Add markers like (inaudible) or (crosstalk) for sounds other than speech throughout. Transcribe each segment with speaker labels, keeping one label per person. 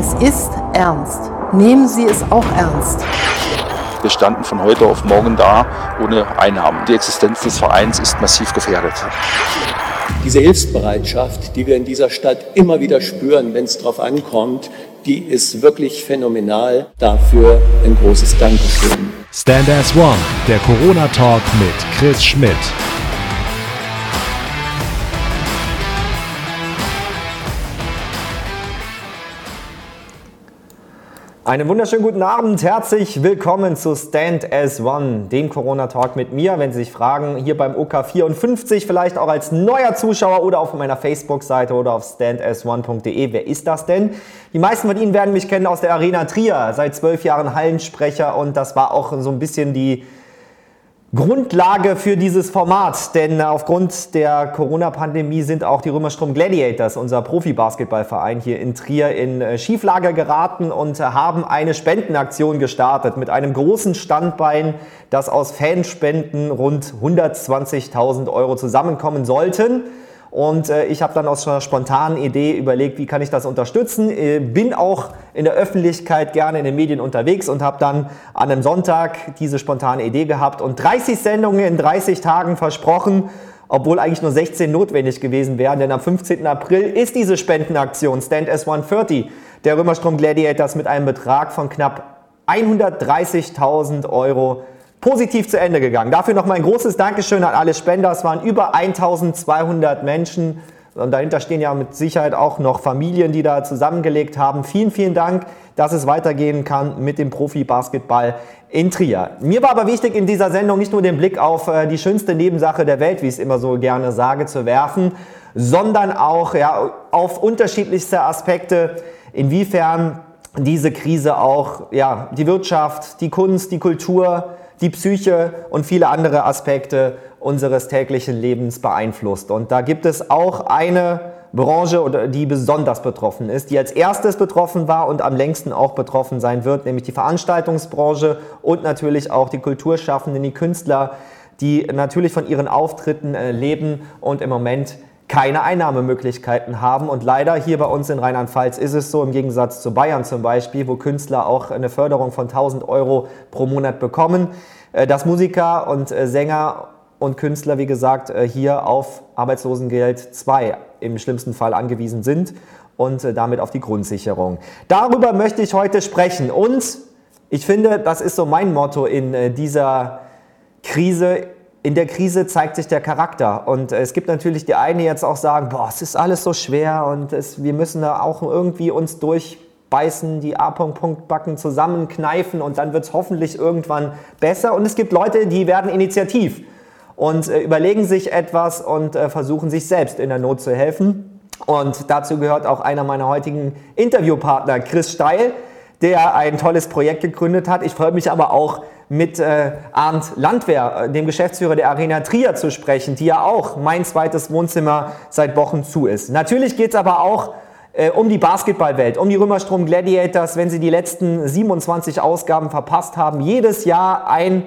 Speaker 1: Es ist ernst. Nehmen Sie es auch ernst.
Speaker 2: Wir standen von heute auf morgen da ohne Einnahmen. Die Existenz des Vereins ist massiv gefährdet.
Speaker 3: Diese Hilfsbereitschaft, die wir in dieser Stadt immer wieder spüren, wenn es darauf ankommt, die ist wirklich phänomenal. Dafür ein großes Dankeschön.
Speaker 4: Stand as One, der Corona-Talk mit Chris Schmidt.
Speaker 5: Einen wunderschönen guten Abend, herzlich willkommen zu Stand as One, dem Corona-Talk mit mir. Wenn Sie sich fragen, hier beim OK54, vielleicht auch als neuer Zuschauer oder auf meiner Facebook-Seite oder auf standas1.de. Wer ist das denn? Die meisten von Ihnen werden mich kennen aus der Arena Trier, seit zwölf Jahren Hallensprecher und das war auch so ein bisschen die Grundlage für dieses Format, denn aufgrund der Corona-Pandemie sind auch die Römerstrom Gladiators, unser Profi-Basketballverein hier in Trier, in äh, Schieflage geraten und haben eine Spendenaktion gestartet mit einem großen Standbein, das aus Fanspenden rund 120.000 Euro zusammenkommen sollten. Und äh, ich habe dann aus einer spontanen Idee überlegt, wie kann ich das unterstützen. Äh, bin auch in der Öffentlichkeit gerne in den Medien unterwegs und habe dann an einem Sonntag diese spontane Idee gehabt und 30 Sendungen in 30 Tagen versprochen, obwohl eigentlich nur 16 notwendig gewesen wären. Denn am 15. April ist diese Spendenaktion Stand S130 der Römerstrom Gladiators mit einem Betrag von knapp 130.000 Euro positiv zu Ende gegangen. Dafür nochmal ein großes Dankeschön an alle Spender. Es waren über 1200 Menschen. Und dahinter stehen ja mit Sicherheit auch noch Familien, die da zusammengelegt haben. Vielen, vielen Dank, dass es weitergehen kann mit dem Profi-Basketball in Trier. Mir war aber wichtig, in dieser Sendung nicht nur den Blick auf äh, die schönste Nebensache der Welt, wie ich es immer so gerne sage, zu werfen, sondern auch ja, auf unterschiedlichste Aspekte, inwiefern diese Krise auch ja, die Wirtschaft, die Kunst, die Kultur, die Psyche und viele andere Aspekte unseres täglichen Lebens beeinflusst. Und da gibt es auch eine Branche, die besonders betroffen ist, die als erstes betroffen war und am längsten auch betroffen sein wird, nämlich die Veranstaltungsbranche und natürlich auch die Kulturschaffenden, die Künstler, die natürlich von ihren Auftritten äh, leben und im Moment keine Einnahmemöglichkeiten haben. Und leider hier bei uns in Rheinland-Pfalz ist es so, im Gegensatz zu Bayern zum Beispiel, wo Künstler auch eine Förderung von 1000 Euro pro Monat bekommen, äh, dass Musiker und äh, Sänger und Künstler, wie gesagt, äh, hier auf Arbeitslosengeld 2 im schlimmsten Fall angewiesen sind und damit auf die Grundsicherung. Darüber möchte ich heute sprechen. Und ich finde, das ist so mein Motto in dieser Krise in der Krise zeigt sich der Charakter. Und es gibt natürlich die einen, die jetzt auch sagen, boah, es ist alles so schwer und es, wir müssen da auch irgendwie uns durchbeißen, die A-Punkt-Backen zusammenkneifen und dann wird es hoffentlich irgendwann besser. Und es gibt Leute, die werden initiativ und äh, überlegen sich etwas und äh, versuchen sich selbst in der Not zu helfen. Und dazu gehört auch einer meiner heutigen Interviewpartner, Chris Steil, der ein tolles Projekt gegründet hat. Ich freue mich aber auch, mit äh, Arndt Landwehr, äh, dem Geschäftsführer der Arena Trier, zu sprechen, die ja auch mein zweites Wohnzimmer seit Wochen zu ist. Natürlich geht es aber auch äh, um die Basketballwelt, um die Römerstrom Gladiators, wenn Sie die letzten 27 Ausgaben verpasst haben. Jedes Jahr ein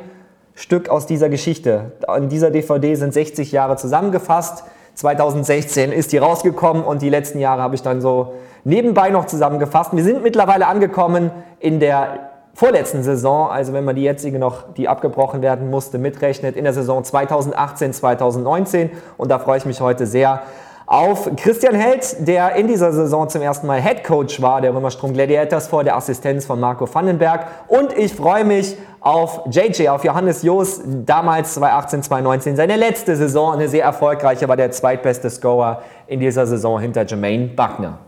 Speaker 5: Stück aus dieser Geschichte. In dieser DVD sind 60 Jahre zusammengefasst. 2016 ist die rausgekommen und die letzten Jahre habe ich dann so nebenbei noch zusammengefasst. Wir sind mittlerweile angekommen in der vorletzten Saison, also wenn man die jetzige noch, die abgebrochen werden musste, mitrechnet, in der Saison 2018, 2019. Und da freue ich mich heute sehr auf Christian Held, der in dieser Saison zum ersten Mal Head Coach war der Römerstrom Gladiators vor der Assistenz von Marco Vandenberg. Und ich freue mich auf JJ, auf Johannes Joos, damals 2018, 2019, seine letzte Saison, eine sehr erfolgreiche, war der zweitbeste Scorer in dieser Saison hinter Jermaine Buckner.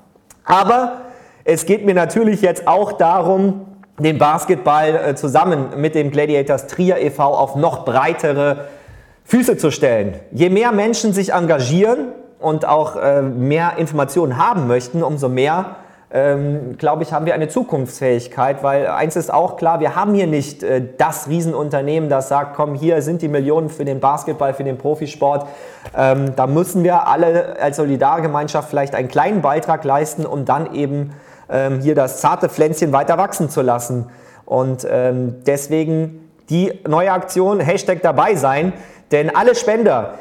Speaker 5: Aber es geht mir natürlich jetzt auch darum, den Basketball äh, zusammen mit dem Gladiators Trier e.V. auf noch breitere Füße zu stellen. Je mehr Menschen sich engagieren und auch äh, mehr Informationen haben möchten, umso mehr, ähm, glaube ich, haben wir eine Zukunftsfähigkeit, weil eins ist auch klar, wir haben hier nicht äh, das Riesenunternehmen, das sagt, komm, hier sind die Millionen für den Basketball, für den Profisport. Ähm, da müssen wir alle als Solidargemeinschaft vielleicht einen kleinen Beitrag leisten, um dann eben ähm, hier das zarte Pflänzchen weiter wachsen zu lassen. Und ähm, deswegen die neue Aktion, Hashtag dabei sein, denn alle Spender,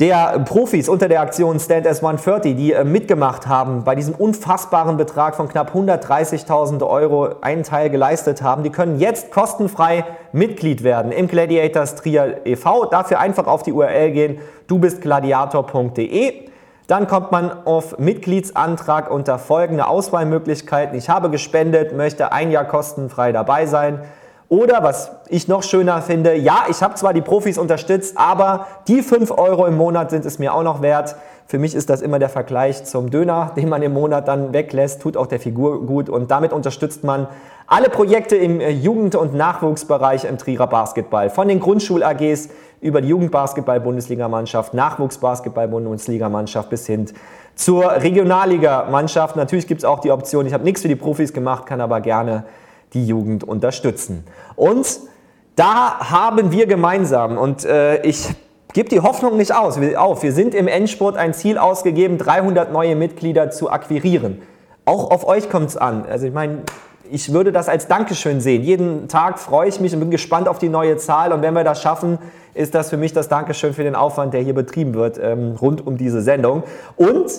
Speaker 5: der Profis unter der Aktion Stand as 130, die äh, mitgemacht haben, bei diesem unfassbaren Betrag von knapp 130.000 Euro einen Teil geleistet haben, die können jetzt kostenfrei Mitglied werden im Gladiators Trial e.V. Dafür einfach auf die URL gehen, dubistgladiator.de. Dann kommt man auf Mitgliedsantrag unter folgende Auswahlmöglichkeiten. Ich habe gespendet, möchte ein Jahr kostenfrei dabei sein. Oder was ich noch schöner finde, ja, ich habe zwar die Profis unterstützt, aber die 5 Euro im Monat sind es mir auch noch wert. Für mich ist das immer der Vergleich zum Döner, (laughs) den man im Monat dann weglässt, tut auch der Figur gut und damit unterstützt man alle Projekte im äh, Jugend- und Nachwuchsbereich im Trierer Basketball. Von den Grundschul-AGs über die Jugendbasketball-Bundesligamannschaft, Nachwuchsbasketball-Bundesligamannschaft bis hin zur Regionalligamannschaft. Natürlich gibt es auch die Option, ich habe nichts für die Profis gemacht, kann aber gerne die Jugend unterstützen. Und da haben wir gemeinsam, und äh, ich gebe die Hoffnung nicht aus, auf, wir sind im Endspurt ein Ziel ausgegeben, 300 neue Mitglieder zu akquirieren. Auch auf euch kommt es an. Also ich meine, ich würde das als Dankeschön sehen. Jeden Tag freue ich mich und bin gespannt auf die neue Zahl. Und wenn wir das schaffen, ist das für mich das Dankeschön für den Aufwand, der hier betrieben wird ähm, rund um diese Sendung. Und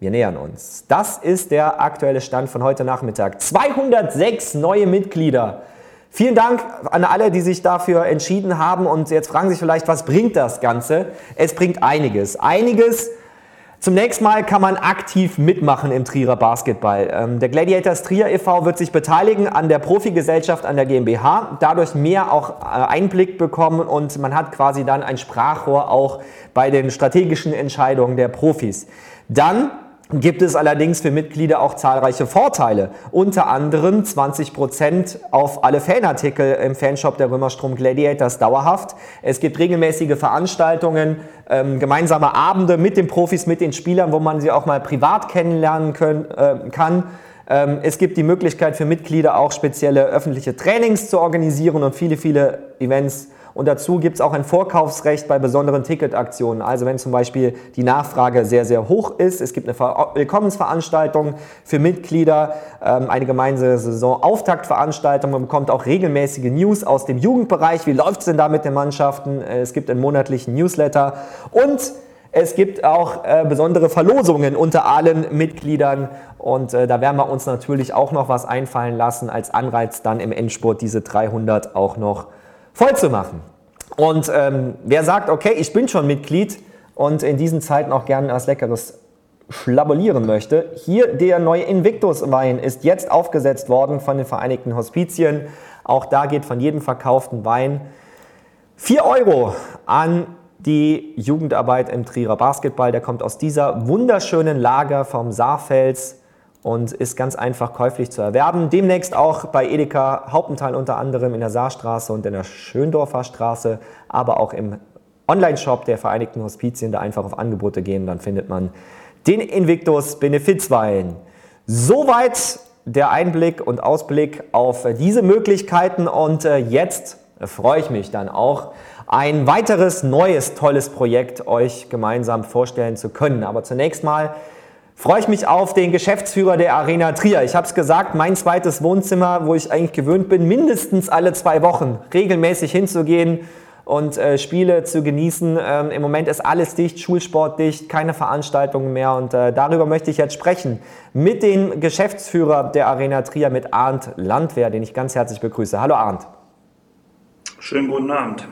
Speaker 5: wir nähern uns. Das ist der aktuelle Stand von heute Nachmittag. 206 neue Mitglieder. Vielen Dank an alle, die sich dafür entschieden haben. Und jetzt fragen sich vielleicht, was bringt das Ganze? Es bringt einiges. Einiges. Zunächst mal kann man aktiv mitmachen im Trierer Basketball. Ähm, der Gladiators Trier e.V. wird sich beteiligen an der Profigesellschaft, an der GmbH, dadurch mehr auch äh, Einblick bekommen und man hat quasi dann ein Sprachrohr auch bei den strategischen Entscheidungen der Profis. Dann gibt es allerdings für Mitglieder auch zahlreiche Vorteile. Unter anderem 20% auf alle Fanartikel im Fanshop der Römerstrom Gladiators dauerhaft. Es gibt regelmäßige Veranstaltungen, ähm, gemeinsame Abende mit den Profis, mit den Spielern, wo man sie auch mal privat kennenlernen können, äh, kann. Ähm, es gibt die Möglichkeit für Mitglieder auch spezielle öffentliche Trainings zu organisieren und viele, viele Events und dazu gibt es auch ein Vorkaufsrecht bei besonderen Ticketaktionen. Also wenn zum Beispiel die Nachfrage sehr, sehr hoch ist, es gibt eine Willkommensveranstaltung für Mitglieder, ähm, eine gemeinsame Saisonauftaktveranstaltung, man bekommt auch regelmäßige News aus dem Jugendbereich. Wie läuft es denn da mit den Mannschaften? Äh, es gibt einen monatlichen Newsletter und es gibt auch äh, besondere Verlosungen unter allen Mitgliedern und äh, da werden wir uns natürlich auch noch was einfallen lassen als Anreiz dann im Endspurt diese 300 auch noch voll zu machen. Und ähm, wer sagt, okay, ich bin schon Mitglied und in diesen Zeiten auch gerne was Leckeres schlabulieren möchte, hier der neue Invictus-Wein ist jetzt aufgesetzt worden von den Vereinigten Hospizien. Auch da geht von jedem verkauften Wein 4 Euro an die Jugendarbeit im Trierer Basketball. Der kommt aus dieser wunderschönen Lager vom Saarfels und ist ganz einfach käuflich zu erwerben. Demnächst auch bei Edeka Hauptental unter anderem in der Saarstraße und in der Schöndorfer Straße, aber auch im Online-Shop der Vereinigten Hospizien, da einfach auf Angebote gehen, dann findet man den Invictus Benefizwein. Soweit der Einblick und Ausblick auf diese Möglichkeiten und äh, jetzt freue ich mich dann auch, ein weiteres neues tolles Projekt euch gemeinsam vorstellen zu können. Aber zunächst mal freue ich mich auf den Geschäftsführer der Arena Trier. Ich habe es gesagt, mein zweites Wohnzimmer, wo ich eigentlich gewöhnt bin, mindestens alle zwei Wochen regelmäßig hinzugehen und äh, Spiele zu genießen. Ähm, Im Moment ist alles dicht, Schulsport dicht, keine Veranstaltungen mehr und äh, darüber möchte ich jetzt sprechen mit dem Geschäftsführer der Arena Trier, mit Arndt Landwehr, den ich ganz herzlich begrüße. Hallo Arndt.
Speaker 6: Schönen guten Abend.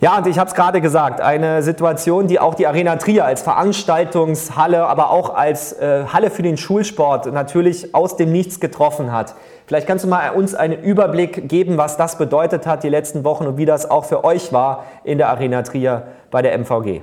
Speaker 5: Ja, und ich habe es gerade gesagt, eine Situation, die auch die Arena Trier als Veranstaltungshalle, aber auch als äh, Halle für den Schulsport natürlich aus dem Nichts getroffen hat. Vielleicht kannst du mal uns einen Überblick geben, was das bedeutet hat die letzten Wochen und wie das auch für euch war in der Arena Trier bei der MVG.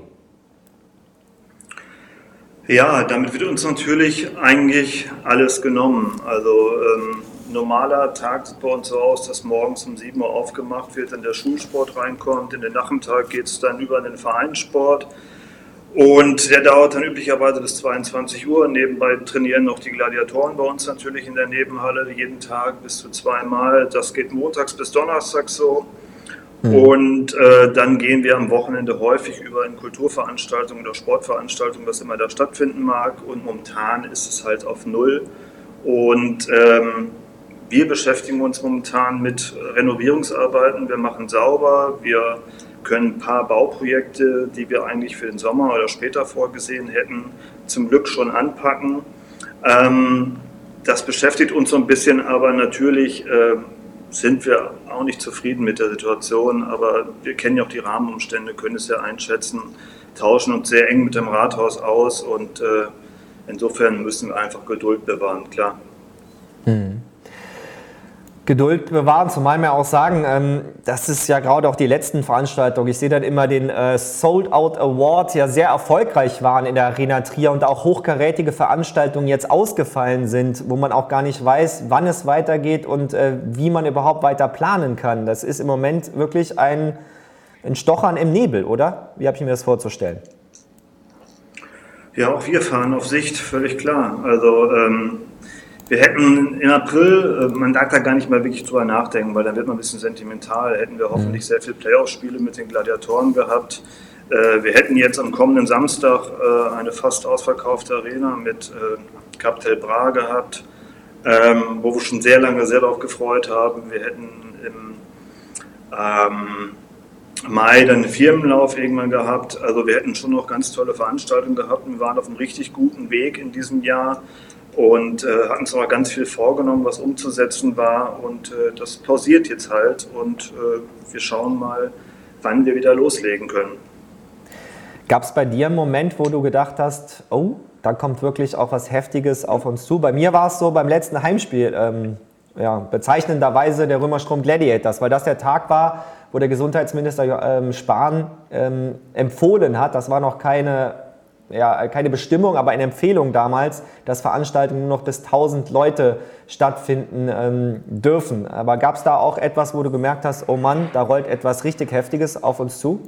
Speaker 6: Ja, damit wird uns natürlich eigentlich alles genommen. Also ähm, normaler Tag sieht bei uns so aus, dass morgens um 7 Uhr aufgemacht wird, dann der Schulsport reinkommt. In den Nachmittag geht es dann über in den Vereinssport. Und der dauert dann üblicherweise bis 22 Uhr. Nebenbei trainieren noch die Gladiatoren bei uns natürlich in der Nebenhalle jeden Tag bis zu zweimal. Das geht montags bis donnerstags so. Mhm. Und äh, dann gehen wir am Wochenende häufig über in Kulturveranstaltungen oder Sportveranstaltungen, was immer da stattfinden mag. Und momentan ist es halt auf Null. Und ähm, wir beschäftigen uns momentan mit Renovierungsarbeiten. Wir machen sauber, wir können ein paar Bauprojekte, die wir eigentlich für den Sommer oder später vorgesehen hätten, zum Glück schon anpacken. Ähm, das beschäftigt uns so ein bisschen, aber natürlich äh, sind wir auch nicht zufrieden mit der Situation, aber wir kennen ja auch die Rahmenumstände, können es ja einschätzen, tauschen uns sehr eng mit dem Rathaus aus und äh, insofern müssen wir einfach Geduld bewahren, klar.
Speaker 5: Hm. Geduld bewahren, zumal wir auch sagen, ähm, das ist ja gerade auch die letzten Veranstaltungen. Ich sehe dann immer den äh, Sold Out Award, ja sehr erfolgreich waren in der Arena Trier und auch hochkarätige Veranstaltungen jetzt ausgefallen sind, wo man auch gar nicht weiß, wann es weitergeht und äh, wie man überhaupt weiter planen kann. Das ist im Moment wirklich ein, ein Stochern im Nebel, oder? Wie habe ich mir das vorzustellen?
Speaker 6: Ja, auch wir fahren auf Sicht, völlig klar. Also ähm wir hätten im April, äh, man darf da gar nicht mal wirklich drüber nachdenken, weil dann wird man ein bisschen sentimental, hätten wir hoffentlich mhm. sehr viele Playoff-Spiele mit den Gladiatoren gehabt. Äh, wir hätten jetzt am kommenden Samstag äh, eine fast ausverkaufte Arena mit Captel Bra gehabt, ähm, wo wir schon sehr lange sehr darauf gefreut haben. Wir hätten im ähm, Mai dann einen Firmenlauf irgendwann gehabt. Also wir hätten schon noch ganz tolle Veranstaltungen gehabt und wir waren auf einem richtig guten Weg in diesem Jahr und äh, hatten noch ganz viel vorgenommen, was umzusetzen war und äh, das pausiert jetzt halt und äh, wir schauen mal, wann wir wieder loslegen können.
Speaker 5: Gab es bei dir einen Moment, wo du gedacht hast, oh, da kommt wirklich auch was Heftiges auf uns zu? Bei mir war es so beim letzten Heimspiel, ähm, ja, bezeichnenderweise der Römerstrom Gladiators, weil das der Tag war, wo der Gesundheitsminister ähm, Spahn ähm, empfohlen hat, das war noch keine ja, keine Bestimmung, aber eine Empfehlung damals, dass Veranstaltungen nur noch bis 1000 Leute stattfinden ähm, dürfen. Aber gab es da auch etwas, wo du gemerkt hast, oh Mann, da rollt etwas richtig Heftiges auf uns zu?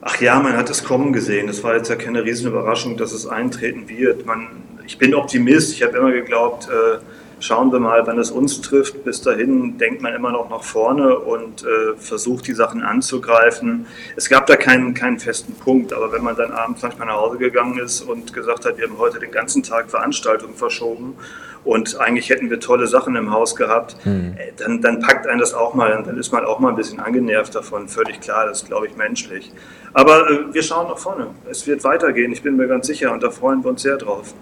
Speaker 6: Ach ja, man hat es kommen gesehen. Es war jetzt ja keine Riesenüberraschung, dass es eintreten wird. Man, ich bin Optimist. Ich habe immer geglaubt, äh, schauen wir mal, wann es uns trifft. Bis dahin denkt man immer noch nach vorne und äh, versucht, die Sachen anzugreifen. Es gab da keinen, keinen festen Punkt, aber wenn man dann abends manchmal nach Hause gegangen ist und gesagt hat, wir haben heute den ganzen Tag Veranstaltungen verschoben und eigentlich hätten wir tolle Sachen im Haus gehabt, mhm. dann, dann packt einen das auch mal, dann ist man auch mal ein bisschen angenervt davon, völlig klar, das ist, glaube ich, menschlich. Aber äh, wir schauen nach vorne. Es wird weitergehen, ich bin mir ganz sicher und da freuen wir uns sehr drauf.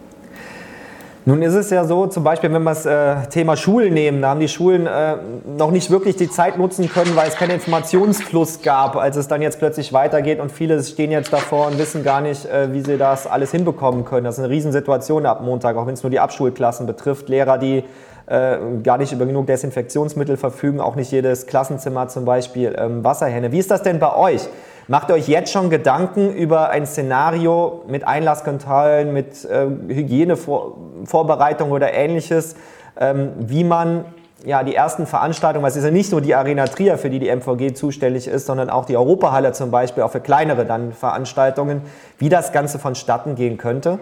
Speaker 5: Nun ist es ja so, zum Beispiel, wenn wir das äh, Thema Schulen nehmen, da haben die Schulen äh, noch nicht wirklich die Zeit nutzen können, weil es keinen Informationsfluss gab, als es dann jetzt plötzlich weitergeht und viele stehen jetzt davor und wissen gar nicht, äh, wie sie das alles hinbekommen können. Das ist eine Riesensituation ab Montag, auch wenn es nur die Abschulklassen betrifft. Lehrer, die äh, gar nicht über genug Desinfektionsmittel verfügen, auch nicht jedes Klassenzimmer zum Beispiel ähm, Wasserhähne. Wie ist das denn bei euch? Macht euch jetzt schon Gedanken über ein Szenario mit Einlasskontrollen, mit äh, Hygienevorbereitung oder ähnliches, ähm, wie man ja, die ersten Veranstaltungen, weil es ist ja nicht nur die Arena Trier, für die die MVG zuständig ist, sondern auch die Europahalle zum Beispiel, auch für kleinere dann Veranstaltungen, wie das Ganze vonstatten gehen könnte?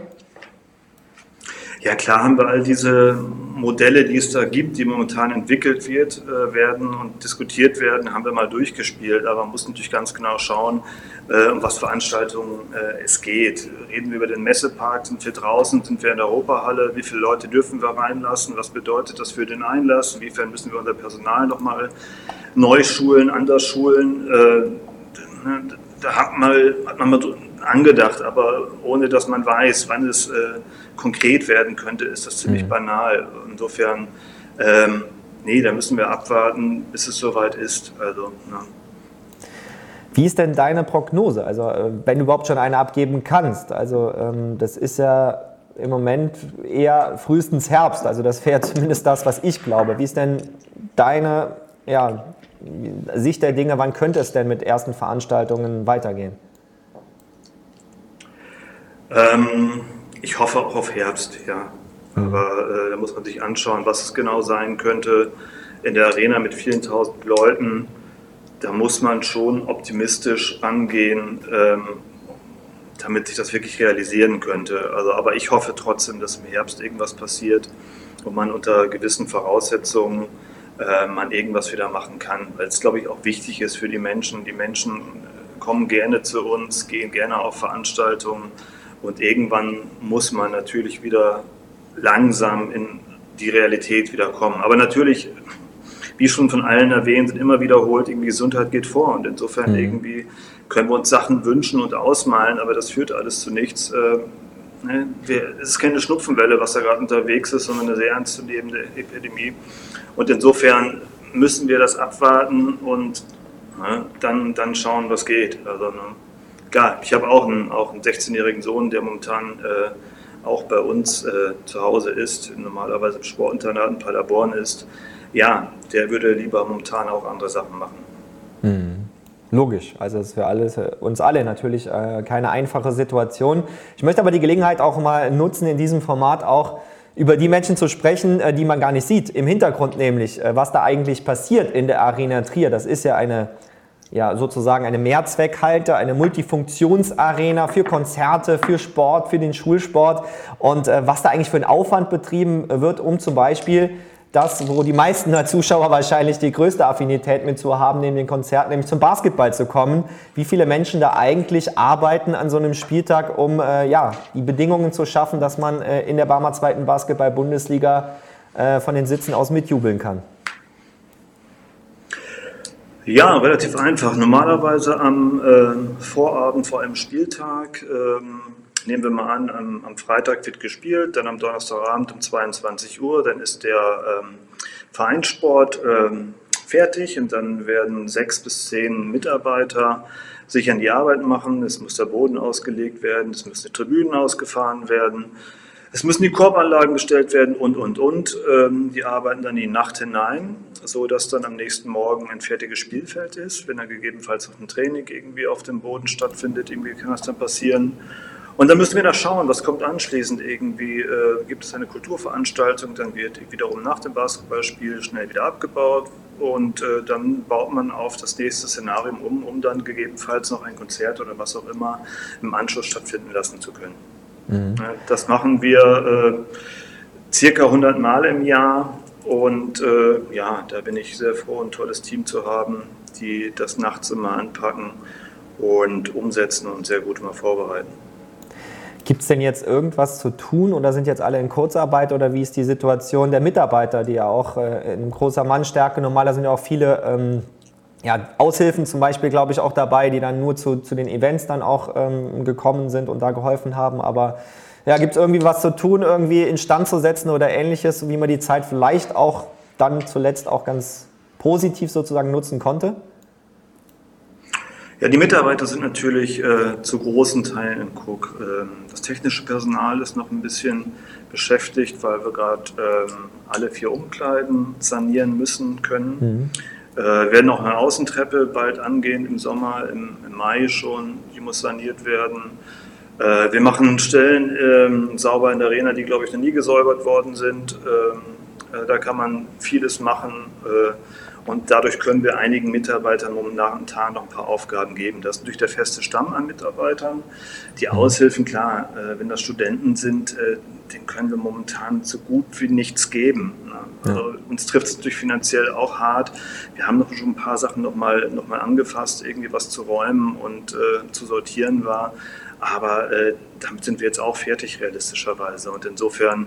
Speaker 6: Ja, klar haben wir all diese Modelle, die es da gibt, die momentan entwickelt wird, äh, werden und diskutiert werden, haben wir mal durchgespielt. Aber man muss natürlich ganz genau schauen, äh, um was Veranstaltungen äh, es geht. Reden wir über den Messepark, sind wir draußen, sind wir in der Europahalle, wie viele Leute dürfen wir reinlassen, was bedeutet das für den Einlass, inwiefern müssen wir unser Personal nochmal neu schulen, anders schulen. Ne, da hat, man mal angedacht, aber ohne dass man weiß, wann es konkret werden könnte, ist das ziemlich mhm. banal. Insofern, ähm, nee, da müssen wir abwarten, bis es soweit ist. Also, ne.
Speaker 5: Wie ist denn deine Prognose? Also, äh, wenn du überhaupt schon eine abgeben kannst. Also, ähm, das ist ja im Moment eher frühestens Herbst. Also, das wäre (laughs) zumindest das, was ich glaube. Wie ist denn deine ja, Sicht der Dinge? Wann könnte es denn mit ersten Veranstaltungen weitergehen?
Speaker 6: Ähm, ich hoffe auch auf Herbst, ja. Mhm. Aber äh, da muss man sich anschauen, was es genau sein könnte. In der Arena mit vielen tausend Leuten, da muss man schon optimistisch angehen, ähm, damit sich das wirklich realisieren könnte. Also, aber ich hoffe trotzdem, dass im Herbst irgendwas passiert und man unter gewissen Voraussetzungen äh, man irgendwas wieder machen kann. Weil es, glaube ich, auch wichtig ist für die Menschen. Die Menschen kommen gerne zu uns, gehen gerne auf Veranstaltungen und irgendwann muss man natürlich wieder langsam in die Realität wieder kommen. Aber natürlich wie schon von allen erwähnt, sind immer wiederholt, irgendwie Gesundheit geht vor. Und insofern mhm. irgendwie können wir uns Sachen wünschen und ausmalen, aber das führt alles zu nichts. Äh, ne? es ist keine Schnupfenwelle, was da gerade unterwegs ist, sondern eine sehr ernstzunehmende Epidemie. Und insofern müssen wir das abwarten und ne, dann, dann schauen, was geht. Also, ne, klar, ich habe auch einen, auch einen 16-jährigen Sohn, der momentan äh, auch bei uns äh, zu Hause ist, normalerweise im Sportinternat in Paderborn ist. Ja, der würde lieber momentan auch andere Sachen machen.
Speaker 5: Mhm. Logisch, also es ist für alles, uns alle natürlich äh, keine einfache Situation. Ich möchte aber die Gelegenheit auch mal nutzen, in diesem Format auch über die Menschen zu sprechen, äh, die man gar nicht sieht. Im Hintergrund nämlich, äh, was da eigentlich passiert in der Arena Trier. Das ist ja eine, ja, sozusagen eine Mehrzweckhalte, eine Multifunktionsarena für Konzerte, für Sport, für den Schulsport. Und äh, was da eigentlich für ein Aufwand betrieben wird, um zum Beispiel das, wo die meisten Zuschauer wahrscheinlich die größte Affinität mit zu haben, neben den Konzerten, nämlich zum Basketball zu kommen. Wie viele Menschen da eigentlich arbeiten an so einem Spieltag, um äh, ja, die Bedingungen zu schaffen, dass man äh, in der Barmer zweiten Basketball-Bundesliga äh, von den Sitzen aus mitjubeln kann?
Speaker 6: Ja, relativ einfach. Normalerweise am äh, Vorabend vor einem Spieltag ähm, nehmen wir mal an, am, am, Freitag wird gespielt, dann am Donnerstagabend um 22 Uhr, dann ist der ähm, Vereinssport ähm, fertig und dann werden sechs bis zehn Mitarbeiter sich an die Arbeit machen. Es muss der Boden ausgelegt werden, es müssen die Tribünen ausgefahren werden, es müssen die Korbanlagen gestellt werden und, und, und. Ähm, die arbeiten dann die Nacht hinein, so dass dann am nächsten Morgen ein fertiges Spielfeld ist. Wenn dann gegebenenfalls noch ein Training irgendwie auf dem Boden stattfindet, irgendwie kann das dann passieren. Und dann müssen wir da schauen, was kommt anschließend irgendwie. Äh, gibt es eine Kulturveranstaltung, dann wird wiederum nach dem Basketballspiel schnell wieder abgebaut und äh, dann baut man auf das nächste Szenario um, um dann gegebenenfalls noch ein Konzert oder was auch immer im Anschluss stattfinden lassen zu können. Mhm. Das machen wir äh, circa 100 Mal im Jahr und äh, ja, da bin ich sehr froh, ein tolles Team zu haben, die das nachts immer anpacken und umsetzen und sehr gut immer vorbereiten.
Speaker 5: Gibt es denn jetzt irgendwas zu tun oder sind jetzt alle in Kurzarbeit oder wie ist die Situation der Mitarbeiter, die ja auch äh, in großer Mannstärke, normaler sind ja auch viele ähm, ja, Aushilfen zum Beispiel, glaube ich, auch dabei, die dann nur zu, zu den Events dann auch ähm, gekommen sind und da geholfen haben. Aber ja, gibt es irgendwie was zu tun, irgendwie instand zu setzen oder ähnliches, wie man die Zeit vielleicht auch dann zuletzt auch ganz positiv sozusagen nutzen konnte?
Speaker 6: Ja, die Mitarbeiter sind natürlich äh, zu großen Teilen in Cook. Ähm, das technische Personal ist noch ein bisschen beschäftigt, weil wir gerade ähm, alle vier Umkleiden sanieren müssen können. Mhm. Äh, werden auch eine Außentreppe bald angehen im Sommer, im, im Mai schon. Die muss saniert werden. Äh, wir machen Stellen ähm, sauber in der Arena, die, glaube ich, noch nie gesäubert worden sind. Ähm, äh, da kann man vieles machen. Äh, und dadurch können wir einigen Mitarbeitern momentan noch ein paar Aufgaben geben. Das ist natürlich der feste Stamm an Mitarbeitern. Die mhm. Aushilfen, klar, äh, wenn das Studenten sind, äh, den können wir momentan so gut wie nichts geben. Ne? Also. Uns trifft es natürlich finanziell auch hart. Wir haben noch schon ein paar Sachen nochmal noch mal angefasst, irgendwie was zu räumen und äh, zu sortieren war. Aber äh, damit sind wir jetzt auch fertig, realistischerweise. Und insofern,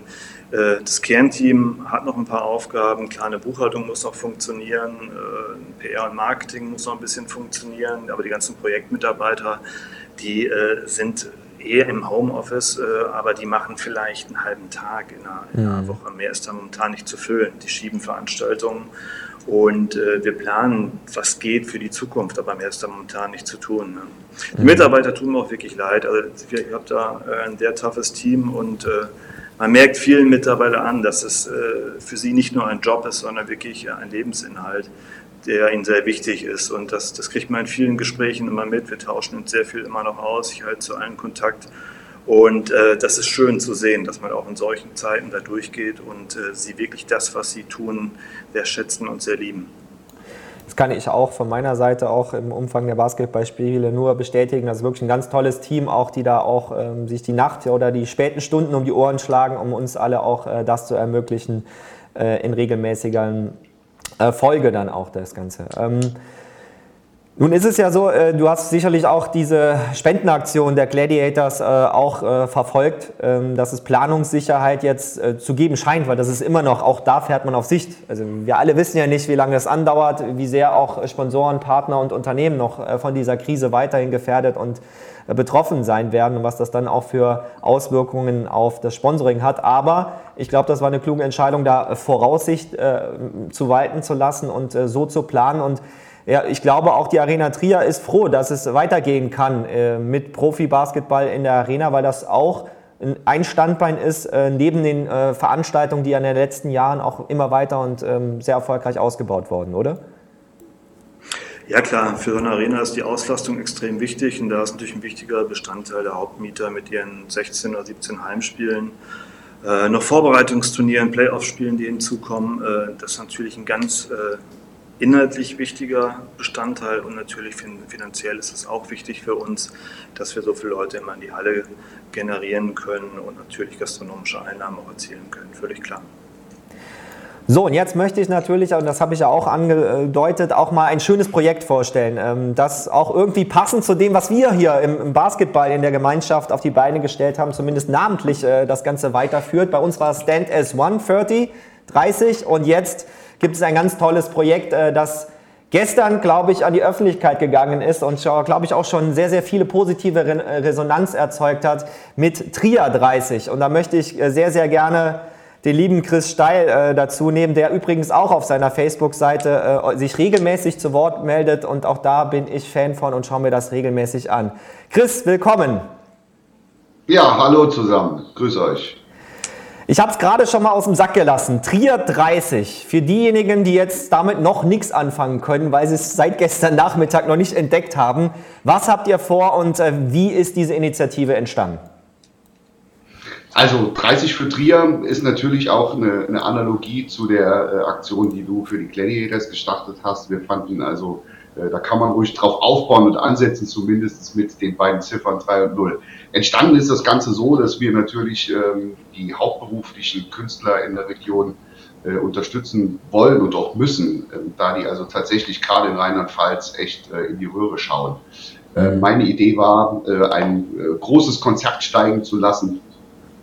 Speaker 6: das Kernteam hat noch ein paar Aufgaben. Kleine Buchhaltung muss noch funktionieren, äh, PR und Marketing muss noch ein bisschen funktionieren. Aber die ganzen Projektmitarbeiter, die äh, sind eher im Homeoffice, äh, aber die machen vielleicht einen halben Tag in einer, in einer mhm. Woche. Mehr ist da momentan nicht zu füllen. Die schieben Veranstaltungen und äh, wir planen, was geht für die Zukunft, aber mehr ist da momentan nicht zu tun. Ne? Die mhm. Mitarbeiter tun mir auch wirklich leid. Also ich habe da äh, ein sehr toughes Team und äh, man merkt vielen Mitarbeitern an, dass es äh, für sie nicht nur ein Job ist, sondern wirklich ein Lebensinhalt, der ihnen sehr wichtig ist. Und das, das kriegt man in vielen Gesprächen immer mit. Wir tauschen uns sehr viel immer noch aus. Ich halte zu allen Kontakt. Und äh, das ist schön zu sehen, dass man auch in solchen Zeiten da durchgeht und äh, sie wirklich das, was sie tun, sehr schätzen und sehr lieben.
Speaker 5: Kann ich auch von meiner Seite auch im Umfang der Basketballspiele nur bestätigen. Das ist wirklich ein ganz tolles Team, auch die da auch ähm, sich die Nacht oder die späten Stunden um die Ohren schlagen, um uns alle auch äh, das zu ermöglichen äh, in regelmäßiger äh, Folge dann auch das Ganze. Ähm, Nun ist es ja so, äh, du hast sicherlich auch diese Spendenaktion der Gladiators äh, auch äh, verfolgt, ähm, dass es Planungssicherheit jetzt zu geben scheint, weil das ist immer noch, auch da fährt man auf Sicht. Also wir alle wissen ja nicht, wie lange das andauert, wie sehr auch Sponsoren, Partner und Unternehmen noch von dieser Krise weiterhin gefährdet und betroffen sein werden und was das dann auch für Auswirkungen auf das Sponsoring hat. Aber ich glaube, das war eine kluge Entscheidung, da Voraussicht zu walten zu lassen und so zu planen und ja, ich glaube auch die Arena Trier ist froh, dass es weitergehen kann äh, mit Profi-Basketball in der Arena, weil das auch ein Standbein ist, äh, neben den äh, Veranstaltungen, die in den letzten Jahren auch immer weiter und ähm, sehr erfolgreich ausgebaut wurden, oder?
Speaker 6: Ja klar, für so eine Arena ist die Auslastung extrem wichtig und da ist natürlich ein wichtiger Bestandteil der Hauptmieter mit ihren 16 oder 17 Heimspielen. Äh, noch Vorbereitungsturnieren, Playoff-Spielen, die hinzukommen, äh, das ist natürlich ein ganz äh, inhaltlich wichtiger Bestandteil und natürlich finanziell ist es auch wichtig für uns, dass wir so viele Leute immer in die Halle generieren können und natürlich gastronomische Einnahmen auch erzielen können, völlig klar.
Speaker 5: So, und jetzt möchte ich natürlich, und das habe ich ja auch angedeutet, auch mal ein schönes Projekt vorstellen, ähm, das auch irgendwie passend zu dem, was wir hier im Basketball in der Gemeinschaft auf die Beine gestellt haben, zumindest namentlich äh, das Ganze weiterführt. Bei uns war Stand as One 30, 30 und jetzt gibt es ein ganz tolles Projekt, äh, das gestern, glaube ich, an die Öffentlichkeit gegangen ist und, glaube ich, auch schon sehr, sehr viele positive äh, Resonanz erzeugt hat mit Trier 30. Und da möchte ich äh, sehr, sehr gerne den lieben Chris Steil dazu nehmen, der übrigens auch auf seiner Facebook-Seite sich regelmäßig zu Wort meldet und auch da bin ich Fan von und schaue mir das regelmäßig an. Chris, willkommen.
Speaker 7: Ja, hallo zusammen. Grüß euch.
Speaker 5: Ich habe es gerade schon mal aus dem Sack gelassen. Trier 30. Für diejenigen, die jetzt damit noch nichts anfangen können, weil sie es seit gestern Nachmittag noch nicht entdeckt haben. Was habt ihr vor und äh, wie ist diese Initiative entstanden?
Speaker 7: Also 30 für Trier ist natürlich auch eine, eine Analogie zu der äh, Aktion, die du für die Gladiators gestartet hast. Wir fanden also da kann man ruhig drauf aufbauen und ansetzen, zumindest mit den beiden Ziffern 3 und 0. Entstanden ist das Ganze so, dass wir natürlich ähm, die hauptberuflichen Künstler in der Region äh, unterstützen wollen und auch müssen, äh, da die also tatsächlich gerade in Rheinland-Pfalz echt äh, in die Röhre schauen. Äh, meine Idee war, äh, ein großes Konzert steigen zu lassen,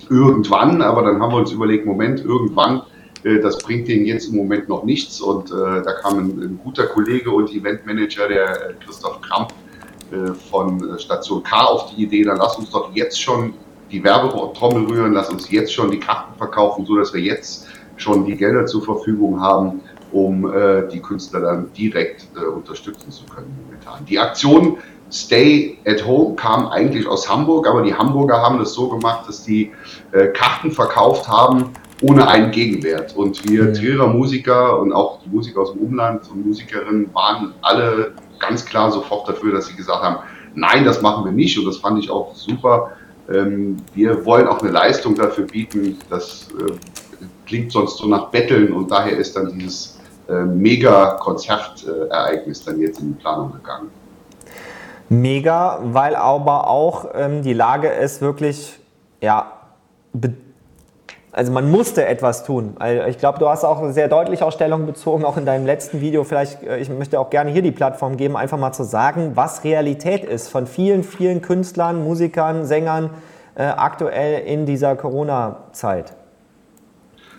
Speaker 7: irgendwann, aber dann haben wir uns überlegt, Moment, irgendwann äh, das bringt denen jetzt im Moment noch nichts. Und äh, da kam ein, ein, guter Kollege und Eventmanager, der äh, Christoph Kramp äh, von äh, Station K, auf die Idee, dann lass uns doch jetzt schon die Werbetrommel rühren, lass uns jetzt schon die Karten verkaufen, so dass wir jetzt schon die Gelder zur Verfügung haben, um äh, die Künstler dann direkt unterstützen zu können momentan. Die Aktion Stay at Home kam eigentlich aus Hamburg, aber die Hamburger haben das so gemacht, dass die Karten verkauft haben ohne einen Gegenwert. Und wir. Trierer Musiker und auch die Musiker aus dem Umland und Musikerinnen waren alle ganz klar sofort dafür, dass sie gesagt haben, nein, das machen wir nicht. Und das fand ich auch super. Ähm, wir wollen auch eine Leistung dafür bieten. Das äh, klingt sonst so nach Betteln und daher ist dann dieses äh, Mega-Konzertereignis dann jetzt in die Planung gegangen.
Speaker 5: Mega, weil aber auch ähm, die Lage ist wirklich ja, also man musste etwas tun. Ich glaube, du hast auch sehr deutlich auch Stellung bezogen, auch in deinem letzten Video. Vielleicht, äh, ich möchte auch gerne hier die Plattform geben, einfach mal zu sagen, was Realität ist von vielen, vielen Künstlern, Musikern, Sängern äh, aktuell in dieser Corona-Zeit.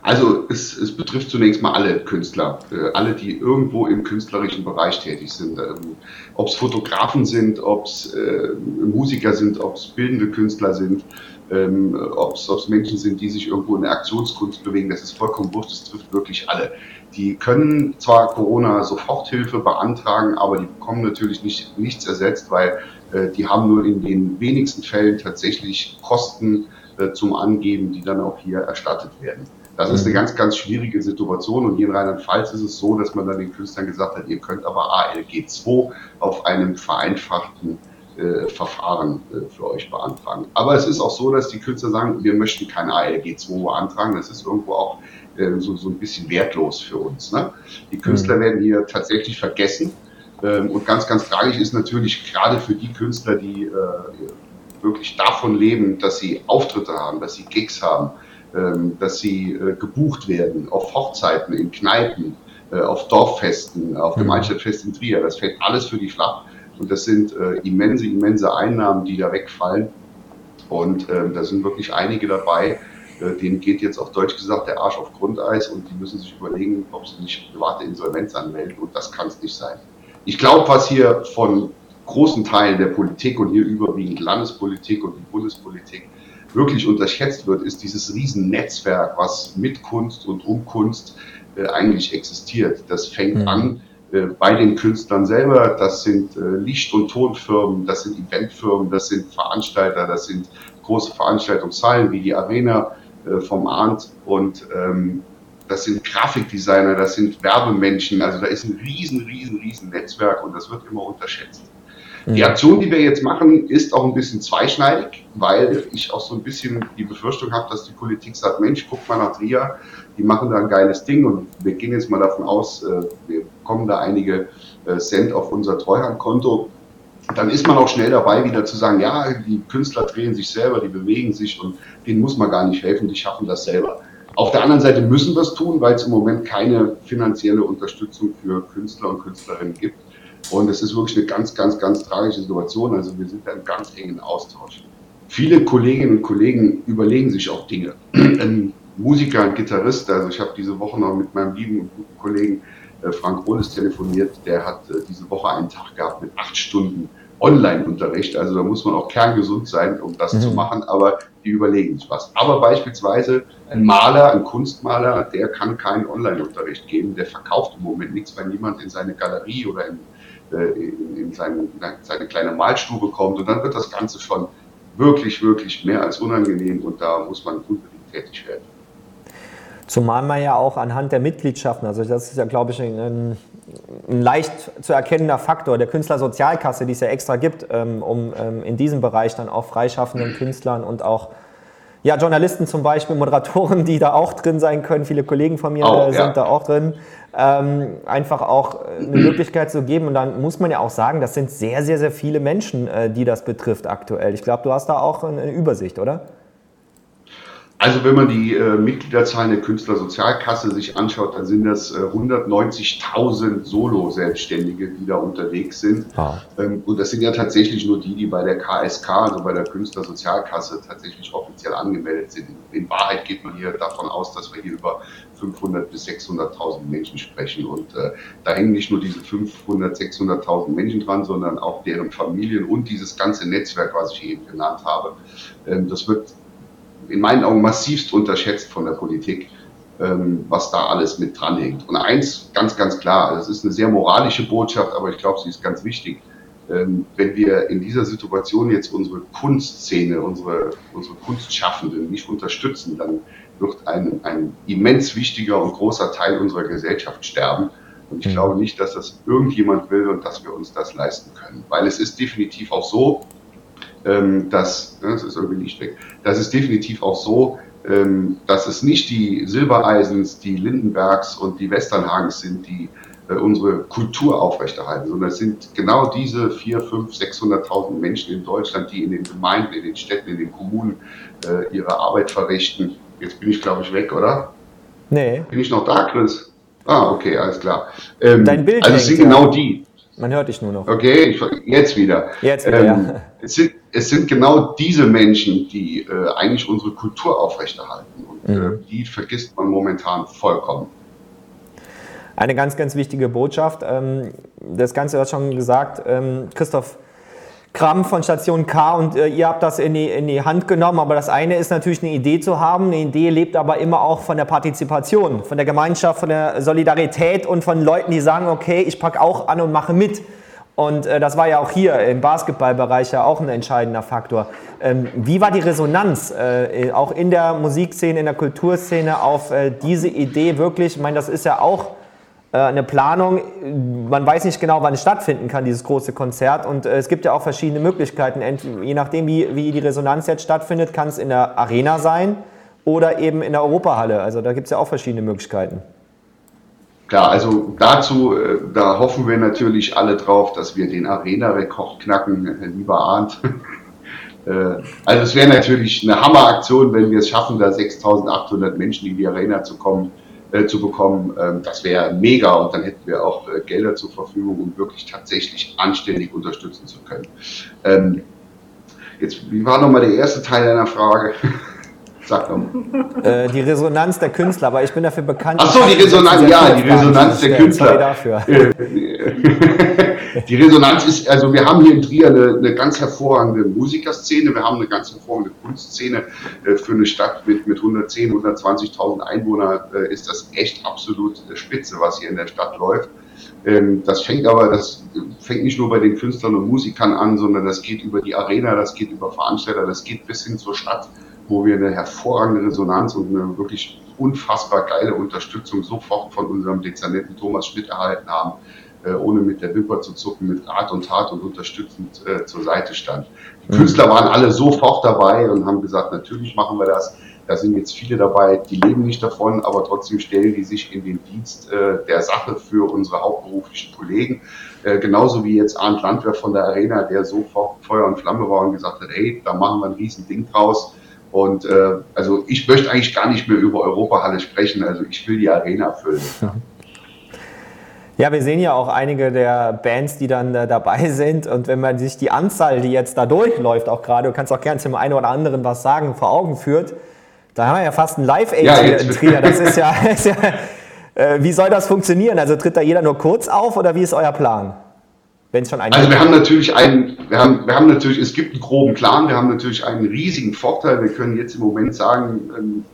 Speaker 7: Also es, es, betrifft zunächst mal alle Künstler, äh, alle, die irgendwo im künstlerischen Bereich tätig sind. Ähm, ob es Fotografen sind, ob es äh, Musiker sind, ob es bildende Künstler sind ähm, ob es Menschen sind, die sich irgendwo in der Aktionskunst bewegen, das ist vollkommen wurscht, das trifft wirklich alle. Die können zwar Corona-Soforthilfe beantragen, aber die bekommen natürlich nicht, nichts ersetzt, weil äh, die haben nur in den wenigsten Fällen tatsächlich Kosten äh, zum Angeben, die dann auch hier erstattet werden. Das ist eine mhm. ganz, ganz schwierige Situation und hier in Rheinland-Pfalz ist es so, dass man dann den Künstlern gesagt hat, ihr könnt aber ALG 2 auf einem vereinfachten äh, Verfahren äh, für euch beantragen. Aber es ist auch so, dass die Künstler sagen, wir möchten kein ALG 2 beantragen. Das ist irgendwo auch äh, so, so ein bisschen wertlos für uns. Ne? Die Künstler mhm. werden hier tatsächlich vergessen. Ähm, und ganz, ganz tragisch ist natürlich gerade für die Künstler, die äh, wirklich davon leben, dass sie Auftritte haben, dass sie Gigs haben, ähm, dass sie äh, gebucht werden auf Hochzeiten, in Kneipen, auf Dorffesten, auf dem Altstadtfest in Trier. Das fällt alles für die flach. Und das sind äh, immense, immense Einnahmen, die da wegfallen. Und äh, da sind wirklich einige dabei, äh, denen geht jetzt auf Deutsch gesagt der Arsch auf Grundeis und die müssen sich überlegen, ob sie nicht private Insolvenz anmelden. Und das kann es nicht sein. Ich glaube, was hier von großen Teilen der Politik und hier überwiegend Landespolitik und die Bundespolitik wirklich unterschätzt wird, ist dieses Riesennetzwerk, was mit Kunst und um Kunst äh, eigentlich existiert. Das fängt mhm. an bei den Künstlern selber, das sind äh, Licht- und Tonfirmen, das sind Eventfirmen, das sind Veranstalter, das sind große Veranstaltungshallen wie die Arena äh, vom Arndt und ähm, das sind Grafikdesigner, das sind Werbemenschen, also da ist ein riesen, riesen, riesen Netzwerk und das wird immer unterschätzt. Die Aktion, die wir jetzt machen, ist auch ein bisschen zweischneidig, weil ich auch so ein bisschen die Befürchtung habe, dass die Politik sagt, Mensch, guck mal nach Trier, die machen da ein geiles Ding und wir gehen jetzt mal davon aus, äh, wir bekommen da einige äh, Cent auf unser Treuhandkonto. Dann ist man auch schnell dabei, wieder zu sagen, ja, die Künstler drehen sich selber, die bewegen sich und denen muss man gar nicht helfen, die schaffen das selber. Auf der anderen Seite müssen wir es tun, weil es im Moment keine finanzielle Unterstützung für Künstler und Künstlerinnen gibt. Und es ist wirklich eine ganz, ganz, ganz tragische Situation. Also wir sind da im ganz engen Austausch. Viele Kolleginnen und Kollegen überlegen sich auch Dinge. (clears throat) Musiker, ein Gitarrist, also ich habe diese Woche noch mit meinem lieben und guten Kollegen äh, Frank Rohles telefoniert, der hat äh, diese Woche einen Tag gehabt mit acht Stunden Online-Unterricht. Also da muss man auch kerngesund sein, um das mhm. zu machen, aber die überlegen sich was. Aber beispielsweise ein Maler, ein Kunstmaler, der kann keinen Online-Unterricht geben, der verkauft im Moment nichts, weil niemand in seine Galerie oder in äh, in, in seine, seine kleine Malstube kommt und dann wird das Ganze schon wirklich, wirklich mehr als unangenehm und da muss man unbedingt tätig werden.
Speaker 5: Zumal man ja auch anhand der Mitgliedschaften, also das ist ja, glaube ich, ein, ein leicht zu erkennender Faktor der Künstlersozialkasse, die es ja extra gibt, ähm, um ähm, in diesem Bereich dann auch freischaffenden Künstlern und auch ja, Journalisten zum Beispiel, Moderatoren, die da auch drin sein können, viele Kollegen von mir auch, sind ja. da auch drin, ähm, einfach auch äh, eine Möglichkeit zu geben. Und dann muss man ja auch sagen, das sind sehr, sehr, sehr viele Menschen, äh, die das betrifft aktuell. Ich glaube, du hast da auch eine Übersicht, oder?
Speaker 7: Also wenn man die äh, Mitgliederzahlen der Künstlersozialkasse sich anschaut, dann sind das äh, 190.000 Solo-Selbstständige, die da unterwegs sind. Ah. Ähm, und das sind ja tatsächlich nur die, die bei der KSK, also bei der Künstlersozialkasse, tatsächlich offiziell angemeldet sind. In Wahrheit geht man hier davon aus, dass wir hier über 500.000 bis 600.000 Menschen sprechen. Und äh, da hängen nicht nur diese 500.000, 600.000 Menschen dran, sondern auch deren Familien und dieses ganze Netzwerk, was ich eben genannt habe. Ähm, das wird in meinen Augen massivst unterschätzt von der Politik, ähm, was da alles mit dranhängt. Und eins ganz, ganz klar, das ist eine sehr moralische Botschaft, aber ich glaube, sie ist ganz wichtig. Ähm, wenn wir in dieser Situation jetzt unsere Kunstszene, unsere, unsere Kunstschaffenden nicht unterstützen, dann wird ein, ein immens wichtiger und großer Teil unserer Gesellschaft sterben. Und ich mhm. glaube nicht, dass das irgendjemand will und dass wir uns das leisten können. Weil es ist definitiv auch so, ähm, dass, das ist irgendwie nicht weg, das ist definitiv auch so, ähm, dass es nicht die Silbereisens, die Lindenbergs und die Westernhagens sind, die äh, unsere Kultur aufrechterhalten, sondern es sind genau diese 4, 5, 600.000 Menschen in Deutschland, die in den Gemeinden, in den Städten, in den Kommunen äh, ihre Arbeit verrichten. Jetzt bin ich, glaube ich, weg, oder?
Speaker 5: Nee.
Speaker 7: Bin ich noch da, Chris? Ah, okay, alles klar. Ähm,
Speaker 5: Dein Bild
Speaker 7: also es sind genau die.
Speaker 5: Man hört dich nur noch.
Speaker 7: Okay, ich, jetzt wieder.
Speaker 5: Jetzt wieder, ähm, ja.
Speaker 7: es, sind, es sind genau diese Menschen, die äh, eigentlich unsere Kultur aufrechterhalten. Und äh, mhm. äh, die vergisst man momentan vollkommen.
Speaker 5: Eine ganz, ganz wichtige Botschaft. Ähm, das Ganze hat schon gesagt, ähm, Christoph Kram von Station K und äh, ihr habt das in die, in die Hand genommen. Aber das eine ist natürlich eine Idee zu haben. Eine Idee lebt aber immer auch von der Partizipation, von der Gemeinschaft, von der Solidarität und von Leuten, die sagen, okay, ich packe auch an und mache mit. Und äh, das war ja auch hier im Basketballbereich ja auch ein entscheidender Faktor. Ähm, wie war die Resonanz äh, auch in der Musikszene, in der Kulturszene auf äh, diese Idee wirklich? Ich meine, das ist ja auch äh, eine Planung. Man weiß nicht genau, wann es stattfinden kann, dieses große Konzert. Und äh, es gibt ja auch verschiedene Möglichkeiten. Je nachdem, wie, wie die Resonanz jetzt stattfindet, kann es in der Arena sein oder eben in der Europahalle. Also da gibt es ja auch verschiedene Möglichkeiten.
Speaker 7: Klar, also dazu, äh, da hoffen wir natürlich alle drauf, dass wir den Arena-Rekord knacken, lieber Arndt. (laughs) Also es wäre natürlich eine Hammeraktion, wenn wir es schaffen, da 6.800 Menschen in die Arena zu kommen. äh, zu bekommen, ähm, das wäre mega und dann hätten wir auch äh, Gelder zur Verfügung, um wirklich tatsächlich anständig unterstützen zu können. Ähm, jetzt, wie war nochmal der erste Teil deiner Frage? (laughs)
Speaker 5: Sag. Äh, die Resonanz der Künstler, aber ich bin dafür bekannt.
Speaker 7: Ach so, die Resonanz, ja, die Resonanz der Künstler. Sorry dafür. (laughs) die Resonanz ist, also wir haben hier in Trier eine, eine ganz hervorragende Musikerszene, wir haben eine ganz hervorragende Kunstszene. Äh, für eine Stadt mit, mit 110, 120.000 Einwohnern äh, ist das echt absolut spitze, was hier in der Stadt läuft. Ähm, das fängt aber, das fängt nicht nur bei den Künstlern und Musikern an, sondern das geht über die Arena, das geht über Veranstalter, das geht bis hin zur Stadt wo wir eine hervorragende Resonanz und eine wirklich unfassbar geile Unterstützung sofort von unserem Dezernenten Thomas Schmidt erhalten haben, äh, ohne mit der Wimper zu zucken, mit Rat und Tat und unterstützend äh, zur Seite stand. Die mhm. Künstler waren alle sofort dabei und haben gesagt, natürlich machen wir das. Da sind jetzt viele dabei, die leben nicht davon, aber trotzdem stellen die sich in den Dienst äh, der Sache für unsere hauptberuflichen Kollegen. Äh, genauso wie jetzt Arndt Landwehr von der Arena, der sofort Feuer und Flamme war und gesagt hat, hey, da machen wir ein riesen Ding draus und äh, also ich möchte eigentlich gar nicht mehr über Europahalle sprechen. Also ich will die Arena füllen. (laughs)
Speaker 5: Ja, wir sehen ja auch einige der Bands, die dann äh, dabei (laughs) sind. Und wenn man sich die Anzahl, die jetzt da durchläuft, auch gerade, du kannst auch gerne zum einen oder anderen was sagen, vor Augen führt, da haben wir ja fast ein Live-Aid ja, in Trier. Das ist (laughs) ja, ist ja äh, wie soll das funktionieren? Also tritt da jeder nur kurz auf oder wie ist euer Plan?
Speaker 7: Wenn es schon ein Also wir haben natürlich einen, wir haben, wir haben natürlich, es gibt einen groben Plan, wir haben natürlich einen riesigen Vorteil. Wir können jetzt im Moment sagen, ähm,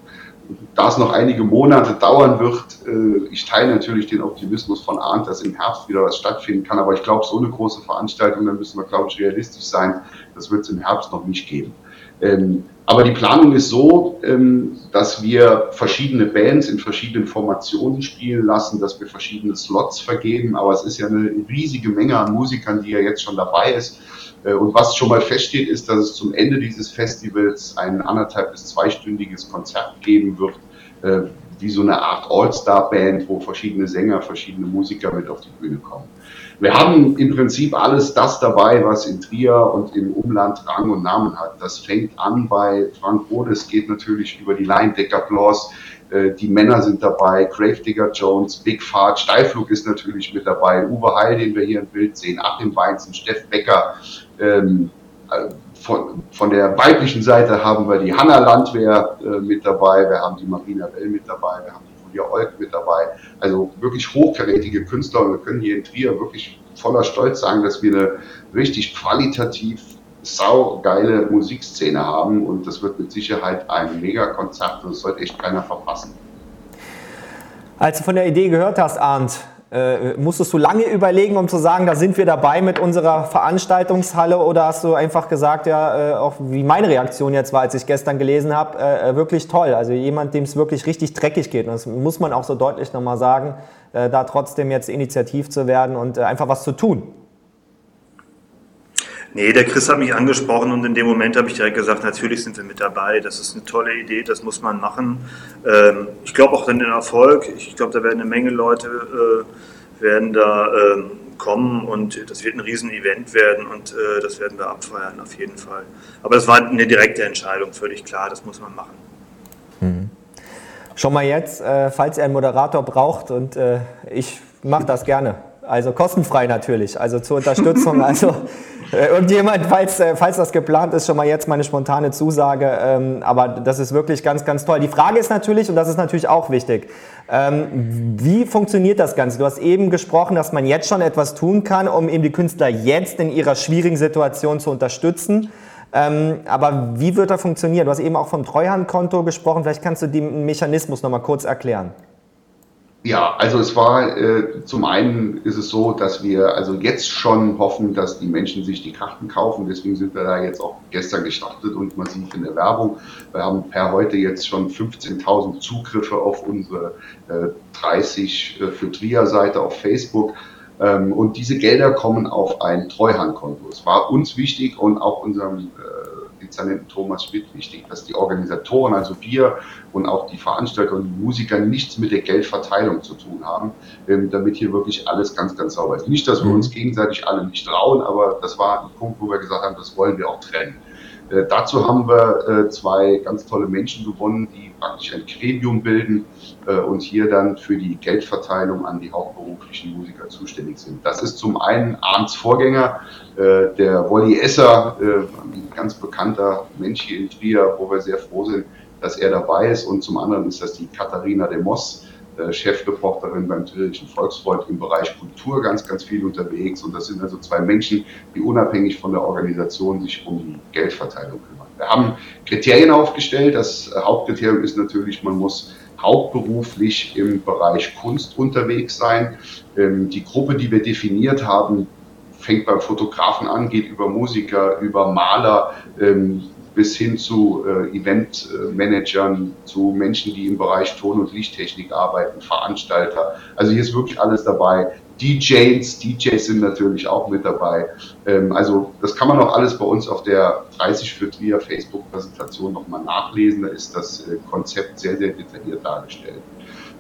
Speaker 7: da es noch einige Monate dauern wird, äh, ich teile natürlich den Optimismus von Arndt, dass im Herbst wieder was stattfinden kann, aber ich glaube, so eine große Veranstaltung, da müssen wir, glaube ich, realistisch sein, das wird es im Herbst noch nicht geben. Ähm, aber die Planung ist so, ähm, dass wir verschiedene Bands in verschiedenen Formationen spielen lassen, dass wir verschiedene Slots vergeben. Aber es ist ja eine riesige Menge an Musikern, die ja jetzt schon dabei ist. Äh, und was schon mal feststeht, ist, dass es zum Ende dieses Festivals ein anderthalb bis zweistündiges Konzert geben wird, äh, wie so eine Art All-Star-Band, wo verschiedene Sänger, verschiedene Musiker mit auf die Bühne kommen. Wir haben im Prinzip alles das dabei, was in Trier und im Umland Rang und Namen hat. Das fängt an bei Frank Rodes, geht natürlich über die Line Decker Claus. Äh, die Männer sind dabei, Grave Digger Jones, Big Fart, Steilflug ist natürlich mit dabei, Uwe Heil, den wir hier im Bild sehen, Achim Weinzen, Steff Becker. Ähm, äh, von, von der weiblichen Seite haben wir die Hanna Landwehr äh, mit dabei, wir haben die Marina Bell mit dabei, wir haben Julia Olk mit dabei. Also wirklich hochkarätige Künstler und wir können hier in Trier wirklich voller Stolz sagen, dass wir eine richtig qualitativ saugeile Musikszene haben und das wird mit Sicherheit ein Mega-Konzert und das sollte echt keiner verpassen.
Speaker 5: Als du von der Idee gehört hast, Arndt, äh, musstest du lange überlegen, um zu sagen, da sind wir dabei mit unserer Veranstaltungshalle oder hast du einfach gesagt, ja, äh, auch wie meine Reaktion jetzt war, als ich gestern gelesen habe, äh, äh, wirklich toll. Also jemand, dem es wirklich richtig dreckig geht. Und das muss man auch so deutlich nochmal sagen, äh, da trotzdem jetzt initiativ zu werden und äh, einfach was zu tun.
Speaker 6: Nee, der Chris hat mich angesprochen und in dem Moment habe ich direkt gesagt, natürlich sind wir mit dabei. Das ist eine tolle Idee, das muss man machen. Ähm, ich glaube auch an den Erfolg. Ich glaube, da werden eine Menge Leute äh, werden da äh, kommen und das wird ein Riesen-Event werden und äh, das werden wir abfeiern auf jeden Fall. Aber das war eine direkte Entscheidung, völlig klar, das muss man machen.
Speaker 5: Mhm. Schon mal jetzt, äh, falls ihr einen Moderator braucht und ich mache das gerne. Also kostenfrei natürlich, also zur Unterstützung. (laughs) Also äh, irgendjemand, falls, äh, falls das geplant ist, schon mal jetzt meine spontane Zusage. Ähm, aber das ist wirklich ganz, ganz toll. Die Frage ist natürlich, und das ist natürlich auch wichtig, ähm, wie funktioniert das Ganze? Du hast eben gesprochen, dass man jetzt schon etwas tun kann, um eben die Künstler jetzt in ihrer schwierigen Situation zu unterstützen. Ähm, aber wie wird das funktionieren? Du hast eben auch vom Treuhandkonto gesprochen. Vielleicht kannst du den Mechanismus noch mal kurz erklären.
Speaker 7: Ja, also es war äh, zum einen ist es so, dass wir also jetzt schon hoffen, dass die Menschen sich die Karten kaufen. Deswegen sind wir da jetzt auch gestern gestartet und massiv in der Werbung. Wir haben per heute jetzt schon 15.000 Zugriffe auf unsere äh, 30 äh, für Trier-Seite auf Facebook. Ähm, und diese Gelder kommen auf ein Treuhandkonto. Es war uns wichtig und auch unserem äh, Dezernenten Thomas Schmidt wichtig, dass die Organisatoren, also wir und auch die Veranstalter und die Musiker nichts mit der Geldverteilung zu tun haben, ähm, damit hier wirklich alles ganz, ganz sauber ist. Nicht, dass wir mhm. uns gegenseitig alle nicht trauen, aber das war ein Punkt, wo wir gesagt haben, das wollen wir auch trennen. Äh, dazu haben wir äh, zwei ganz tolle Menschen gewonnen, die praktisch ein Gremium bilden äh, und hier dann für die Geldverteilung an die hauptberuflichen Musiker zuständig sind. Das ist zum einen Arndts Vorgänger, äh, der Wolli Esser, äh, ein ganz bekannter Mensch hier in Trier, wo wir sehr froh sind, dass er dabei ist. Und zum anderen ist das die Katharina de Moss, äh, Chefreporterin beim Trierischen Volksfreund im Bereich Kultur ganz, ganz viel unterwegs. Und das sind also zwei Menschen, die unabhängig von der Organisation sich um die Geldverteilung kümmern. Wir haben Kriterien aufgestellt. Das Hauptkriterium ist natürlich, man muss hauptberuflich im Bereich Kunst unterwegs sein. Ähm, die Gruppe, die wir definiert haben, fängt beim Fotografen an, geht über Musiker, über Maler, ähm, bis hin zu äh, Eventmanagern, zu Menschen, die im Bereich Ton- und Lichttechnik arbeiten, Veranstalter. Also hier ist wirklich alles dabei. DJs, DJs sind natürlich auch mit dabei. Ähm, also das kann man auch alles bei uns auf der 30 für Trier Facebook-Präsentation nochmal nachlesen. Da ist das äh, Konzept sehr, sehr detailliert dargestellt.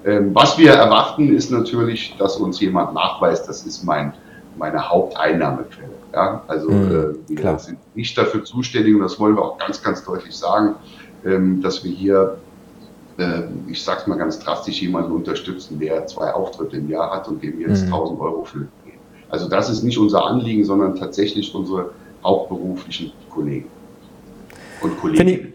Speaker 7: Ähm, was wir erwarten, ist natürlich, dass uns jemand nachweist, das ist mein, meine Haupteinnahmequelle. Ja, also mhm, äh, wir klar. sind nicht dafür zuständig und das wollen wir auch ganz, ganz deutlich sagen, ähm, dass wir hier, äh, ich sag's mal ganz drastisch, jemanden unterstützen, der zwei Auftritte im Jahr hat und dem jetzt mhm. 1000 Euro für geben. Also das ist nicht unser Anliegen, sondern tatsächlich unsere hauptberuflichen Kollegen und Kolleginnen.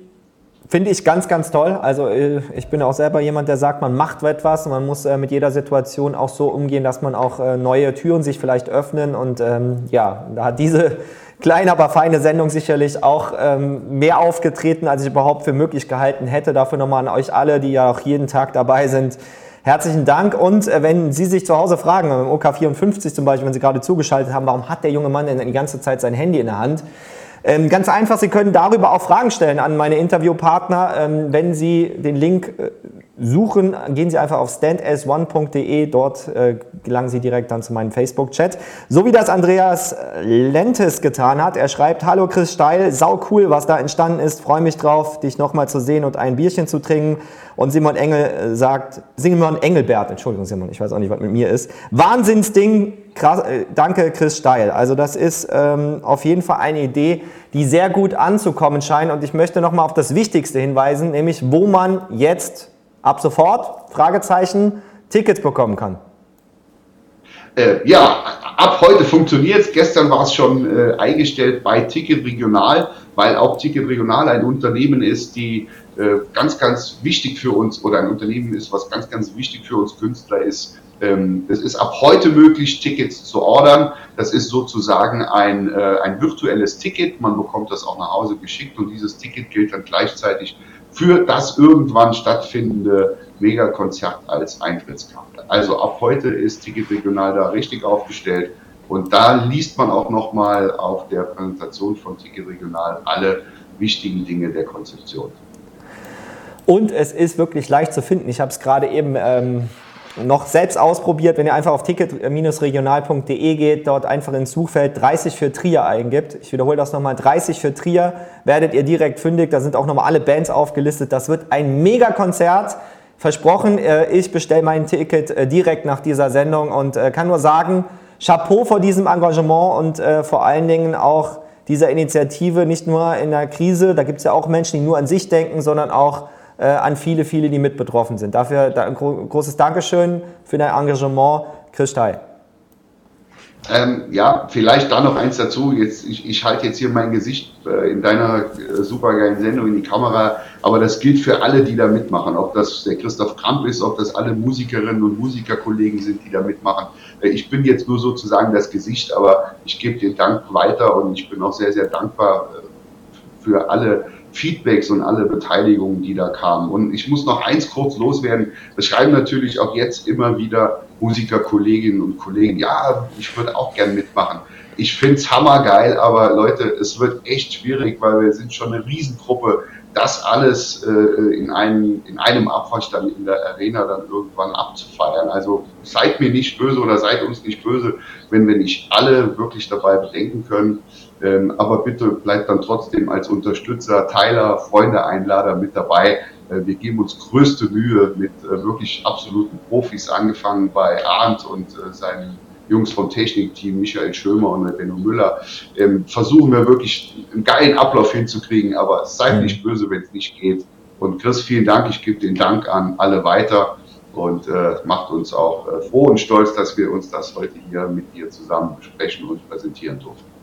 Speaker 5: Finde ich ganz, ganz toll. Also äh, ich bin auch selber jemand, der sagt, man macht etwas und man muss äh, mit jeder Situation auch so umgehen, dass man auch äh, neue Türen sich vielleicht öffnen. Und ähm, ja, da hat diese kleine, aber feine Sendung sicherlich auch ähm, mehr aufgetreten, als ich überhaupt für möglich gehalten hätte. Dafür nochmal an euch alle, die ja auch jeden Tag dabei sind. Herzlichen Dank. Und wenn Sie sich zu Hause fragen, im OK54 zum Beispiel, wenn Sie gerade zugeschaltet haben, warum hat der junge Mann denn die ganze Zeit sein Handy in der Hand? Ähm, ganz einfach, Sie können darüber auch Fragen stellen an meine Interviewpartner. Ähm, wenn Sie den Link äh, suchen, gehen Sie einfach auf stands1.de, dort äh, gelangen Sie direkt dann zu meinem Facebook-Chat. So wie das Andreas Lentes getan hat. Er schreibt, hallo Chris Steil, sau cool, was da entstanden ist, freue mich drauf, dich nochmal zu sehen und ein Bierchen zu trinken. Und Simon Engel äh, sagt, Simon Engelbert, Entschuldigung Simon, ich weiß auch nicht, was mit mir ist. Wahnsinnsding, krass, äh, danke Chris Steil. Also das ist ähm, auf jeden Fall eine Idee, die sehr gut anzukommen scheint. Und ich möchte nochmal auf das Wichtigste hinweisen, nämlich wo man jetzt ab sofort, Fragezeichen, Tickets bekommen kann.
Speaker 7: Äh, ja, ab heute funktioniert es. Gestern war es schon äh, eingestellt bei Ticket Regional, weil auch Ticket Regional ein Unternehmen ist, die äh, ganz, ganz wichtig für uns oder ein Unternehmen ist, was ganz, ganz wichtig für uns Künstler ist, ähm, es ist ab heute möglich, Tickets zu ordern. Das ist sozusagen ein, äh, ein virtuelles Ticket. Man bekommt das auch nach Hause geschickt und dieses Ticket gilt dann gleichzeitig für das irgendwann stattfindende Megakonzert als Eintrittskarte. Also ab heute ist Ticket Regional da richtig aufgestellt und da liest man auch nochmal auf der Präsentation von Ticket Regional alle wichtigen Dinge der Konzeption.
Speaker 5: Und es ist wirklich leicht zu finden. Ich habe es gerade eben ähm, noch selbst ausprobiert, wenn ihr einfach auf ticket-regional.de geht, dort einfach ins Suchfeld 30 für Trier eingibt. Ich wiederhole das nochmal, 30 für Trier, werdet ihr direkt fündig. Da sind auch nochmal alle Bands aufgelistet. Das wird ein Mega-Konzert. Versprochen, äh, ich bestelle mein Ticket äh, direkt nach dieser Sendung und äh, kann nur sagen, Chapeau vor diesem Engagement und vor allen Dingen auch dieser Initiative, nicht nur in der Krise, da gibt es ja auch Menschen, die nur an sich denken, sondern auch äh, an viele, viele, die mit betroffen sind. Dafür ein großes Dankeschön für dein Engagement, Chris Steil.
Speaker 7: Ähm, ja, vielleicht da noch eins dazu. Jetzt, ich, ich halte jetzt hier mein Gesicht äh, in deiner äh, supergeilen Sendung in die Kamera, aber das gilt für alle, die da mitmachen. Ob das der Christoph Kramp ist, ob das alle Musikerinnen und Musikerkollegen sind, die da mitmachen. Äh, ich bin jetzt nur sozusagen das Gesicht, aber ich gebe den Dank weiter und ich bin auch sehr, sehr dankbar äh, für alle Feedbacks und alle Beteiligungen, die da kamen. Und ich muss noch eins kurz loswerden. Das schreiben natürlich auch jetzt immer wieder Musikerkolleginnen und Kollegen. Ja, ich würde auch gern mitmachen. Ich finde es hammergeil, aber Leute, es wird echt schwierig, weil wir sind schon eine Riesengruppe. Das alles äh, in, einem, in einem Abfahrstand in der Arena dann irgendwann abzufeiern. Also seid mir nicht böse oder seid uns nicht böse, wenn wir nicht alle wirklich dabei bedenken können. Ähm, aber bitte bleibt dann trotzdem als Unterstützer, Teiler, Freunde, Einlader mit dabei. Äh, wir geben uns größte Mühe mit äh, wirklich absoluten Profis, angefangen bei Arndt und äh, seinen Jungs vom Technikteam, Michael Schömer und Benno Müller, ähm, versuchen wir wirklich einen geilen Ablauf hinzukriegen, aber seid nicht böse, wenn es nicht geht. Und Chris, vielen Dank. Ich gebe den Dank an alle weiter und äh, macht uns auch äh, froh und stolz, dass wir uns das heute hier mit dir zusammen besprechen und präsentieren durften.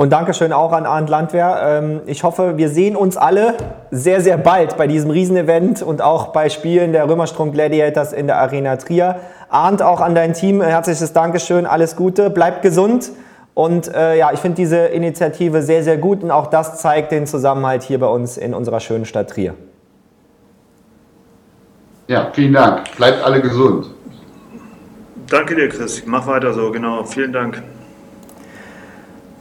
Speaker 5: Und Dankeschön auch an Arndt Landwehr. Ähm, ich hoffe, wir sehen uns alle sehr, sehr bald bei diesem Riesenevent und auch bei Spielen der Römerstrom Gladiators in der Arena Trier. Arndt, auch an dein Team herzliches Dankeschön, alles Gute, bleibt gesund. Und äh, ja, ich finde diese Initiative sehr, sehr gut und auch das zeigt den Zusammenhalt hier bei uns in unserer schönen Stadt Trier.
Speaker 7: Ja, vielen Dank. Bleibt alle gesund.
Speaker 6: Danke dir, Chris. Mach weiter so, genau. Vielen Dank.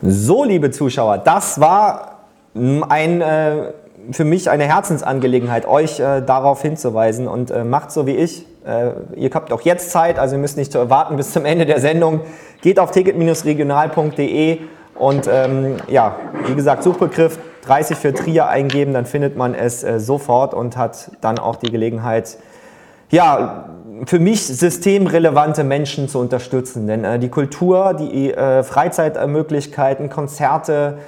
Speaker 5: So, liebe Zuschauer, das war ein, äh, für mich eine Herzensangelegenheit, euch äh, darauf hinzuweisen und äh, macht so wie ich. Äh, ihr habt auch jetzt Zeit, also ihr müsst nicht warten bis zum Ende der Sendung. Geht auf ticket-regional.de und ähm, ja, wie gesagt, Suchbegriff 30 für Trier eingeben, dann findet man es äh, sofort und hat dann auch die Gelegenheit, ja, für mich systemrelevante Menschen zu unterstützen. Denn äh, die Kultur, die äh, Freizeitmöglichkeiten, Konzerte,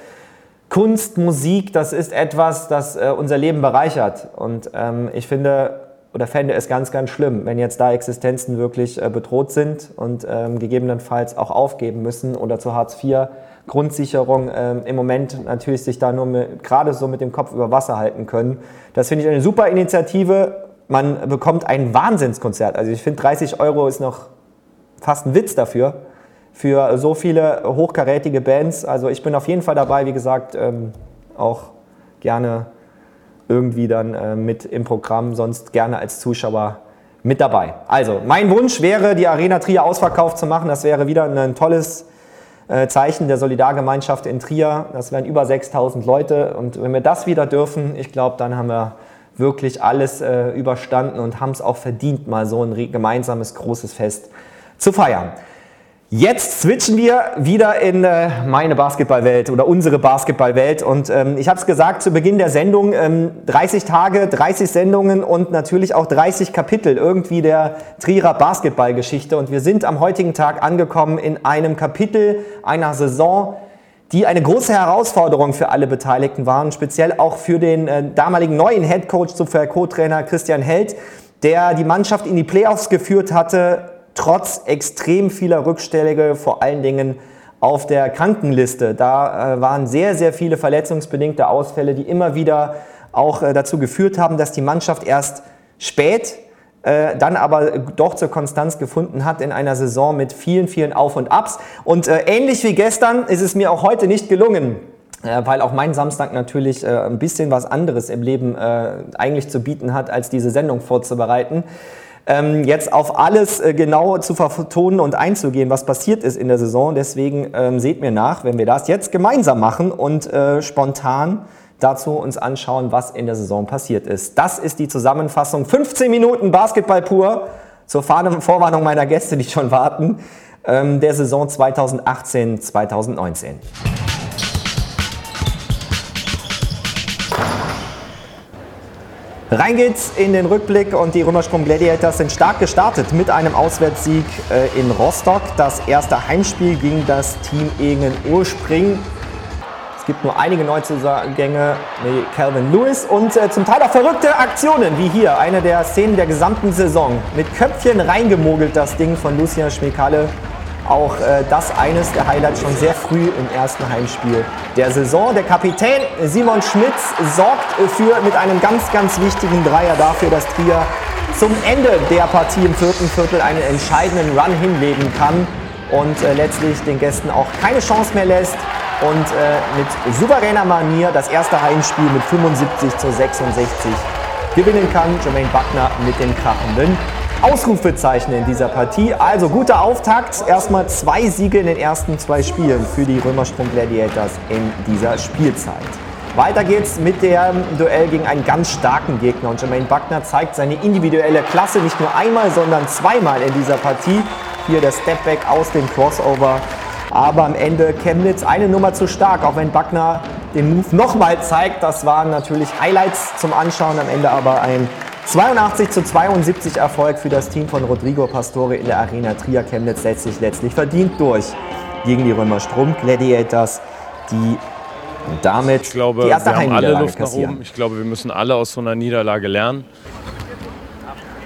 Speaker 5: Kunst, Musik, das ist etwas, das äh, unser Leben bereichert. Und ähm, ich finde oder fände es ganz, ganz schlimm, wenn jetzt da Existenzen wirklich äh, bedroht sind und ähm, gegebenenfalls auch aufgeben müssen oder zur Hartz IV. Grundsicherung ähm, im Moment natürlich sich da nur gerade so mit dem Kopf über Wasser halten können. Das finde ich eine super Initiative man bekommt ein Wahnsinnskonzert. Also ich finde 30 Euro ist noch fast ein Witz dafür, für so viele hochkarätige Bands. Also ich bin auf jeden Fall dabei, wie gesagt, ähm, auch gerne irgendwie dann äh, mit im Programm, sonst gerne als Zuschauer mit dabei. Also mein Wunsch wäre, die Arena Trier ausverkauft zu machen. Das wäre wieder ein tolles äh, Zeichen der Solidargemeinschaft in Trier. Das wären über 6000 Leute. Und wenn wir das wieder dürfen, ich glaube, dann haben wir wirklich alles äh, überstanden und haben es auch verdient, mal so ein gemeinsames großes Fest zu feiern. Jetzt switchen wir wieder in äh, meine Basketballwelt oder unsere Basketballwelt. Und ähm, ich habe es gesagt zu Beginn der Sendung, ähm, 30 Tage, 30 Sendungen und natürlich auch 30 Kapitel irgendwie der Trierer Basketballgeschichte. Und wir sind am heutigen Tag angekommen in einem Kapitel einer Saison, die eine große Herausforderung für alle Beteiligten waren, speziell auch für den äh, damaligen neuen Head Coach, für Co-Trainer Christian Held, der die Mannschaft in die Playoffs geführt hatte, trotz extrem vieler Rückstellige, vor allen Dingen auf der Krankenliste. Da äh, waren sehr, sehr viele verletzungsbedingte Ausfälle, die immer wieder auch äh, dazu geführt haben, dass die Mannschaft erst spät äh, dann aber doch zur Konstanz gefunden hat in einer Saison mit vielen, vielen Auf und Abs. Und äh, ähnlich wie gestern ist es mir auch heute nicht gelungen, äh, weil auch mein Samstag natürlich äh, ein bisschen was anderes im Leben äh, eigentlich zu bieten hat, als diese Sendung vorzubereiten. Ähm, jetzt auf alles äh, genau zu vertonen und einzugehen, was passiert ist in der Saison. Deswegen ähm, seht mir nach, wenn wir das jetzt gemeinsam machen und spontan dazu uns anschauen, was in der Saison passiert ist. Das ist die Zusammenfassung. 15 Minuten Basketball pur zur Vorwarnung meiner Gäste, die schon warten, ähm, der Saison 2018-2019. Rein geht's in den Rückblick und die Römerstrom Gladiators sind stark gestartet mit einem Auswärtssieg äh, in Rostock. Das erste Heimspiel gegen das Team Egen Urspring es gibt nur einige Neuzugänge wie Calvin Lewis und äh, zum Teil auch verrückte Aktionen, wie hier, eine der Szenen der gesamten Saison. Mit Köpfchen reingemogelt das Ding von Lucian Schmekale. Auch äh, das eines der Highlights schon sehr früh im ersten Heimspiel der Saison. Der Kapitän Simon Schmitz sorgt für mit einem ganz, ganz wichtigen Dreier dafür, dass Trier zum Ende der Partie im vierten Viertel einen entscheidenden Run hinlegen kann und äh, letztlich den Gästen auch keine Chance mehr lässt und äh, mit souveräner Manier das erste Heimspiel mit 75 zu 66 gewinnen kann. Jermaine Buckner mit dem krachenden Ausrufezeichen in dieser Partie. Also guter Auftakt. Erstmal zwei Siege in den ersten zwei Spielen für die Römerstrom Gladiators in dieser Spielzeit. Weiter geht's mit dem Duell gegen einen ganz starken Gegner und Jermaine Buckner zeigt seine individuelle Klasse nicht nur einmal, sondern zweimal in dieser Partie. Hier der Stepback aus dem Crossover aber am Ende Chemnitz eine Nummer zu stark, auch wenn Backner den Move nochmal zeigt. Das waren natürlich Highlights zum Anschauen, am Ende aber ein 82 zu 72 Erfolg für das Team von Rodrigo Pastore in der Arena Trier Chemnitz setzt sich letztlich verdient durch gegen die Römer Strom Gladiators, die damit
Speaker 8: Ich glaube,
Speaker 5: die erste
Speaker 8: wir haben alle Luft nach
Speaker 5: kassieren.
Speaker 8: oben. Ich glaube, wir müssen alle aus so einer Niederlage lernen.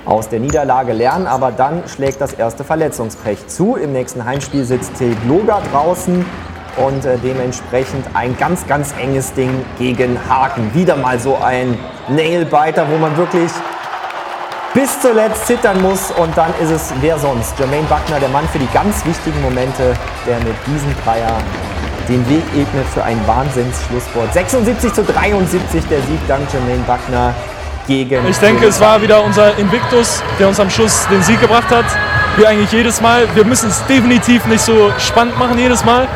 Speaker 5: Aus der Niederlage lernen, aber dann schlägt das erste Verletzungspech zu. Im nächsten Heimspiel sitzt Till Gloger draußen und äh, dementsprechend ein ganz, ganz enges Ding gegen Haken. Wieder mal so ein Nailbiter, wo man wirklich bis zuletzt zittern muss und dann ist es wer sonst. Jermaine Buckner, der Mann für die ganz wichtigen Momente, der mit diesem Dreier den Weg ebnet für ein Wahnsinns-Schlusswort. 76 zu 73 der Sieg dank Jermaine Buckner gegen
Speaker 9: Ich denke, es war wieder unser Invictus, der uns am Schluss den Sieg gebracht hat. Wie eigentlich jedes Mal. Wir müssen es definitiv nicht so spannend machen jedes Mal.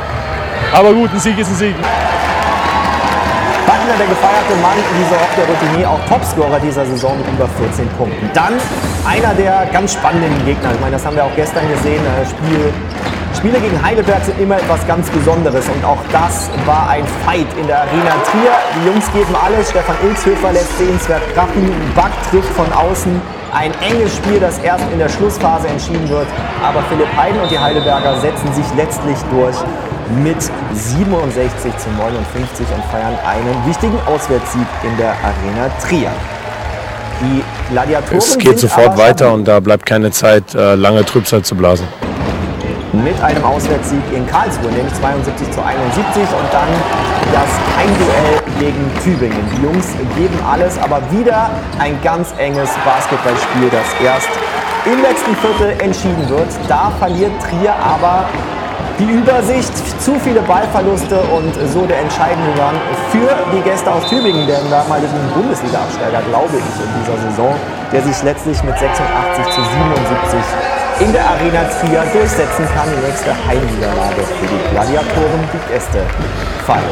Speaker 9: Aber gut, ein Sieg ist ein Sieg.
Speaker 5: Buckner, der gefeierte Mann, dieser auch der Routinier, auch Topscorer dieser Saison mit über 14 Punkten. Dann einer der ganz spannenden Gegner. Ich meine, das haben wir auch gestern gesehen. äh, Spiel, Spiele gegen Heidelberg sind immer etwas ganz Besonderes und auch das war ein Fight in der Arena Trier. Die Jungs geben alles. Stefan Ilzhöfer lässt sehenswert krachen. Buck trifft von außen. Ein enges Spiel, das erst in der Schlussphase entschieden wird. Aber Philipp Heiden und die Heidelberger setzen sich letztlich durch mit 67 zu 59 und feiern einen wichtigen Auswärtssieg in der Arena Trier. Die Gladiatoren
Speaker 8: Es geht sofort weiter und da bleibt keine Zeit, äh, lange Trübsal zu blasen.
Speaker 5: Mit einem Auswärtssieg in Karlsruhe, nämlich 72 zu 71 und dann das Heimduell gegen Tübingen. Die Jungs geben alles, aber wieder ein ganz enges Basketballspiel, das erst im letzten Viertel entschieden wird. Da verliert Trier aber die Übersicht, zu viele Ballverluste und so der entscheidende Run für die Gäste aus Tübingen, den damaligen Bundesliga-Absteiger, glaube ich, in dieser Saison, der sich letztlich mit 86 zu 77 in der Arena Trier durchsetzen kann. Die nächste Heimniederlage für die Gladiatoren, die Gäste fallen.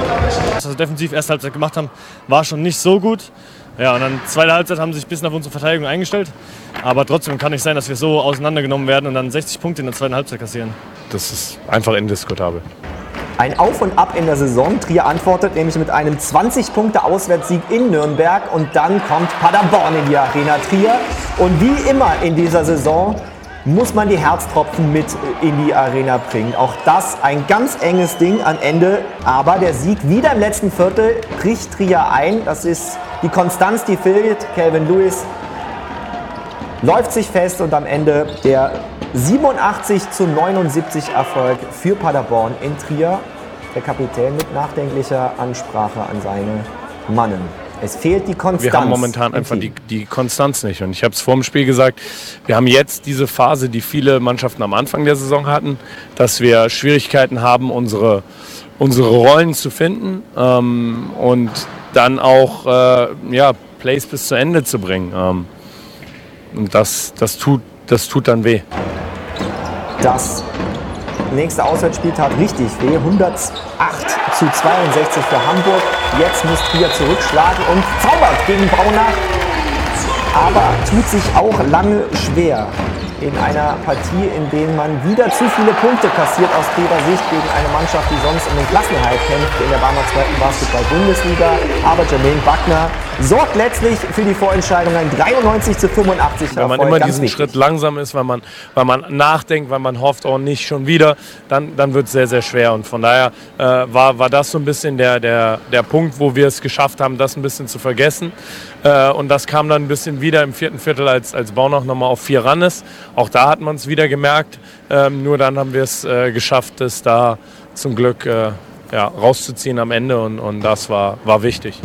Speaker 9: Was wir defensiv erste Halbzeit gemacht haben, war schon nicht so gut. Ja, und dann zweite Halbzeit haben sie sich ein bisschen auf unsere Verteidigung eingestellt. Aber trotzdem kann nicht sein, dass wir so auseinandergenommen werden und dann 60 Punkte in der zweiten Halbzeit kassieren.
Speaker 8: Das ist einfach indiskutabel.
Speaker 5: Ein Auf und Ab in der Saison. Trier antwortet nämlich mit einem 20-Punkte-Auswärtssieg in Nürnberg und dann kommt Paderborn in die Arena Trier. Und wie immer in dieser Saison muss man die Herztropfen mit in die Arena bringen. Auch das ein ganz enges Ding am Ende, aber der Sieg wieder im letzten Viertel bricht Trier ein. Das ist die Konstanz, die fehlt. Calvin Lewis läuft sich fest und am Ende der 87 zu 79 Erfolg für Paderborn in Trier. Der Kapitän mit nachdenklicher Ansprache an seine Mannen. Es fehlt die Konstanz.
Speaker 8: Wir haben momentan einfach die, die Konstanz nicht. Und ich habe es vor dem Spiel gesagt, wir haben jetzt diese Phase, die viele Mannschaften am Anfang der Saison hatten, dass wir Schwierigkeiten haben, unsere, unsere Rollen zu finden ähm, und dann auch äh, ja, Plays bis zu Ende zu bringen. Ähm, und das, das, tut, das tut dann weh.
Speaker 5: Das nächste Auswärtsspiel tat richtig weh. 108 zu 62 für Hamburg. Jetzt muss Trier zurückschlagen und zaubert gegen Braunach. Aber tut sich auch lange schwer in einer Partie, in der man wieder zu viele Punkte kassiert aus Trierer Sicht gegen eine Mannschaft, die sonst um den Klassenerhalt kämpft in der Barmer zweiten Basketball-Bundesliga. Aber Jermaine Buckner sorgt letztlich für die Vorentscheidung. Ein 93 zu 85
Speaker 8: Wenn man
Speaker 5: Erfolg,
Speaker 8: immer diesen
Speaker 5: wichtig.
Speaker 8: Schritt langsam ist, weil man, weil man nachdenkt, weil man hofft, oh nicht schon wieder, dann, dann wird es sehr, sehr schwer. Und von daher äh, war, war das so ein bisschen der, der, der Punkt, wo wir es geschafft haben, das ein bisschen zu vergessen. Äh, und das kam dann ein bisschen wieder im vierten Viertel, als, als Baunach nochmal auf vier ran ist. Auch da hat man es wieder gemerkt. Ähm, nur dann haben wir es äh, geschafft, es da zum Glück äh, ja, rauszuziehen am Ende. Und, und das war, war wichtig.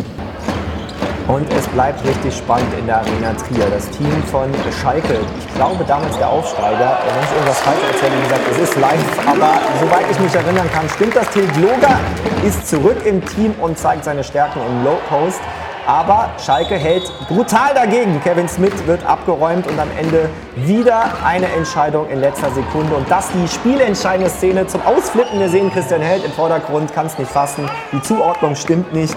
Speaker 5: Und es bleibt richtig spannend in der Arena Trier. Das Team von Schalke, ich glaube damals der Aufsteiger, wenn ich irgendwas falsch erzähle, wie gesagt, es ist live, aber soweit ich mich erinnern kann, stimmt das. Till Gloger ist zurück im Team und zeigt seine Stärken im Low Post. Aber Schalke hält brutal dagegen. Kevin Smith wird abgeräumt und am Ende wieder eine Entscheidung in letzter Sekunde. Und das die spielentscheidende Szene zum Ausflippen. Wir sehen Christian Held im Vordergrund, kann es nicht fassen. Die Zuordnung stimmt nicht.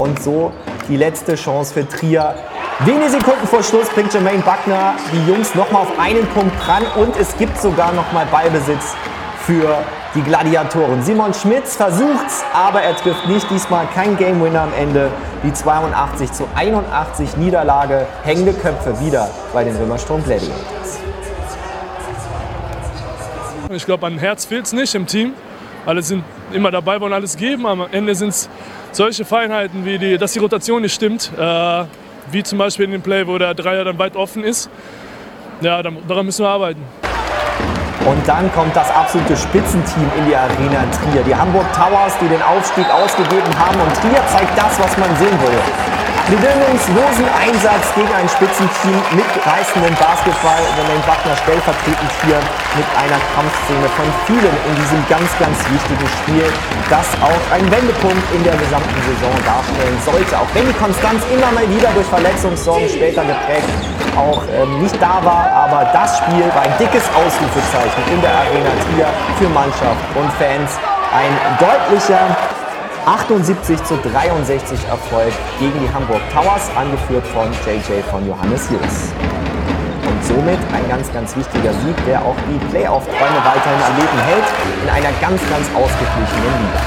Speaker 5: Und so die letzte Chance für Trier. Wenige Sekunden vor Schluss bringt Jermaine Buckner die Jungs nochmal auf einen Punkt dran und es gibt sogar nochmal Ballbesitz für die Gladiatoren. Simon Schmitz versucht's, aber er trifft nicht. Diesmal kein Game Winner am Ende. Die 82 zu 81 Niederlage. Hängende Köpfe wieder bei den Römerstrom Gladiators.
Speaker 10: Ich glaube, an Herz fehlt es nicht im Team. Alle sind immer dabei, wollen alles geben. Am Ende sind es solche Feinheiten, wie die, dass die Rotation nicht stimmt. Äh, wie zum Beispiel in dem Play, wo der Dreier dann weit offen ist. Ja, daran müssen wir arbeiten.
Speaker 5: Und dann kommt das absolute Spitzenteam in die Arena Trier. Die Hamburg Towers, die den Aufstieg ausgegeben haben. Und Trier zeigt das, was man sehen will bedingungslosen Einsatz gegen ein Spitzenteam mit reißendem Basketball. Romain Wagner stellvertretend hier mit einer Kampfszene von vielen in diesem ganz, ganz wichtigen Spiel, das auch einen Wendepunkt in der gesamten Saison darstellen sollte. Auch wenn die Konstanz immer mal wieder durch Verletzungssorgen später geprägt auch ähm, nicht da war, aber das Spiel war ein dickes Ausrufezeichen in der Arena Trier für Mannschaft und Fans. Ein deutlicher 78 zu 63 Erfolg gegen die Hamburg Towers, angeführt von JJ von Johannes Jus. Und somit ein ganz, ganz wichtiger Sieg, der auch die Playoff-Träume weiterhin am Leben hält, in einer ganz, ganz ausgeglichenen Liga.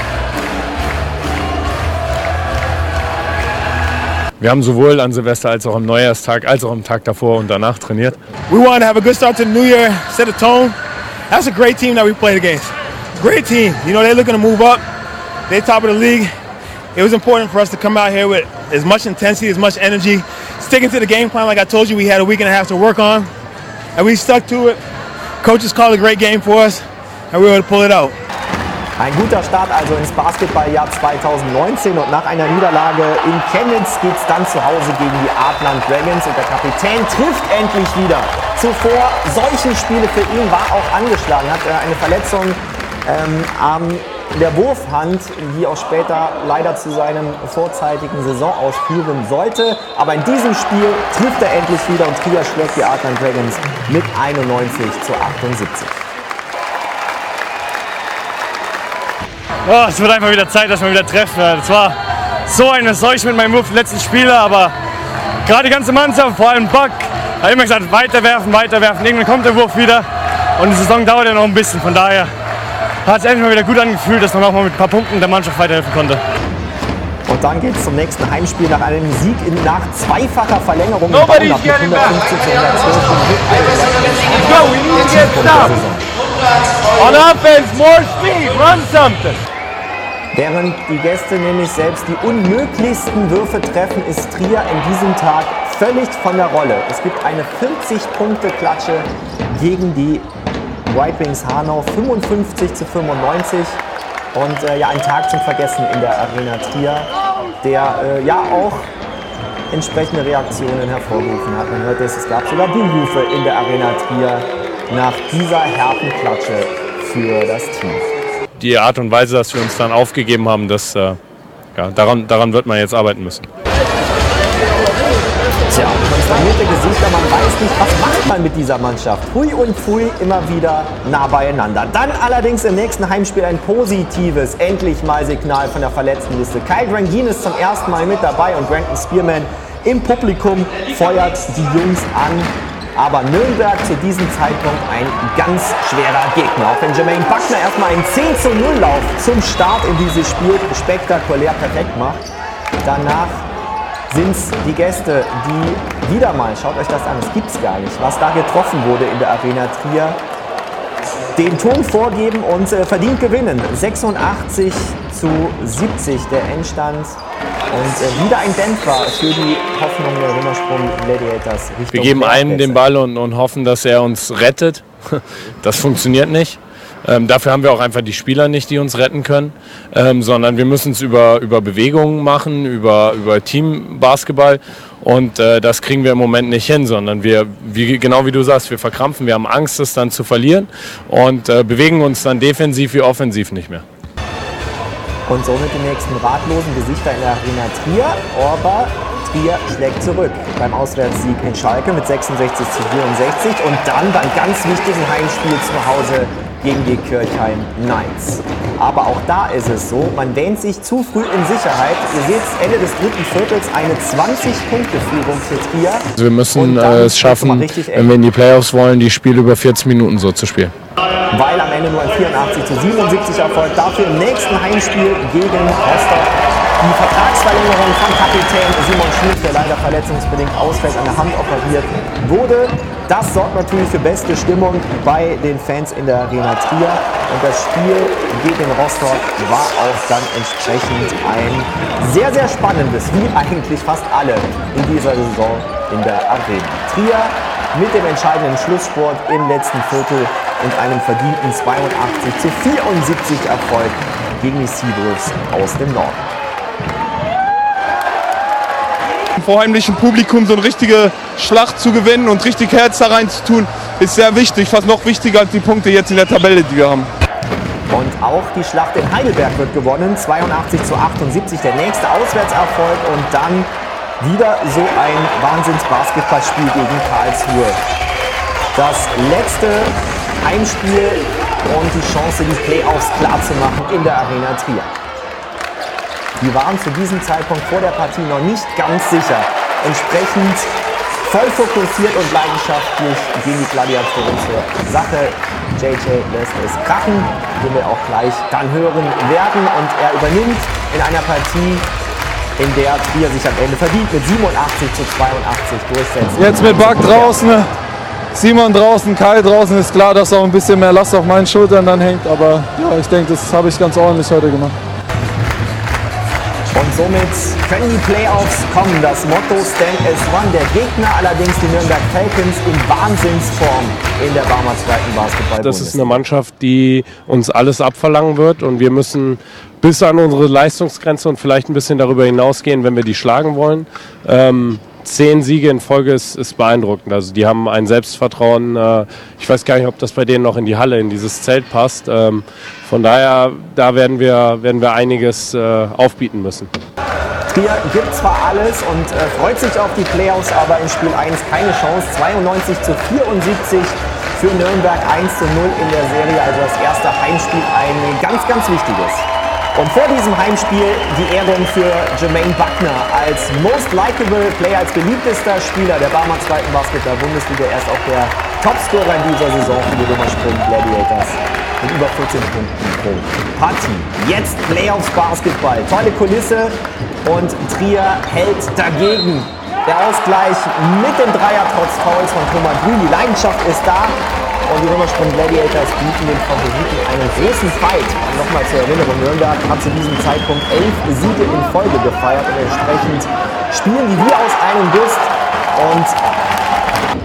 Speaker 10: Wir haben sowohl an Silvester als auch am Neujahrstag, als auch am Tag davor und danach trainiert.
Speaker 11: We want to have a good start to the new year, set a tone. That's a great team that we played against. Great team. You know, they're looking to move up. They're top of the league. It was important for us to come out here with as much intensity, as much energy, sticking to the game plan. Like I told you, we had a week and a half to work on, and we stuck to it. Coaches called a great game for us, and we were able to pull it out.
Speaker 5: Ein guter Start also ins Basketballjahr 2019 und nach einer Niederlage in Chemnitz geht es dann zu Hause gegen die Artland Dragons und der Kapitän trifft endlich wieder. Zuvor solche Spiele für ihn war auch angeschlagen, hat er eine Verletzung ähm, am der Wurfhand, die auch später leider zu seinem vorzeitigen Saison ausführen sollte. Aber in diesem Spiel trifft er endlich wieder und Trier schlägt die Artland Dragons mit 91 zu 78.
Speaker 12: Oh, es wird einfach wieder Zeit, dass wir wieder treffen. Es war so eine Seuche mit meinem Wurf im letzten Spiele, aber gerade die ganze Mannschaft, vor allem Buck, hat immer gesagt, weiterwerfen, weiterwerfen. Irgendwann kommt der Wurf wieder und die Saison dauert ja noch ein bisschen. Von daher hat es endlich mal wieder gut angefühlt, dass man auch mal mit ein paar Punkten der Mannschaft weiterhelfen konnte.
Speaker 5: Und dann geht es zum nächsten Heimspiel nach einem Sieg in, nach zweifacher Verlängerung. Nobody's getting back.
Speaker 11: On offense, more speed, run something.
Speaker 5: Während die Gäste nämlich selbst die unmöglichsten Würfe treffen, ist Trier in diesem Tag völlig von der Rolle. Es gibt eine 40-Punkte-Klatsche gegen die White Wings Hanau 55 zu 95. Und äh, ja, ein Tag zum Vergessen in der Arena Trier, der äh, ja auch entsprechende Reaktionen hervorgerufen hat. Man hört es, es gab sogar Buhrufe in der Arena Trier nach dieser herben Klatsche für das Team.
Speaker 10: Die Art und Weise, dass wir uns dann aufgegeben haben, das, äh, ja, daran, daran wird man jetzt arbeiten müssen.
Speaker 5: Konsternierte Gesichter, man weiß nicht, was macht man mit dieser Mannschaft. Hui und Pfui immer wieder nah beieinander. Dann allerdings im nächsten Heimspiel ein positives, endlich mal Signal von der Verletztenliste. Kyle Grangin ist zum ersten Mal mit dabei und Brandon Spearman im Publikum feuert die Jungs an. Aber Nürnberg zu diesem Zeitpunkt ein ganz schwerer Gegner. Auch wenn Jermaine Buckner erstmal einen 10 zu 0 Lauf zum Start in dieses Spiel spektakulär perfekt macht. Danach sind es die Gäste, die wieder mal, schaut euch das an, es gibt es gar nicht, was da getroffen wurde in der Arena Trier, den Ton vorgeben und äh, verdient gewinnen. 86 zu 70 der Endstand. Und äh, wieder ein Dämpfer für die Hoffnung der Römersprung Gladiators.
Speaker 10: Richtung Wir geben einen den Ball und, und hoffen, dass er uns rettet. (laughs) Das funktioniert nicht. Ähm, dafür haben wir auch einfach die Spieler nicht, die uns retten können, ähm, sondern wir müssen es über, über Bewegungen machen, über, über Teambasketball. Und äh, das kriegen wir im Moment nicht hin, sondern wir, wie, genau wie du sagst, wir verkrampfen, wir haben Angst, es dann zu verlieren und äh, bewegen uns dann defensiv wie offensiv nicht mehr.
Speaker 5: Und somit die nächsten ratlosen Gesichter in der Arena Trier. Orba Trier schlägt zurück beim Auswärtssieg in Schalke mit 66 zu 64 und dann beim ganz wichtigen Heimspiel zu Hause gegen die Kirchheim Knights. Aber auch da ist es so, man wähnt sich zu früh in Sicherheit. Ihr seht Ende des dritten Viertels eine 20-Punkte-Führung für Trier.
Speaker 10: Also wir müssen äh, es schaffen, wenn wir in die Playoffs wollen, die Spiele über 40 Minuten so zu spielen.
Speaker 5: weil am Ende nur ein 84 zu 77 erfolgt. Dafür im nächsten Heimspiel gegen Rostock die Vertragsverlängerung von Kapitän Simon Schmidt, der leider verletzungsbedingt ausfällt, an der Hand operiert wurde. Das sorgt natürlich für beste Stimmung bei den Fans in der Arena Trier. Und das Spiel gegen Rostock war auch dann entsprechend ein sehr, sehr spannendes, wie eigentlich fast alle in dieser Saison in der Arena. Trier mit dem entscheidenden Schlusssport im letzten Viertel und einem verdienten 82 zu 74 Erfolg gegen die Seabrooks aus dem Norden.
Speaker 11: Vor heimlichem Publikum so eine richtige Schlacht zu gewinnen und richtig Herz da rein zu tun, ist sehr wichtig, fast noch wichtiger als die Punkte jetzt in der Tabelle, die wir haben.
Speaker 5: Und auch die Schlacht in Heidelberg wird gewonnen, 82 zu 78, der nächste Auswärtserfolg und dann wieder so ein Wahnsinns-Basketballspiel gegen Karlsruhe. Das letzte Heimspiel und die Chance, die Playoffs klarzumachen in der Arena Trier. Die waren zu diesem Zeitpunkt vor der Partie noch nicht ganz sicher. Entsprechend voll fokussiert und leidenschaftlich gehen die Gladiatoren zur Sache. JJ lässt es krachen, den wir auch gleich dann hören werden. Und er übernimmt in einer Partie, in der Trier sich am Ende verdient mit 87 zu 82 durchsetzt.
Speaker 13: Jetzt mit Buck draußen, Simon draußen, Kai draußen, ist klar, dass auch ein bisschen mehr Last auf meinen Schultern dann hängt. Aber ja, ich denke, das habe ich ganz ordentlich heute gemacht.
Speaker 5: Und somit können die Playoffs kommen. Das Motto Stand as One. Der Gegner allerdings die Nürnberg Falcons in Wahnsinnsform in der Barmer zweiten Basketball.
Speaker 10: Das ist eine Mannschaft, die uns alles abverlangen wird und wir müssen bis an unsere Leistungsgrenze und vielleicht ein bisschen darüber hinausgehen, wenn wir die schlagen wollen. Ähm, zehn Siege in Folge ist, ist, beeindruckend. Also die haben ein Selbstvertrauen. Äh, ich weiß gar nicht, ob das bei denen noch in die Halle, in dieses Zelt passt. Ähm, von daher, da werden wir, werden wir einiges äh, aufbieten müssen.
Speaker 5: Trier gibt zwar alles und äh, freut sich auf die Playoffs, aber in Spiel 1 keine Chance. 92 zu 74 für Nürnberg 1 zu 0 in der Serie. Also das erste Heimspiel ein ganz, ganz wichtiges. Und vor diesem Heimspiel die Ehrung für Jermaine Buckner als Most Likeable Player, als beliebtester Spieler der Barmer zweiten Basketball-Bundesliga. Er ist auch der Topscorer in dieser Saison für die Römersprung Gladiators mit über 14 Punkten pro Partie. Jetzt Playoffs Basketball. Tolle Kulisse und Trier hält dagegen. Der Ausgleich mit dem Dreier trotz Fouls von Thomas Grün. Die Leidenschaft ist da. Und die Römersprung Gladiators bieten den Favoriten einen großen Fight. Nochmal zur Erinnerung, Nürnberg hat zu diesem Zeitpunkt elf Siege in Folge gefeiert und entsprechend spielen die wie aus einem Guss. Und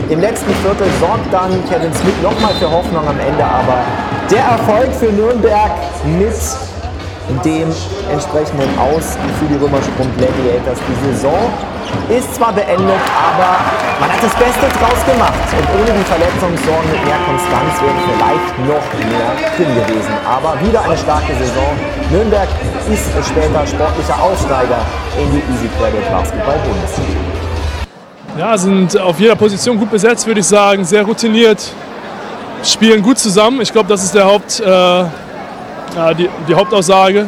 Speaker 5: im letzten Viertel sorgt dann Kevin Smith nochmal für Hoffnung am Ende, aber der Erfolg für Nürnberg mit dem entsprechenden Aus für die Römersprung Gladiators. Die Saison ist zwar beendet, aber man hat das Beste draus gemacht. Und ohne die Verletzungssorgen mit mehr Konstanz wäre vielleicht noch mehr drin gewesen. Aber wieder eine starke Saison. Nürnberg ist später sportlicher Aufsteiger in die Easy Credit Basketball Bundesliga.
Speaker 14: Ja, sind auf jeder Position gut besetzt, würde ich sagen. Sehr routiniert, spielen gut zusammen. Ich glaube, das ist der Haupt, äh, die, die, Hauptaussage,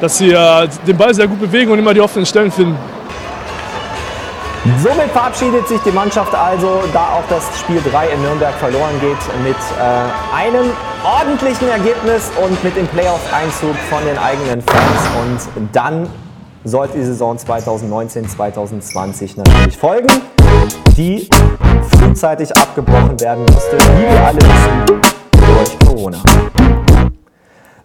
Speaker 14: dass sie äh, den Ball sehr gut bewegen und immer die offenen Stellen finden.
Speaker 5: Somit verabschiedet sich die Mannschaft also, da auch das Spiel 3 in Nürnberg verloren geht, mit äh, einem ordentlichen Ergebnis und mit dem Playoff-Einzug von den eigenen Fans. Und dann sollte die Saison 2019-2020 natürlich folgen, die frühzeitig abgebrochen werden musste, wie wir alle wissen, durch Corona.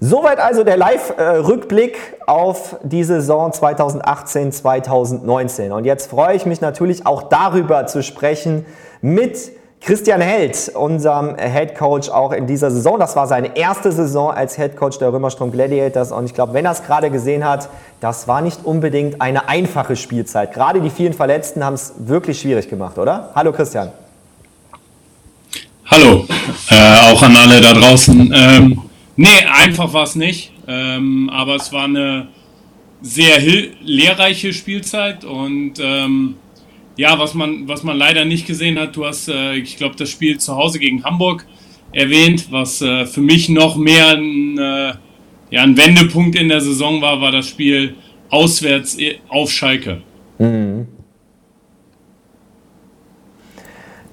Speaker 5: Soweit also der Live-Rückblick auf die Saison 2018-2019. Und jetzt freue ich mich natürlich auch darüber zu sprechen mit Christian Held, unserem Head Coach auch in dieser Saison. Das war seine erste Saison als Head Coach der Römerstrom Gladiators. Und ich glaube, wenn er es gerade gesehen hat, das war nicht unbedingt eine einfache Spielzeit. Gerade die vielen Verletzten haben es wirklich schwierig gemacht, oder? Hallo Christian.
Speaker 8: Hallo, äh, auch an alle da draußen. Ähm Nee, einfach war es nicht. Ähm, aber es war eine sehr lehrreiche Spielzeit und ähm, ja, was man, was man leider nicht gesehen hat, du hast, äh, ich glaube, das Spiel zu Hause gegen Hamburg erwähnt, was äh, für mich noch mehr ein, äh, ja, ein Wendepunkt in der Saison war, war das Spiel auswärts auf Schalke. Mhm.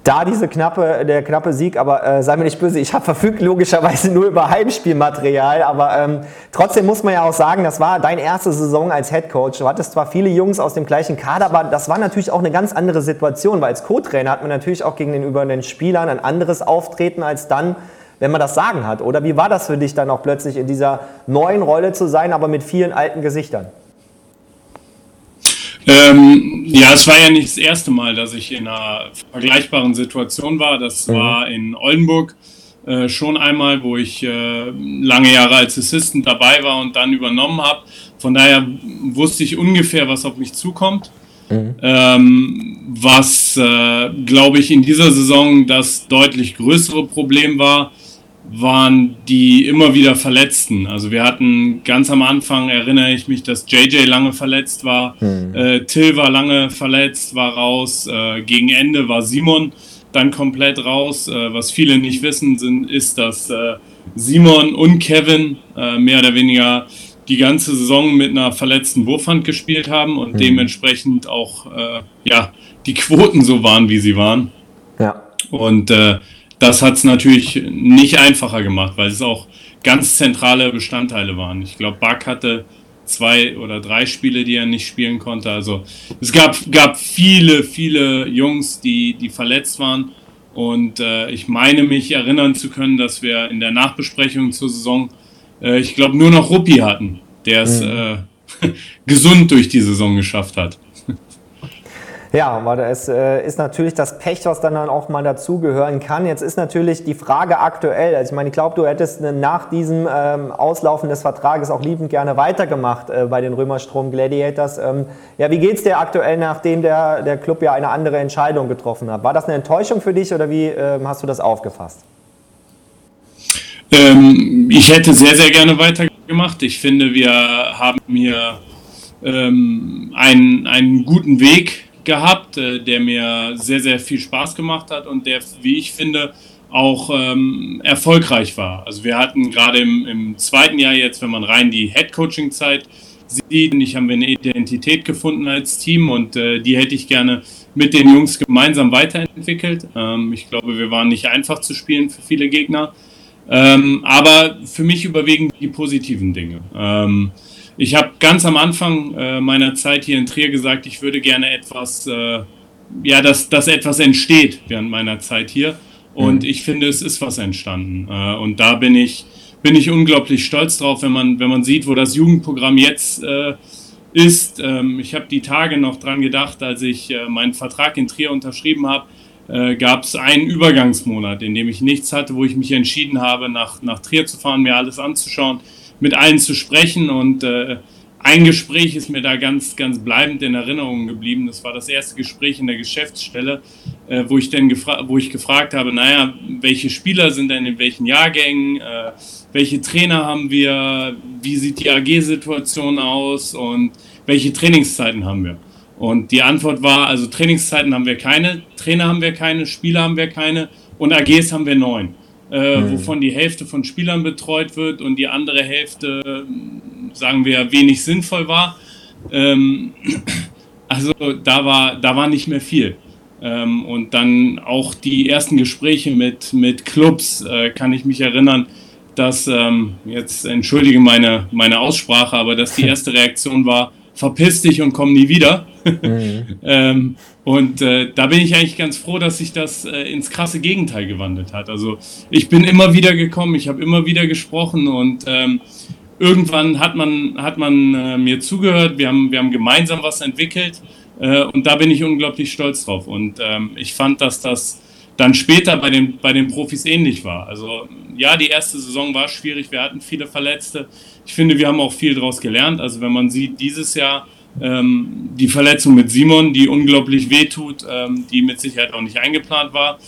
Speaker 5: Da diese knappe, der knappe Sieg, aber äh, sei mir nicht böse, ich (laughs) habe verfügt logischerweise nur über Heimspielmaterial, aber ähm, trotzdem muss man ja auch sagen, das war deine erste Saison als Head Coach. Du hattest zwar viele Jungs aus dem gleichen Kader, aber das war natürlich auch eine ganz andere Situation, weil als Co-Trainer hat man natürlich auch gegenüber den Spielern ein anderes Auftreten als dann, wenn man das Sagen hat. Oder wie war das für dich dann auch plötzlich in dieser neuen Rolle zu sein, aber mit vielen alten Gesichtern?
Speaker 8: Ähm, ja, es war ja nicht das erste Mal, dass ich in einer vergleichbaren Situation war. Das mhm. war in Oldenburg äh, schon einmal, wo ich äh, lange Jahre als Assistant dabei war und dann übernommen habe. Von daher wusste ich ungefähr, was auf mich zukommt. Mhm. Ähm, was, äh, glaube ich, in dieser Saison das deutlich größere Problem war, waren die immer wieder Verletzten. Also wir hatten ganz am Anfang, erinnere ich mich, dass JJ lange verletzt war, hm. äh, Till war lange verletzt, war raus, äh, gegen Ende war Simon dann komplett raus. Äh, was viele nicht wissen, sind, ist, dass äh, Simon und Kevin äh, mehr oder weniger die ganze Saison mit einer verletzten Wurfhand gespielt haben und hm. dementsprechend auch äh, ja, die Quoten so waren, wie sie waren. Ja. Und das hat es natürlich nicht einfacher gemacht, weil es auch ganz zentrale Bestandteile waren. Ich glaube, Buck hatte zwei oder drei Spiele, die er nicht spielen konnte. Also es gab, gab viele, viele Jungs, die, die verletzt waren. Und äh, ich meine mich erinnern zu können, dass wir in der Nachbesprechung zur Saison, äh, ich glaube, nur noch Ruppi hatten, der es mhm. äh, (laughs) gesund durch die Saison geschafft hat.
Speaker 5: Ja, aber es äh, ist natürlich das Pech, was dann auch mal dazugehören kann. Jetzt ist natürlich die Frage aktuell. Also ich meine, ich glaube, du hättest nach diesem ähm, Auslaufen des Vertrages auch liebend gerne weitergemacht äh, bei den Römerstrom Gladiators. Ähm, ja, wie geht's dir aktuell, nachdem der, der Club ja eine andere Entscheidung getroffen hat? War das eine Enttäuschung für dich oder wie ähm, hast du das aufgefasst?
Speaker 8: Ähm, ich hätte sehr, sehr gerne weitergemacht. Ich finde, wir haben hier ähm, einen, einen guten Weg gehabt, äh, der mir sehr, sehr viel Spaß gemacht hat und der, wie ich finde, auch ähm, erfolgreich war. Also wir hatten gerade im, im, zweiten Jahr jetzt, wenn man rein die Head-Coaching-Zeit sieht, ich haben wir eine Identität gefunden als Team und äh, die hätte ich gerne mit den Jungs gemeinsam weiterentwickelt. Ähm, ich glaube, wir waren nicht einfach zu spielen für viele Gegner. Ähm, aber für mich überwiegen die positiven Dinge. Ähm, ich habe ganz am Anfang äh, meiner Zeit hier in Trier gesagt, ich würde gerne etwas, äh, ja, dass, dass etwas entsteht während meiner Zeit hier. Und mhm. ich finde, es ist was entstanden. Äh, und da bin ich, bin ich unglaublich stolz drauf, wenn man, wenn man sieht, wo das Jugendprogramm jetzt äh, ist. Ähm, ich habe die Tage noch dran gedacht, als ich äh, meinen Vertrag in Trier unterschrieben habe, äh, gab es einen Übergangsmonat, in dem ich nichts hatte, wo ich mich entschieden habe, nach, nach Trier zu fahren, mir alles anzuschauen mit allen zu sprechen. Und äh, ein Gespräch ist mir da ganz, ganz bleibend in Erinnerung geblieben. Das war das erste Gespräch in der Geschäftsstelle, äh, wo ich dann wo ich gefragt habe, naja, welche Spieler sind denn in welchen Jahrgängen, äh, welche Trainer haben wir, wie sieht die AG-Situation aus? Und welche Trainingszeiten haben wir? Und die Antwort war, also Trainingszeiten haben wir keine, Trainer haben wir keine, Spieler haben wir keine und AGs haben wir neun äh, mhm. wovon die Hälfte von Spielern betreut wird und die andere Hälfte, sagen wir, wenig sinnvoll war. Ähm, (clears throat) also da war, da war nicht mehr viel. Ähm, und dann auch die ersten Gespräche mit, mit Clubs, äh, kann ich mich erinnern, dass, ähm, jetzt entschuldige meine, meine Aussprache, aber dass die (laughs) erste Reaktion war, verpiss dich und komm nie wieder. Mhm. (laughs) ähm, und äh, da bin ich eigentlich ganz froh, dass sich das äh, ins krasse Gegenteil gewandelt hat. Also ich bin immer wieder gekommen, ich habe immer wieder gesprochen und ähm, irgendwann hat man, hat man äh, mir zugehört, wir haben, wir haben gemeinsam was entwickelt äh, und da bin ich unglaublich stolz drauf. Und ähm, ich fand, dass das dann später bei den, bei den Profis ähnlich war. Also ja, die erste Saison war schwierig, wir hatten viele Verletzte. Ich finde, wir haben auch viel daraus gelernt. Also wenn man sieht, dieses Jahr ähm, die Verletzung mit Simon, die unglaublich wehtut, ähm, die mit Sicherheit auch nicht eingeplant war,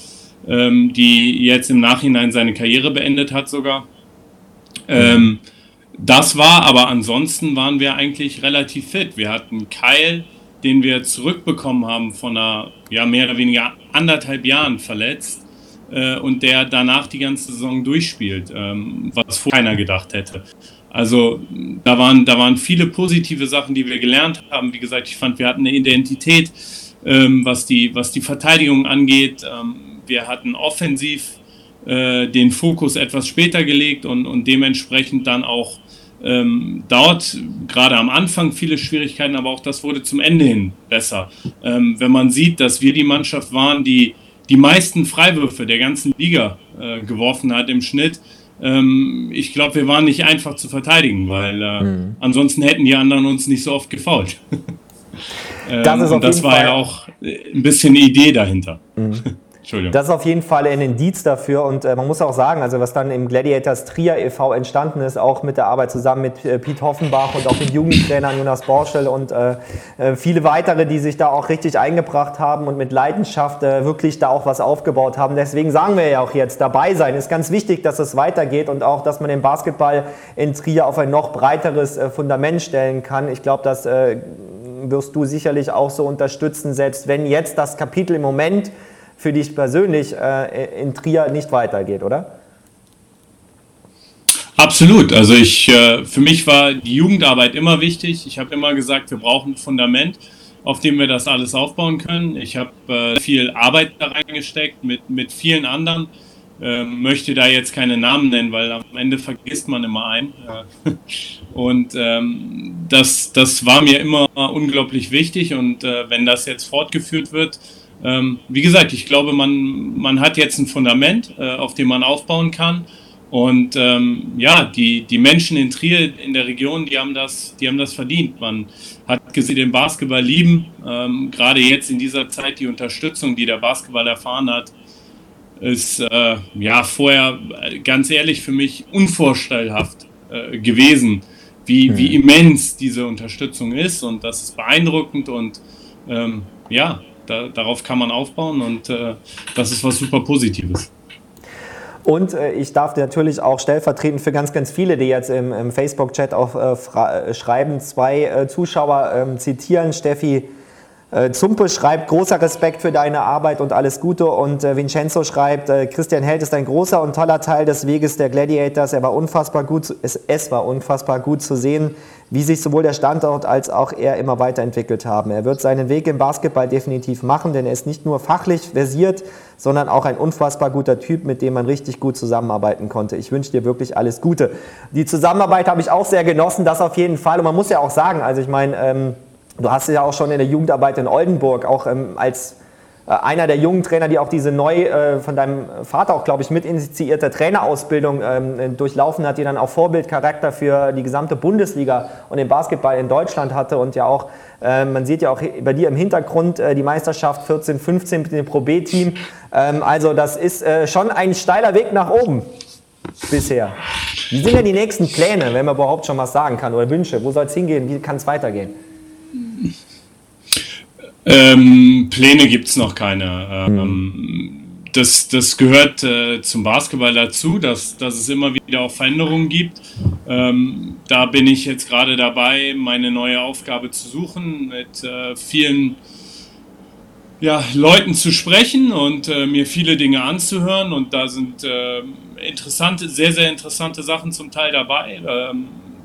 Speaker 8: ähm, die jetzt im Nachhinein seine Karriere beendet hat sogar. Ähm, das war, aber ansonsten waren wir eigentlich relativ fit. Wir hatten Kyle, den wir zurückbekommen haben von einer, ja, mehr oder weniger anderthalb Jahren verletzt äh, und der danach die ganze Saison durchspielt, ähm, was vorher keiner gedacht hätte. Also da waren, da waren viele positive Sachen, die wir gelernt haben. Wie gesagt, ich fand, wir hatten eine Identität, ähm, was, die, was die Verteidigung angeht. Ähm, wir hatten offensiv äh, den Fokus etwas später gelegt und, und dementsprechend dann auch ähm, dort gerade am Anfang viele Schwierigkeiten, aber auch das wurde zum Ende hin besser. Ähm, wenn man sieht, dass wir die Mannschaft waren, die die meisten Freiwürfe der ganzen Liga äh, geworfen hat im Schnitt, ähm, ich glaube, wir waren nicht einfach zu verteidigen, weil äh, mhm. ansonsten hätten die anderen uns nicht so oft gefault. das, (laughs) ähm, und das war Fall ja auch ein bisschen die Idee dahinter. Mhm. (laughs)
Speaker 5: Entschuldigung. Das ist auf jeden Fall ein Indiz dafür und äh, man muss auch sagen, also was dann im Gladiators Trier e.V. entstanden ist, auch mit der Arbeit zusammen mit äh, Piet Hoffenbach und auch den Jugendtrainern Jonas Borschel und äh, äh, viele weitere, die sich da auch richtig eingebracht haben und mit Leidenschaft äh, wirklich da auch was aufgebaut haben. Deswegen sagen wir ja auch jetzt, dabei sein ist ganz wichtig, dass es weitergeht und auch, dass man den Basketball in Trier auf ein noch breiteres äh, Fundament stellen kann. Ich glaube, das wirst du sicherlich auch so unterstützen, selbst wenn jetzt das Kapitel im Moment für dich persönlich äh, in Trier nicht weitergeht, oder?
Speaker 8: Absolut. Also ich, äh, für mich war die Jugendarbeit immer wichtig. Ich habe immer gesagt, wir brauchen ein Fundament, auf dem wir das alles aufbauen können. Ich habe äh, viel Arbeit da reingesteckt mit, mit vielen anderen. Ähm, möchte da jetzt keine Namen nennen, weil am Ende vergisst man immer einen. Äh, (laughs) und ähm, das, das war mir immer unglaublich wichtig. Und äh, wenn das jetzt fortgeführt wird, ähm, wie gesagt, ich glaube, man, man hat jetzt ein Fundament, äh, auf dem man aufbauen kann. Und ähm, ja, die, die Menschen in Trier, in der Region, die haben das, die haben das verdient. Man hat gesehen, den Basketball lieben. Ähm, gerade jetzt in dieser Zeit die Unterstützung, die der Basketball erfahren hat, ist äh, ja vorher äh, ganz ehrlich für mich unvorstellhaft äh, gewesen, wie, mhm. wie immens diese Unterstützung ist. Und das ist beeindruckend und ähm, ja, da, darauf kann man aufbauen und äh, das ist was super Positives.
Speaker 5: Und äh, ich darf natürlich auch stellvertretend für ganz, ganz viele, die jetzt im, im Facebook-Chat auch äh, schreiben, zwei äh, Zuschauer ähm, zitieren. Steffi äh, Zumpe schreibt, großer Respekt für deine Arbeit und alles Gute. Und äh, Vincenzo schreibt, äh, Christian Held ist ein großer und toller Teil des Weges der Gladiators. Er war unfassbar gut, es, es war unfassbar gut zu sehen, wie sich sowohl der Standort als auch er immer weiterentwickelt haben. Er wird seinen Weg im Basketball definitiv machen, denn er ist nicht nur fachlich versiert, sondern auch ein unfassbar guter Typ, mit dem man richtig gut zusammenarbeiten konnte. Ich wünsche dir wirklich alles Gute. Die Zusammenarbeit habe ich auch sehr genossen, das auf jeden Fall. Und man muss ja auch sagen, also ich meine, ähm, Du hast ja auch schon in der Jugendarbeit in Oldenburg auch ähm, als äh, einer der jungen Trainer, die auch diese neu äh, von deinem Vater auch, glaube ich, mit initiierte Trainerausbildung ähm, durchlaufen hat, die dann auch Vorbildcharakter für die gesamte Bundesliga und den Basketball in Deutschland hatte und ja auch, äh, man sieht ja auch bei dir im Hintergrund äh, die Meisterschaft 14, 15 mit dem Pro B-Team. Ähm, also das ist äh, schon ein steiler Weg nach oben bisher. Wie sind denn die nächsten Pläne, wenn man überhaupt schon was sagen kann oder Wünsche? Wo soll es hingehen? Wie kann es weitergehen?
Speaker 8: Ähm, Pläne gibt es noch keine. Ähm, das, das gehört äh, zum Basketball dazu, dass, dass es immer wieder auch Veränderungen gibt. Ähm, da bin ich jetzt gerade dabei, meine neue Aufgabe zu suchen, mit äh, vielen ja, Leuten zu sprechen und äh, mir viele Dinge anzuhören. Und da sind äh, interessante, sehr, sehr interessante Sachen zum Teil dabei.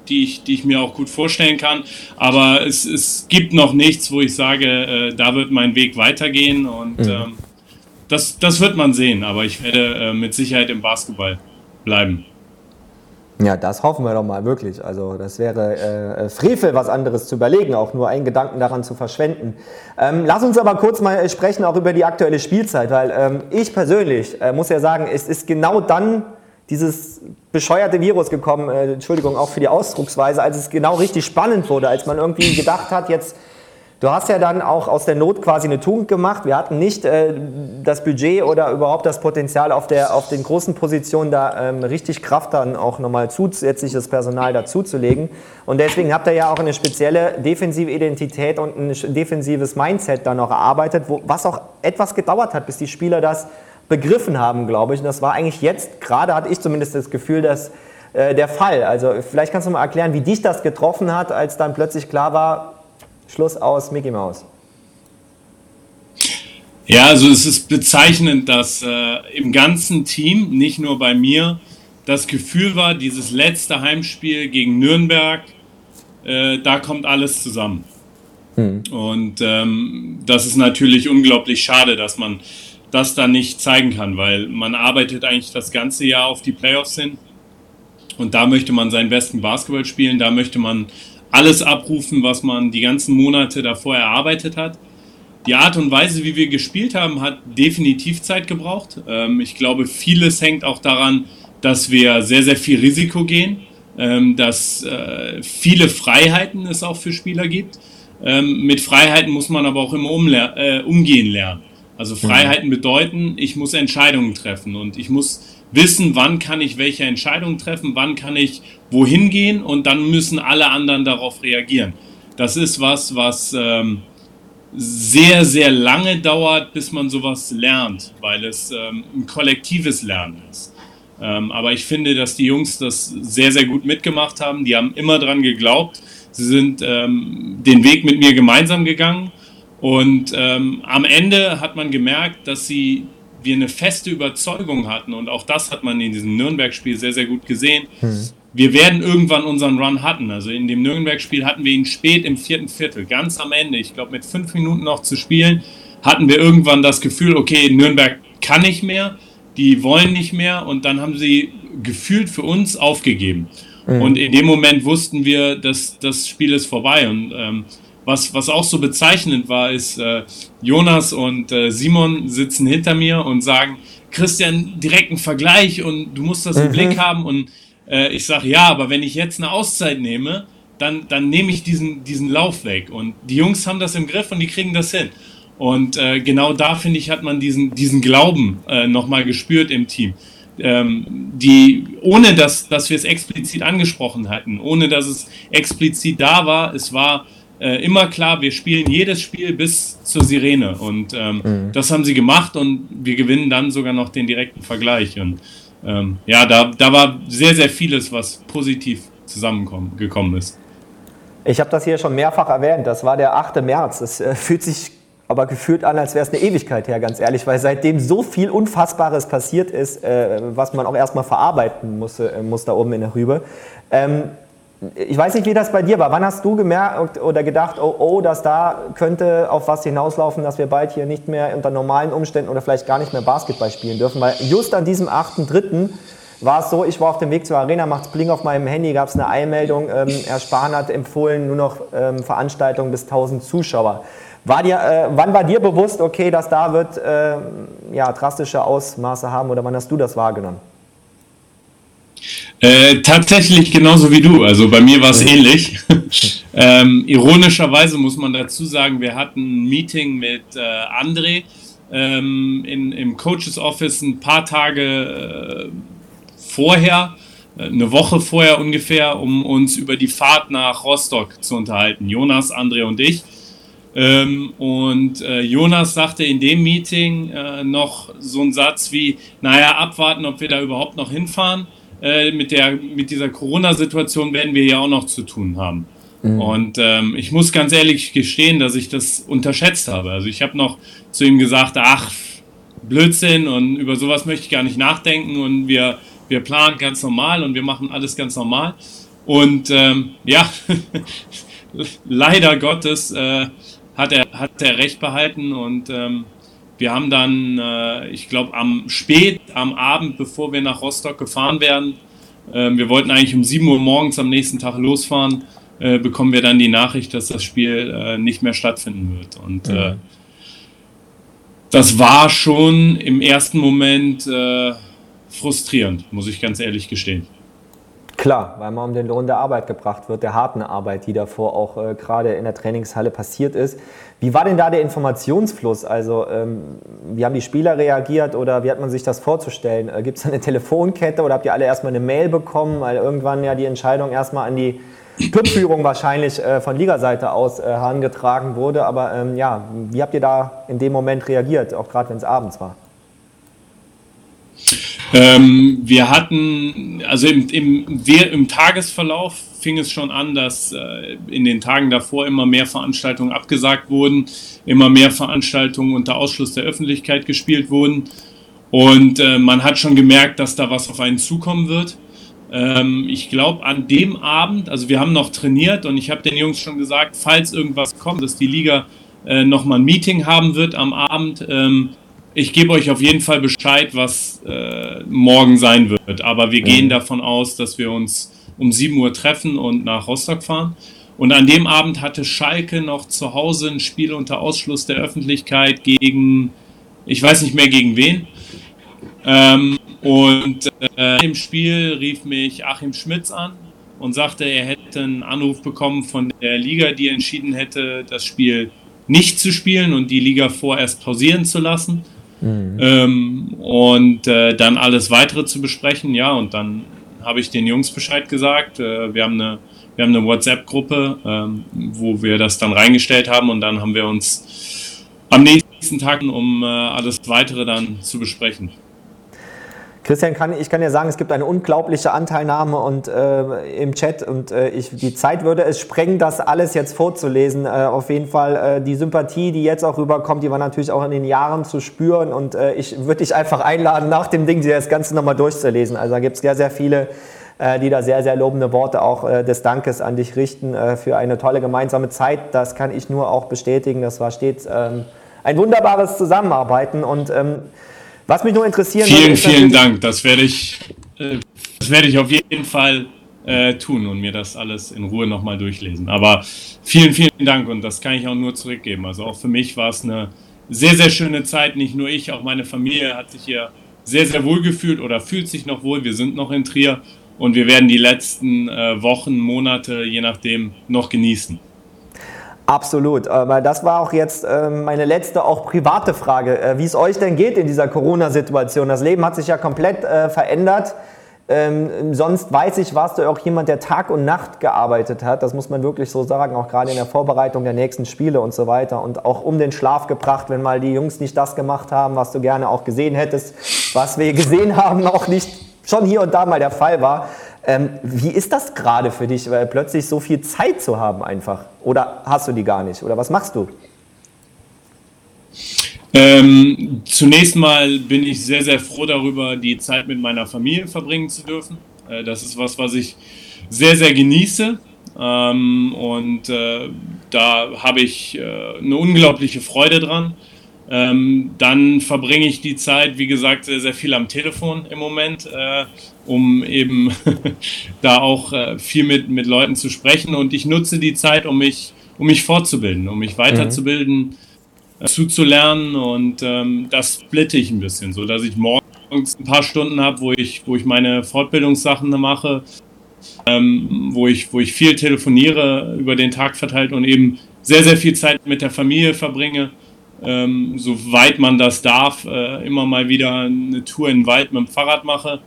Speaker 8: Die ich, die ich mir auch gut vorstellen kann. Aber es, es gibt noch nichts, wo ich sage, äh, da wird mein Weg weitergehen und mhm. ähm, das, das wird man sehen. Aber ich werde äh, mit Sicherheit im Basketball bleiben.
Speaker 5: Ja, das hoffen wir doch mal wirklich. Also das wäre äh, Frevel, was anderes zu überlegen, auch nur einen Gedanken daran zu verschwenden. Ähm, lass uns aber kurz mal sprechen auch über die aktuelle Spielzeit, weil ähm, ich persönlich äh, muss ja sagen, es ist genau dann dieses bescheuerte Virus gekommen, äh, Entschuldigung auch für die Ausdrucksweise, als es genau richtig spannend wurde, als man irgendwie gedacht hat, jetzt, du hast ja dann auch aus der Not quasi eine Tugend gemacht. Wir hatten nicht äh, das Budget oder überhaupt das Potenzial auf, der, auf den großen Positionen da ähm, richtig Kraft dann auch nochmal zusätzliches Personal dazuzulegen. Und deswegen habt ihr ja auch eine spezielle defensive Identität und ein defensives Mindset dann noch erarbeitet, wo, was auch etwas gedauert hat, bis die Spieler das begriffen haben, glaube ich. Und das war eigentlich jetzt, gerade hatte ich zumindest das Gefühl, dass äh, der Fall. Also vielleicht kannst du mal erklären, wie dich das getroffen hat, als dann plötzlich klar war, Schluss aus Mickey Mouse.
Speaker 8: Ja, also es ist bezeichnend, dass äh, im ganzen Team, nicht nur bei mir, das Gefühl war, dieses letzte Heimspiel gegen Nürnberg, äh, da kommt alles zusammen. Hm. Und ähm, das ist natürlich unglaublich schade, dass man das dann nicht zeigen kann, weil man arbeitet eigentlich das ganze Jahr auf die Playoffs hin und da möchte man seinen besten Basketball spielen, da möchte man alles abrufen, was man die ganzen Monate davor erarbeitet hat. Die Art und Weise, wie wir gespielt haben, hat definitiv Zeit gebraucht. Ähm, ich glaube, vieles hängt auch daran, dass wir sehr, sehr viel Risiko gehen, ähm, dass äh, viele Freiheiten es auch für Spieler gibt. Ähm, mit Freiheiten muss man aber auch immer äh, umgehen lernen. Also Freiheiten bedeuten, ich muss Entscheidungen treffen und ich muss wissen, wann kann ich welche Entscheidungen treffen, wann kann ich wohin gehen und dann müssen alle anderen darauf reagieren. Das ist was, was ähm, sehr, sehr lange dauert, bis man sowas lernt, weil es ähm, ein kollektives Lernen ist. Ähm, aber ich finde, dass die Jungs das sehr, sehr gut mitgemacht haben. Die haben immer dran geglaubt. Sie sind ähm, den Weg mit mir gemeinsam gegangen. Und ähm, am Ende hat man gemerkt, dass sie wir eine feste Überzeugung hatten. Und auch das hat man in diesem Nürnberg-Spiel sehr, sehr gut gesehen. Hm wir werden irgendwann unseren Run hatten. Also in dem Nürnberg-Spiel hatten wir ihn spät im vierten Viertel, ganz am Ende. Ich glaube, mit fünf Minuten noch zu spielen, hatten wir irgendwann das Gefühl, okay, Nürnberg kann nicht mehr, die wollen nicht mehr und dann haben sie gefühlt für uns aufgegeben. Mhm. Und in dem Moment wussten wir, dass das Spiel ist vorbei. Und ähm, was, was auch so bezeichnend war, ist, äh, Jonas und äh, Simon sitzen hinter mir und sagen, Christian, direkten Vergleich und du musst das im mhm. Blick haben und äh, ich sage, ja, aber wenn ich jetzt eine Auszeit nehme, dann, dann nehme ich diesen, diesen Lauf weg. Und die Jungs haben das im Griff und die kriegen das hin. Und äh, genau da, finde ich, hat man diesen, diesen Glauben äh, nochmal gespürt im Team. Ähm, die, ohne dass, dass wir es explizit angesprochen hatten, ohne dass es explizit da war, es war äh, immer klar, wir spielen jedes Spiel bis zur Sirene. Und ähm, mhm. das haben sie gemacht und wir gewinnen dann sogar noch den direkten Vergleich. Und ähm, ja, da, da war sehr, sehr vieles, was positiv zusammengekommen ist.
Speaker 5: Ich habe das hier schon mehrfach erwähnt. Das war der 8. März. Es äh, fühlt sich aber gefühlt an, als wäre es eine Ewigkeit her, ganz ehrlich, weil seitdem so viel Unfassbares passiert ist, äh, was man auch erstmal verarbeiten musste, äh, muss da oben in der Rübe. Ähm, ich weiß nicht, wie das bei dir war. Wann hast du gemerkt oder gedacht, oh, oh, dass da könnte auf was hinauslaufen, dass wir bald hier nicht mehr unter normalen Umständen oder vielleicht gar nicht mehr Basketball spielen dürfen? Weil just an diesem 8.3. war es so, ich war auf dem Weg zur Arena, macht's Bling auf meinem Handy, gab es eine Einmeldung, ähm, Herr Spahn hat empfohlen, nur noch ähm, Veranstaltungen bis 1000 Zuschauer. War dir, äh, wann war dir bewusst, okay, dass da wird äh, ja, drastische Ausmaße haben oder wann hast du das wahrgenommen?
Speaker 8: Äh, tatsächlich genauso wie du. Also bei mir war es ähnlich. (laughs) ähm, ironischerweise muss man dazu sagen, wir hatten ein Meeting mit äh, André ähm, in, im Coaches Office ein paar Tage äh, vorher, äh, eine Woche vorher ungefähr, um uns über die Fahrt nach Rostock zu unterhalten. Jonas, André und ich. Ähm, und äh, Jonas sagte in dem Meeting äh, noch so einen Satz wie, naja, abwarten, ob wir da überhaupt noch hinfahren. Äh, mit, der, mit dieser Corona-Situation werden wir ja auch noch zu tun haben. Mhm. Und ähm, ich muss ganz ehrlich gestehen, dass ich das unterschätzt habe. Also ich habe noch zu ihm gesagt, ach, Blödsinn und über sowas möchte ich gar nicht nachdenken und wir, wir planen ganz normal und wir machen alles ganz normal. Und ähm, ja, (laughs) leider Gottes äh, hat, er, hat er recht behalten und ähm, wir haben dann, äh, ich glaube, am spät am Abend, bevor wir nach Rostock gefahren werden, äh, wir wollten eigentlich um 7 Uhr morgens am nächsten Tag losfahren, äh, bekommen wir dann die Nachricht, dass das Spiel äh, nicht mehr stattfinden wird. Und äh, mhm. das war schon im ersten Moment äh, frustrierend, muss ich ganz ehrlich gestehen.
Speaker 5: Klar, weil man um den Lohn der Arbeit gebracht wird, der harten Arbeit, die davor auch äh, gerade in der Trainingshalle passiert ist. Wie war denn da der Informationsfluss? Also ähm, wie haben die Spieler reagiert oder wie hat man sich das vorzustellen? Äh, Gibt es eine Telefonkette oder habt ihr alle erstmal eine Mail bekommen, weil irgendwann ja die Entscheidung erstmal an die Clubführung wahrscheinlich äh, von Ligaseite aus äh, herangetragen wurde. Aber ähm, ja, wie habt ihr da in dem Moment reagiert, auch gerade wenn es abends war?
Speaker 8: Ähm, wir hatten, also im, im, im, Tagesverlauf fing es schon an, dass äh, in den Tagen davor immer mehr Veranstaltungen abgesagt wurden, immer mehr Veranstaltungen unter Ausschluss der Öffentlichkeit gespielt wurden. Und äh, man hat schon gemerkt, dass da was auf einen zukommen wird. Ähm, ich glaube, an dem Abend, also wir haben noch trainiert und ich habe den Jungs schon gesagt, falls irgendwas kommt, dass die Liga äh, nochmal ein Meeting haben wird am Abend. Ähm, ich gebe euch auf jeden Fall Bescheid, was äh, morgen sein wird. Aber wir mhm. gehen davon aus, dass wir uns um 7 Uhr treffen und nach Rostock fahren. Und an dem Abend hatte Schalke noch zu Hause ein Spiel unter Ausschluss der Öffentlichkeit gegen, ich weiß nicht mehr gegen wen. Ähm, und äh, im Spiel rief mich Achim Schmitz an und sagte, er hätte einen Anruf bekommen von der Liga, die entschieden hätte, das Spiel nicht zu spielen und die Liga vorerst pausieren zu lassen. Mhm. Ähm, und äh, dann alles weitere zu besprechen. Ja, und dann habe ich den Jungs Bescheid gesagt. Äh, wir haben eine, eine WhatsApp-Gruppe, ähm, wo wir das dann reingestellt haben und dann haben wir uns am nächsten Tag, um äh, alles weitere dann zu besprechen.
Speaker 5: Christian, kann, ich kann dir sagen, es gibt eine unglaubliche Anteilnahme und, äh, im Chat und äh, ich, die Zeit würde es sprengen, das alles jetzt vorzulesen. Äh, auf jeden Fall äh, die Sympathie, die jetzt auch rüberkommt, die war natürlich auch in den Jahren zu spüren und äh, ich würde dich einfach einladen, nach dem Ding das Ganze nochmal durchzulesen. Also da gibt es sehr, sehr viele, äh, die da sehr, sehr lobende Worte auch des Dankes an dich richten für eine tolle gemeinsame Zeit. Das kann ich nur auch bestätigen. Das war stets ähm, ein wunderbares Zusammenarbeiten und ähm, was mich nur interessieren
Speaker 8: Vielen, würde, vielen Dank. Das werde ich, äh, das werde ich auf jeden Fall äh, tun und mir das alles in Ruhe nochmal durchlesen. Aber vielen, vielen Dank und das kann ich auch nur zurückgeben. Also auch für mich war es eine sehr, sehr schöne Zeit. Nicht nur ich, auch meine Familie hat sich hier sehr, sehr wohl gefühlt oder fühlt sich noch wohl. Wir sind noch in Trier und wir werden die letzten äh, Wochen, Monate, je nachdem, noch genießen.
Speaker 5: Absolut, aber das war auch jetzt ähm, meine letzte, auch private Frage, äh, wie es euch denn geht in dieser Corona-Situation. Das Leben hat sich ja komplett äh, verändert. Ähm, sonst weiß ich, warst du auch jemand, der Tag und Nacht gearbeitet hat. Das muss man wirklich so sagen, auch gerade in der Vorbereitung der nächsten Spiele und so weiter. Und auch um den Schlaf gebracht, wenn mal die Jungs nicht das gemacht haben, was du gerne auch gesehen hättest, was wir gesehen (laughs) haben, auch nicht schon hier und da mal der Fall war. Ähm, wie ist das gerade für dich, weil plötzlich so viel Zeit zu haben einfach? Oder hast du die gar nicht? Oder was machst du?
Speaker 8: Ähm, zunächst mal bin ich sehr, sehr froh darüber, die Zeit mit meiner Familie verbringen zu dürfen. Äh, das ist was, was ich sehr, sehr genieße. Ähm, und äh, da habe ich äh, eine unglaubliche Freude dran. Ähm, dann verbringe ich die Zeit, wie gesagt, sehr, sehr viel am Telefon im Moment, äh, um eben (laughs) da auch äh, viel mit, mit Leuten zu sprechen. Und ich nutze die Zeit, um mich, um mich fortzubilden, um mich weiterzubilden, mhm. äh, zuzulernen. Und ähm, das splitte ich ein bisschen, so dass ich morgens ein paar Stunden habe, wo ich, wo ich meine Fortbildungssachen mache, ähm, wo, ich, wo ich viel telefoniere über den Tag verteilt und eben sehr, sehr viel Zeit mit der Familie verbringe ähm, soweit man das darf, äh, immer mal wieder eine Tour in den Wald mit dem Fahrrad mache,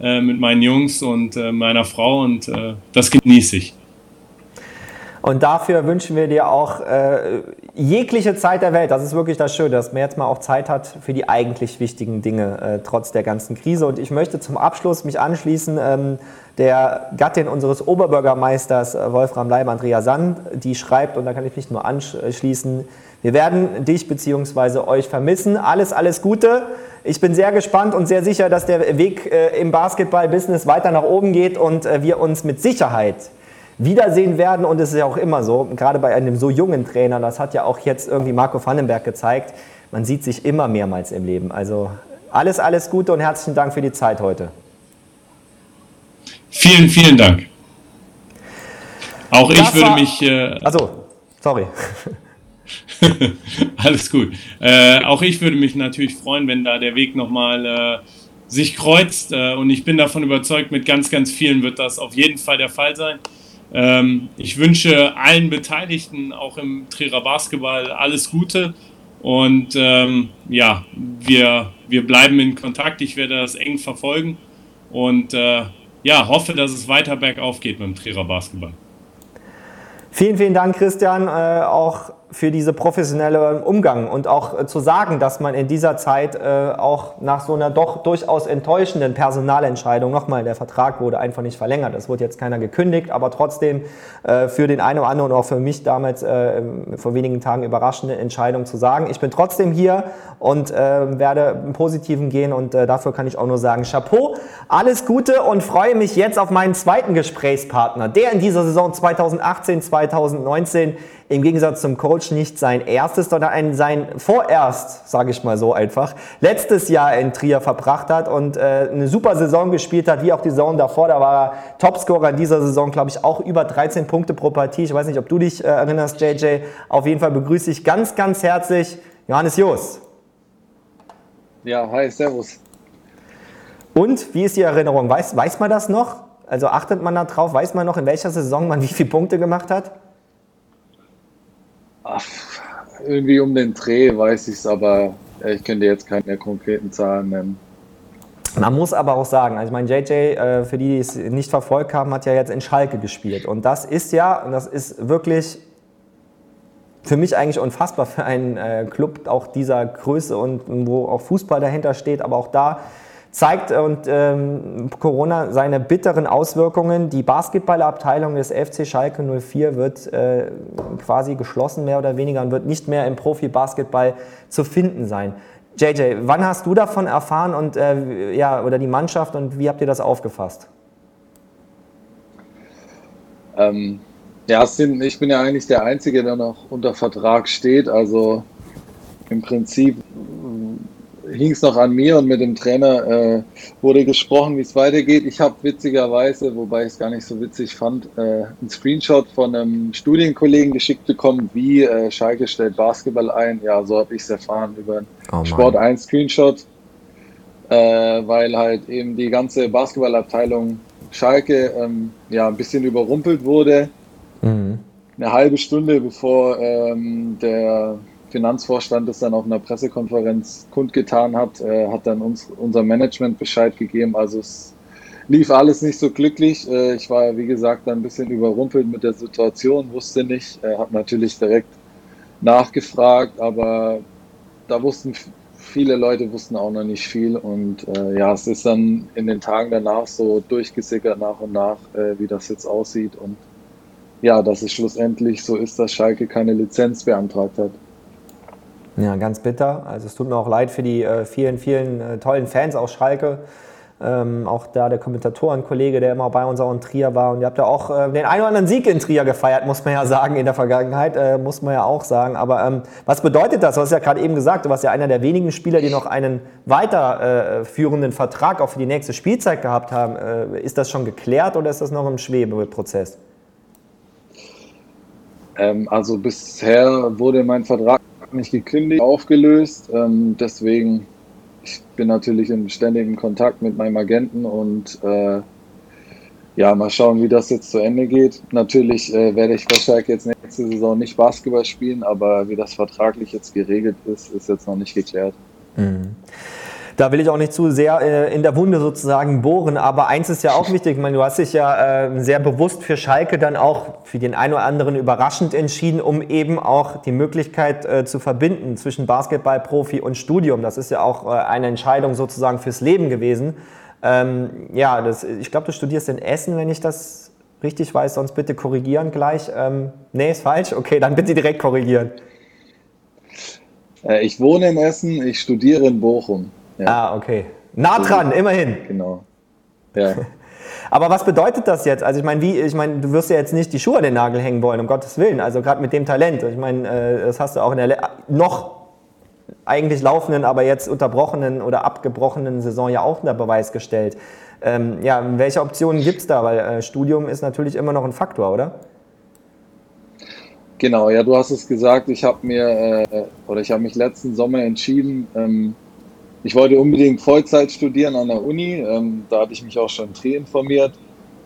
Speaker 8: äh, mit meinen Jungs und äh, meiner Frau und äh, das genieße ich.
Speaker 5: Und dafür wünschen wir dir auch äh, jegliche Zeit der Welt. Das ist wirklich das Schöne, dass man jetzt mal auch Zeit hat für die eigentlich wichtigen Dinge, äh, trotz der ganzen Krise. Und ich möchte zum Abschluss mich anschließen, ähm, der Gattin unseres Oberbürgermeisters Wolfram Leib, Andrea Sand, die schreibt, und da kann ich mich nur anschließen, wir werden dich bzw. euch vermissen. Alles, alles Gute. Ich bin sehr gespannt und sehr sicher, dass der Weg äh, im Basketball-Business weiter nach oben geht und äh, wir uns mit Sicherheit wiedersehen werden. Und es ist ja auch immer so, gerade bei einem so jungen Trainer, das hat ja auch jetzt irgendwie Marco Vandenberg gezeigt, man sieht sich immer mehrmals im Leben. Also alles, alles Gute und herzlichen Dank für die Zeit heute.
Speaker 8: Vielen, vielen Dank. Auch das ich würde war, mich. Äh,
Speaker 5: also, sorry. (laughs) (laughs)
Speaker 8: Alles gut. Äh, auch ich würde mich natürlich freuen, wenn da der Weg nochmal äh, sich kreuzt. Äh, und ich bin davon überzeugt, mit ganz, ganz vielen wird das auf jeden Fall der Fall sein. Ähm, ich wünsche allen Beteiligten, auch im Trierer Basketball, alles Gute. Und ähm, ja, wir, wir bleiben in Kontakt. Ich werde das eng verfolgen. Und äh, ja, hoffe, dass es weiter bergauf geht mit dem Trierer Basketball.
Speaker 5: Vielen, vielen Dank, Christian, äh, auch für diese professionelle Umgang und auch äh, zu sagen, dass man in dieser Zeit äh, auch nach so einer doch durchaus enttäuschenden Personalentscheidung nochmal, der Vertrag wurde einfach nicht verlängert. Es wurde jetzt keiner gekündigt, aber trotzdem äh, für den einen oder anderen und auch für mich damals äh, vor wenigen Tagen überraschende Entscheidung zu sagen, ich bin trotzdem hier und äh, werde im Positiven gehen und äh, dafür kann ich auch nur sagen, Chapeau, alles Gute und freue mich jetzt auf meinen zweiten Gesprächspartner, der in dieser Saison 2018, 2019 2019 im Gegensatz zum Coach nicht sein erstes, sondern ein, sein vorerst, sage ich mal so einfach, letztes Jahr in Trier verbracht hat und äh, eine super Saison gespielt hat, wie auch die Saison davor. Da war er Topscorer in dieser Saison, glaube ich, auch über 13 Punkte pro Partie. Ich weiß nicht, ob du dich äh, erinnerst, JJ. Auf jeden Fall begrüße ich ganz, ganz herzlich Johannes Joos.
Speaker 15: Ja, hi, servus.
Speaker 5: Und wie ist die Erinnerung? Weiß, weiß man das noch? Also achtet man da drauf? Weiß man noch, in welcher Saison man wie viele Punkte gemacht hat?
Speaker 15: Ach, irgendwie um den Dreh weiß ich es, aber ich könnte jetzt keine konkreten Zahlen nennen.
Speaker 5: Man muss aber auch sagen, also ich meine, JJ, äh, für die, die es nicht verfolgt haben, hat ja jetzt in Schalke gespielt. Und das ist ja, und das ist wirklich für mich eigentlich unfassbar für einen äh, Club auch dieser Größe und wo auch Fußball dahinter steht, aber auch da zeigt und ähm, Corona seine bitteren Auswirkungen. Die Basketballabteilung des FC Schalke 04 wird äh, quasi geschlossen, mehr oder weniger, und wird nicht mehr im Profi-Basketball zu finden sein. JJ, wann hast du davon erfahren und äh, ja, oder die Mannschaft und wie habt ihr das aufgefasst?
Speaker 15: Ähm, ja, sind, ich bin ja eigentlich der Einzige, der noch unter Vertrag steht. Also im Prinzip hing es noch an mir und mit dem Trainer äh, wurde gesprochen, wie es weitergeht. Ich habe witzigerweise, wobei ich es gar nicht so witzig fand, äh, einen Screenshot von einem Studienkollegen geschickt bekommen, wie äh, Schalke stellt Basketball ein. Ja, so habe ich es erfahren über einen oh Sport 1 Screenshot, äh, weil halt eben die ganze Basketballabteilung Schalke ähm, ja ein bisschen überrumpelt wurde. Mhm. Eine halbe Stunde bevor ähm, der Finanzvorstand das dann auf einer Pressekonferenz kundgetan hat, äh, hat dann uns unser Management Bescheid gegeben. Also es lief alles nicht so glücklich. Äh, ich war, wie gesagt, ein bisschen überrumpelt mit der Situation, wusste nicht, äh, habe natürlich direkt nachgefragt, aber da wussten viele Leute wussten auch noch nicht viel und äh, ja, es ist dann in den Tagen danach so durchgesickert nach und nach, äh, wie das jetzt aussieht und ja, dass es schlussendlich so ist, dass Schalke keine Lizenz beantragt hat.
Speaker 5: Ja, ganz bitter. Also es tut mir auch leid für die äh, vielen, vielen äh, tollen Fans aus Schalke. Ähm, auch da der Kommentatorenkollege, der immer bei uns auch in Trier war. Und ihr habt ja auch äh, den einen oder anderen Sieg in Trier gefeiert, muss man ja sagen, in der Vergangenheit, äh, muss man ja auch sagen. Aber ähm, was bedeutet das? Du hast ja gerade eben gesagt, du warst ja einer der wenigen Spieler, die noch einen weiterführenden Vertrag auch für die nächste Spielzeit gehabt haben. Äh, ist das schon geklärt oder ist das noch im Schwebeprozess?
Speaker 15: Ähm, also bisher wurde mein Vertrag nicht gekündigt, aufgelöst. Ähm, deswegen, ich bin natürlich in ständigem Kontakt mit meinem Agenten und äh, ja, mal schauen, wie das jetzt zu Ende geht. Natürlich äh, werde ich wahrscheinlich jetzt nächste Saison nicht Basketball spielen, aber wie das vertraglich jetzt geregelt ist, ist jetzt noch nicht geklärt. Mhm.
Speaker 5: Da will ich auch nicht zu sehr äh, in der Wunde sozusagen bohren, aber eins ist ja auch (laughs) wichtig, ich meine, du hast dich ja äh, sehr bewusst für Schalke dann auch für den einen oder anderen überraschend entschieden, um eben auch die Möglichkeit äh, zu verbinden zwischen Basketballprofi und Studium. Das ist ja auch eine Entscheidung sozusagen fürs Leben gewesen. Ähm, ja, das, ich glaube, du studierst in Essen, wenn ich das richtig weiß, sonst bitte korrigieren gleich. Ähm, nee, ist falsch? Okay, dann bitte direkt korrigieren.
Speaker 15: Ich wohne in Essen, ich studiere in Bochum.
Speaker 5: Ja. Ah, okay. Nah dran, immerhin.
Speaker 15: Genau. Ja. (laughs)
Speaker 5: Aber was bedeutet das jetzt? Also ich meine, wie, ich meine, du wirst ja jetzt nicht die Schuhe an den Nagel hängen wollen, um Gottes Willen. Also gerade mit dem Talent. Ich meine, äh, das hast du auch in der noch eigentlich laufenden, aber jetzt unterbrochenen oder abgebrochenen Saison ja auch unter Beweis gestellt. Ähm, ja, welche Optionen gibt es da? Weil äh, Studium ist natürlich immer noch ein Faktor, oder?
Speaker 15: Genau, ja, du hast es gesagt. Ich habe mir äh, oder ich habe mich letzten Sommer entschieden, ähm, ich wollte unbedingt Vollzeit studieren an der Uni. Ähm, da hatte ich mich auch schon Dreh informiert.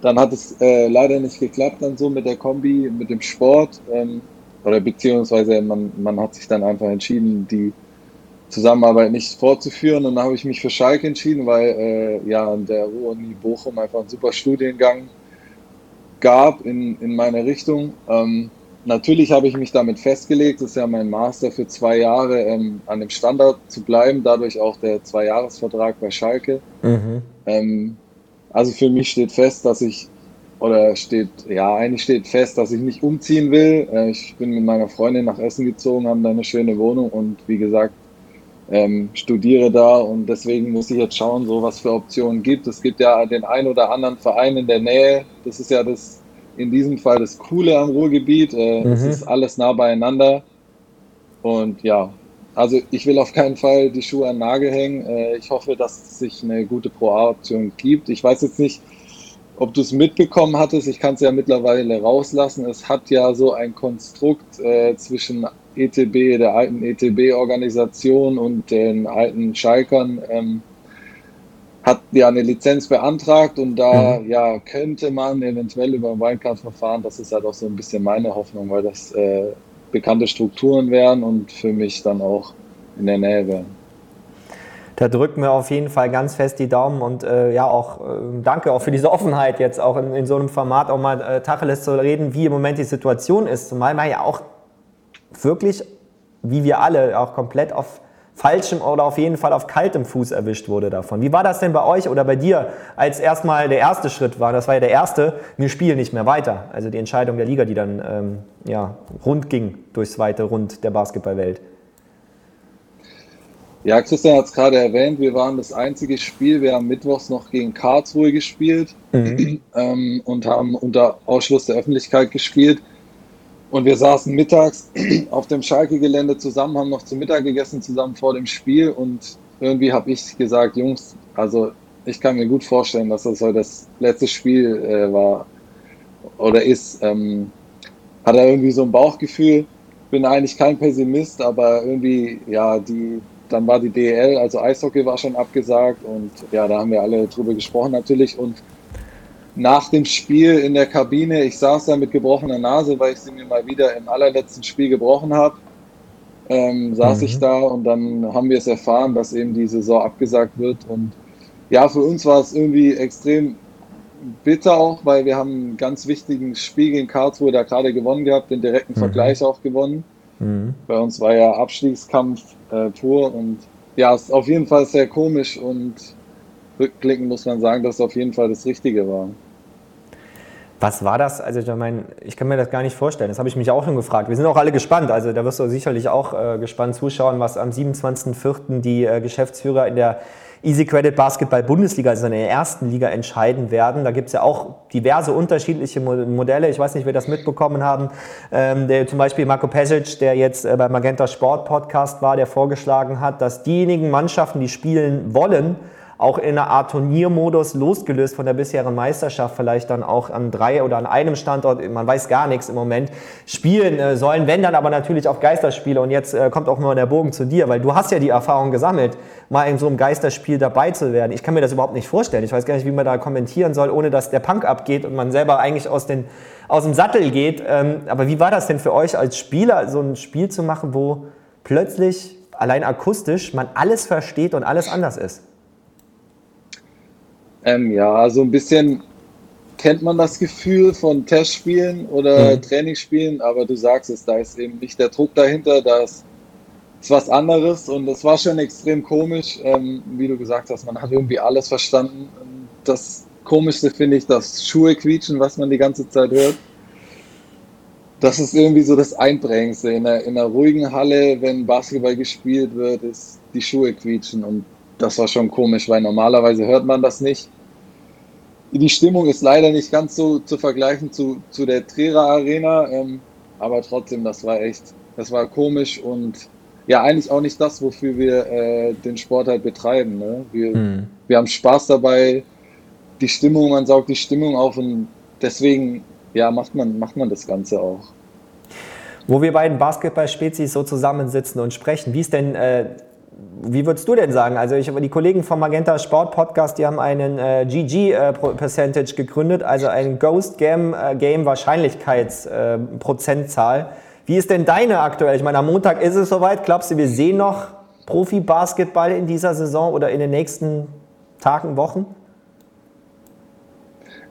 Speaker 15: Dann hat es äh, leider nicht geklappt dann so mit der Kombi, mit dem Sport. Ähm, oder beziehungsweise man, man hat sich dann einfach entschieden, die Zusammenarbeit nicht fortzuführen. Und dann habe ich mich für Schalke entschieden, weil äh, ja an der Uni Bochum einfach einen super Studiengang gab in, in meine Richtung. Ähm, Natürlich habe ich mich damit festgelegt, das ist ja mein Master für zwei Jahre, ähm, an dem Standard zu bleiben, dadurch auch der Zweijahresvertrag bei Schalke. Mhm. Ähm, also für mich steht fest, dass ich, oder steht, ja, eigentlich steht fest, dass ich nicht umziehen will. Äh, ich bin mit meiner Freundin nach Essen gezogen, haben da eine schöne Wohnung und wie gesagt, ähm, studiere da und deswegen muss ich jetzt schauen, so was für Optionen gibt. Es gibt ja den ein oder anderen Verein in der Nähe, das ist ja das in diesem Fall das Coole am Ruhrgebiet. Äh, mhm. Es ist alles nah beieinander. Und ja, also ich will auf keinen Fall die Schuhe an den Nagel hängen. Äh, ich hoffe, dass es sich eine gute Pro-A-Option gibt. Ich weiß jetzt nicht, ob du es mitbekommen hattest. Ich kann es ja mittlerweile rauslassen. Es hat ja so ein Konstrukt äh, zwischen ETB, der alten ETB-Organisation und den alten Schalkern. Ähm, hat ja eine Lizenz beantragt und da mhm. ja könnte man eventuell über ein Wildcard-Verfahren, das ist halt auch so ein bisschen meine Hoffnung, weil das äh, bekannte Strukturen wären und für mich dann auch in der Nähe wären.
Speaker 5: Da drücken wir auf jeden Fall ganz fest die Daumen und äh, ja auch äh, danke auch für diese Offenheit jetzt auch in, in so einem Format auch mal äh, Tacheles zu reden, wie im Moment die Situation ist. Zumal man ja auch wirklich, wie wir alle, auch komplett auf falschem oder auf jeden Fall auf kaltem Fuß erwischt wurde davon. Wie war das denn bei euch oder bei dir, als erstmal der erste Schritt war, das war ja der erste, wir spielen nicht mehr weiter. Also die Entscheidung der Liga, die dann ähm, ja, rund ging durchs weite Rund der Basketballwelt.
Speaker 15: Ja, Christian hat es gerade erwähnt, wir waren das einzige Spiel, wir haben mittwochs noch gegen Karlsruhe gespielt mhm. ähm, und haben unter Ausschluss der Öffentlichkeit gespielt. Und wir saßen mittags (clears throat) auf dem Schalke-Gelände zusammen, haben noch zu Mittag gegessen zusammen vor dem Spiel und irgendwie habe ich gesagt, Jungs, also ich kann mir gut vorstellen, dass das heute das letzte Spiel äh, war oder ist. Ähm, hat er irgendwie so ein Bauchgefühl. Bin eigentlich kein Pessimist, aber irgendwie, ja, die, dann war die DL, also Eishockey war schon abgesagt und ja, da haben wir alle drüber gesprochen natürlich und nach dem Spiel in der Kabine, ich saß da mit gebrochener Nase, weil ich sie mir mal wieder im allerletzten Spiel gebrochen habe. Ähm, saß mhm. ich da und dann haben wir es erfahren, dass eben die Saison abgesagt wird. Und ja, für uns war es irgendwie extrem bitter auch, weil wir haben einen ganz wichtigen Spiel gegen Karlsruhe da gerade gewonnen gehabt, den direkten mhm. Vergleich auch gewonnen. Mhm. Bei uns war ja Abstiegskampf äh, pur und ja, ist auf jeden Fall sehr komisch und rückblickend muss man sagen, dass es auf jeden Fall das Richtige war.
Speaker 5: Was war das? Also ich meine, ich kann mir das gar nicht vorstellen. Das habe ich mich auch schon gefragt. Wir sind auch alle gespannt. Also da wirst du sicherlich auch äh, gespannt zuschauen, was am 27.04. die äh, Geschäftsführer in der Easy Credit Basketball Bundesliga, also in der ersten Liga, entscheiden werden. Da gibt es ja auch diverse unterschiedliche Modelle. Ich weiß nicht, wer das mitbekommen haben. Ähm, der, zum Beispiel Marco Pesic, der jetzt äh, beim Magenta Sport Podcast war, der vorgeschlagen hat, dass diejenigen Mannschaften, die spielen wollen, auch in einer Art Turniermodus losgelöst von der bisherigen Meisterschaft vielleicht dann auch an drei oder an einem Standort, man weiß gar nichts im Moment, spielen äh, sollen, wenn dann aber natürlich auf Geisterspiele und jetzt äh, kommt auch mal der Bogen zu dir, weil du hast ja die Erfahrung gesammelt, mal in so einem Geisterspiel dabei zu werden. Ich kann mir das überhaupt nicht vorstellen. Ich weiß gar nicht, wie man da kommentieren soll, ohne dass der Punk abgeht und man selber eigentlich aus, den, aus dem Sattel geht. Ähm, aber wie war das denn für euch als Spieler, so ein Spiel zu machen, wo plötzlich allein akustisch man alles versteht und alles anders ist?
Speaker 15: Ähm, ja, so ein bisschen kennt man das Gefühl von Testspielen oder mhm. Trainingsspielen, aber du sagst es, da ist eben nicht der Druck dahinter, da ist, was anderes und es war schon extrem komisch, ähm, wie du gesagt hast, man hat irgendwie alles verstanden. Das Komischste finde ich das Schuhe quietschen, was man die ganze Zeit hört. Das ist irgendwie so das Einprägendste. In einer, in einer ruhigen Halle, wenn Basketball gespielt wird, ist die Schuhe quietschen und das war schon komisch, weil normalerweise hört man das nicht. Die Stimmung ist leider nicht ganz so zu vergleichen zu, zu der Trierer Arena, ähm, aber trotzdem, das war echt, das war komisch und ja, eigentlich auch nicht das, wofür wir äh, den Sport halt betreiben. Ne? Wir, hm. wir haben Spaß dabei, die Stimmung, man saugt die Stimmung auf und deswegen ja, macht, man, macht man das Ganze auch.
Speaker 5: Wo wir beiden Basketball-Spezies so zusammensitzen und sprechen, wie ist denn äh, wie würdest du denn sagen? Also ich, die Kollegen vom Magenta Sport Podcast, die haben einen äh, GG äh, Percentage gegründet, also ein Ghost Game, äh, Game Wahrscheinlichkeitsprozentzahl. Äh, wie ist denn deine aktuell? Ich meine, am Montag ist es soweit. Glaubst du, wir sehen noch Profi-Basketball in dieser Saison oder in den nächsten Tagen, Wochen?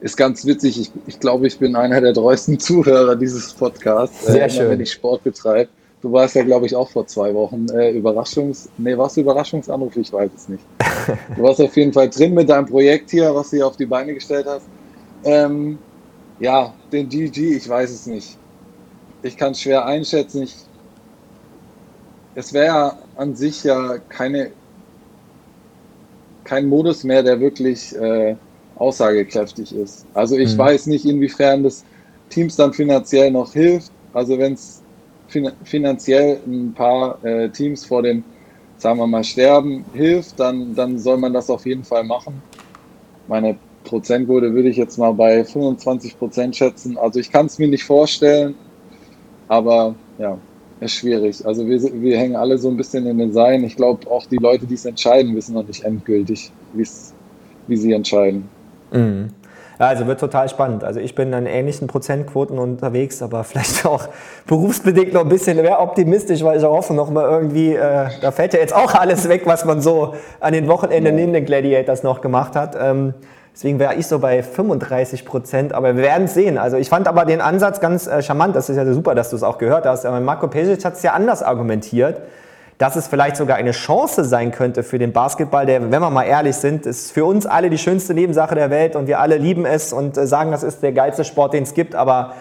Speaker 15: Ist ganz witzig. Ich, ich glaube, ich bin einer der treuesten Zuhörer dieses Podcasts,
Speaker 5: Sehr äh, schön.
Speaker 15: wenn ich Sport betreibe. Du warst ja, glaube ich, auch vor zwei Wochen äh, Überraschungs... Nee, warst du Überraschungsanruf? Ich weiß es nicht. (laughs) Du warst auf jeden Fall drin mit deinem Projekt hier, was du hier auf die Beine gestellt hast. Ähm, ja, den GG, ich weiß es nicht. Ich kann es schwer einschätzen. Ich, es wäre ja an sich ja keine, kein Modus mehr, der wirklich äh, aussagekräftig ist. Also ich mhm. weiß nicht, inwiefern das Teams dann finanziell noch hilft, also wenn es finanziell ein paar äh, Teams vor dem, sagen wir mal, Sterben hilft, dann, dann soll man das auf jeden Fall machen. Meine Prozentquote würde ich jetzt mal bei 25 Prozent schätzen. Also ich kann es mir nicht vorstellen, aber ja, ist schwierig. Also wir, wir hängen alle so ein bisschen in den Seilen. Ich glaube, auch die Leute, die es entscheiden, wissen noch nicht endgültig, wie sie entscheiden.
Speaker 5: Mhm. Ja, also wird total spannend. Also ich bin an ähnlichen Prozentquoten unterwegs, aber vielleicht auch berufsbedingt noch ein bisschen mehr optimistisch, weil ich auch hoffe, noch mal irgendwie, äh, da fällt ja jetzt auch alles weg, was man so an den Wochenenden neben den Gladiators noch gemacht hat. Ähm, deswegen wäre ich so bei 35 Prozent, aber wir werden es sehen. Also ich fand aber den Ansatz ganz äh, charmant. Das ist ja super, dass du es auch gehört hast. Aber Marco Pesic hat es ja anders argumentiert dass es vielleicht sogar eine Chance sein könnte für den Basketball, der, wenn wir mal ehrlich sind, ist für uns alle die schönste Nebensache der Welt und wir alle lieben es und äh, sagen, das ist der geilste Sport, den es gibt, aber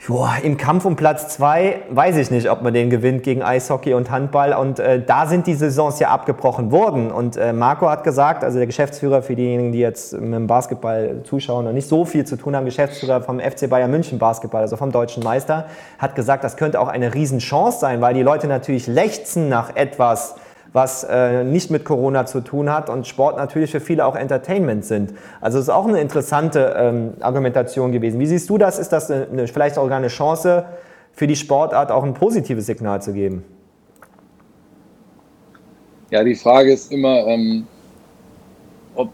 Speaker 5: Joa, Im Kampf um Platz zwei weiß ich nicht, ob man den gewinnt gegen Eishockey und Handball. Und äh, da sind die Saisons ja abgebrochen worden. Und äh, Marco hat gesagt, also der Geschäftsführer für diejenigen, die jetzt mit dem Basketball zuschauen und nicht so viel zu tun haben, Geschäftsführer vom FC Bayern München Basketball, also vom deutschen Meister, hat gesagt, das könnte auch eine Riesenchance sein, weil die Leute natürlich lechzen nach etwas, was äh, nicht mit Corona zu tun hat und Sport natürlich für viele auch Entertainment sind. Also es ist auch eine interessante ähm, Argumentation gewesen. Wie siehst du das? Ist das eine, eine, vielleicht auch eine Chance für die Sportart auch ein positives Signal zu geben?
Speaker 15: Ja, die Frage ist immer, ähm, ob,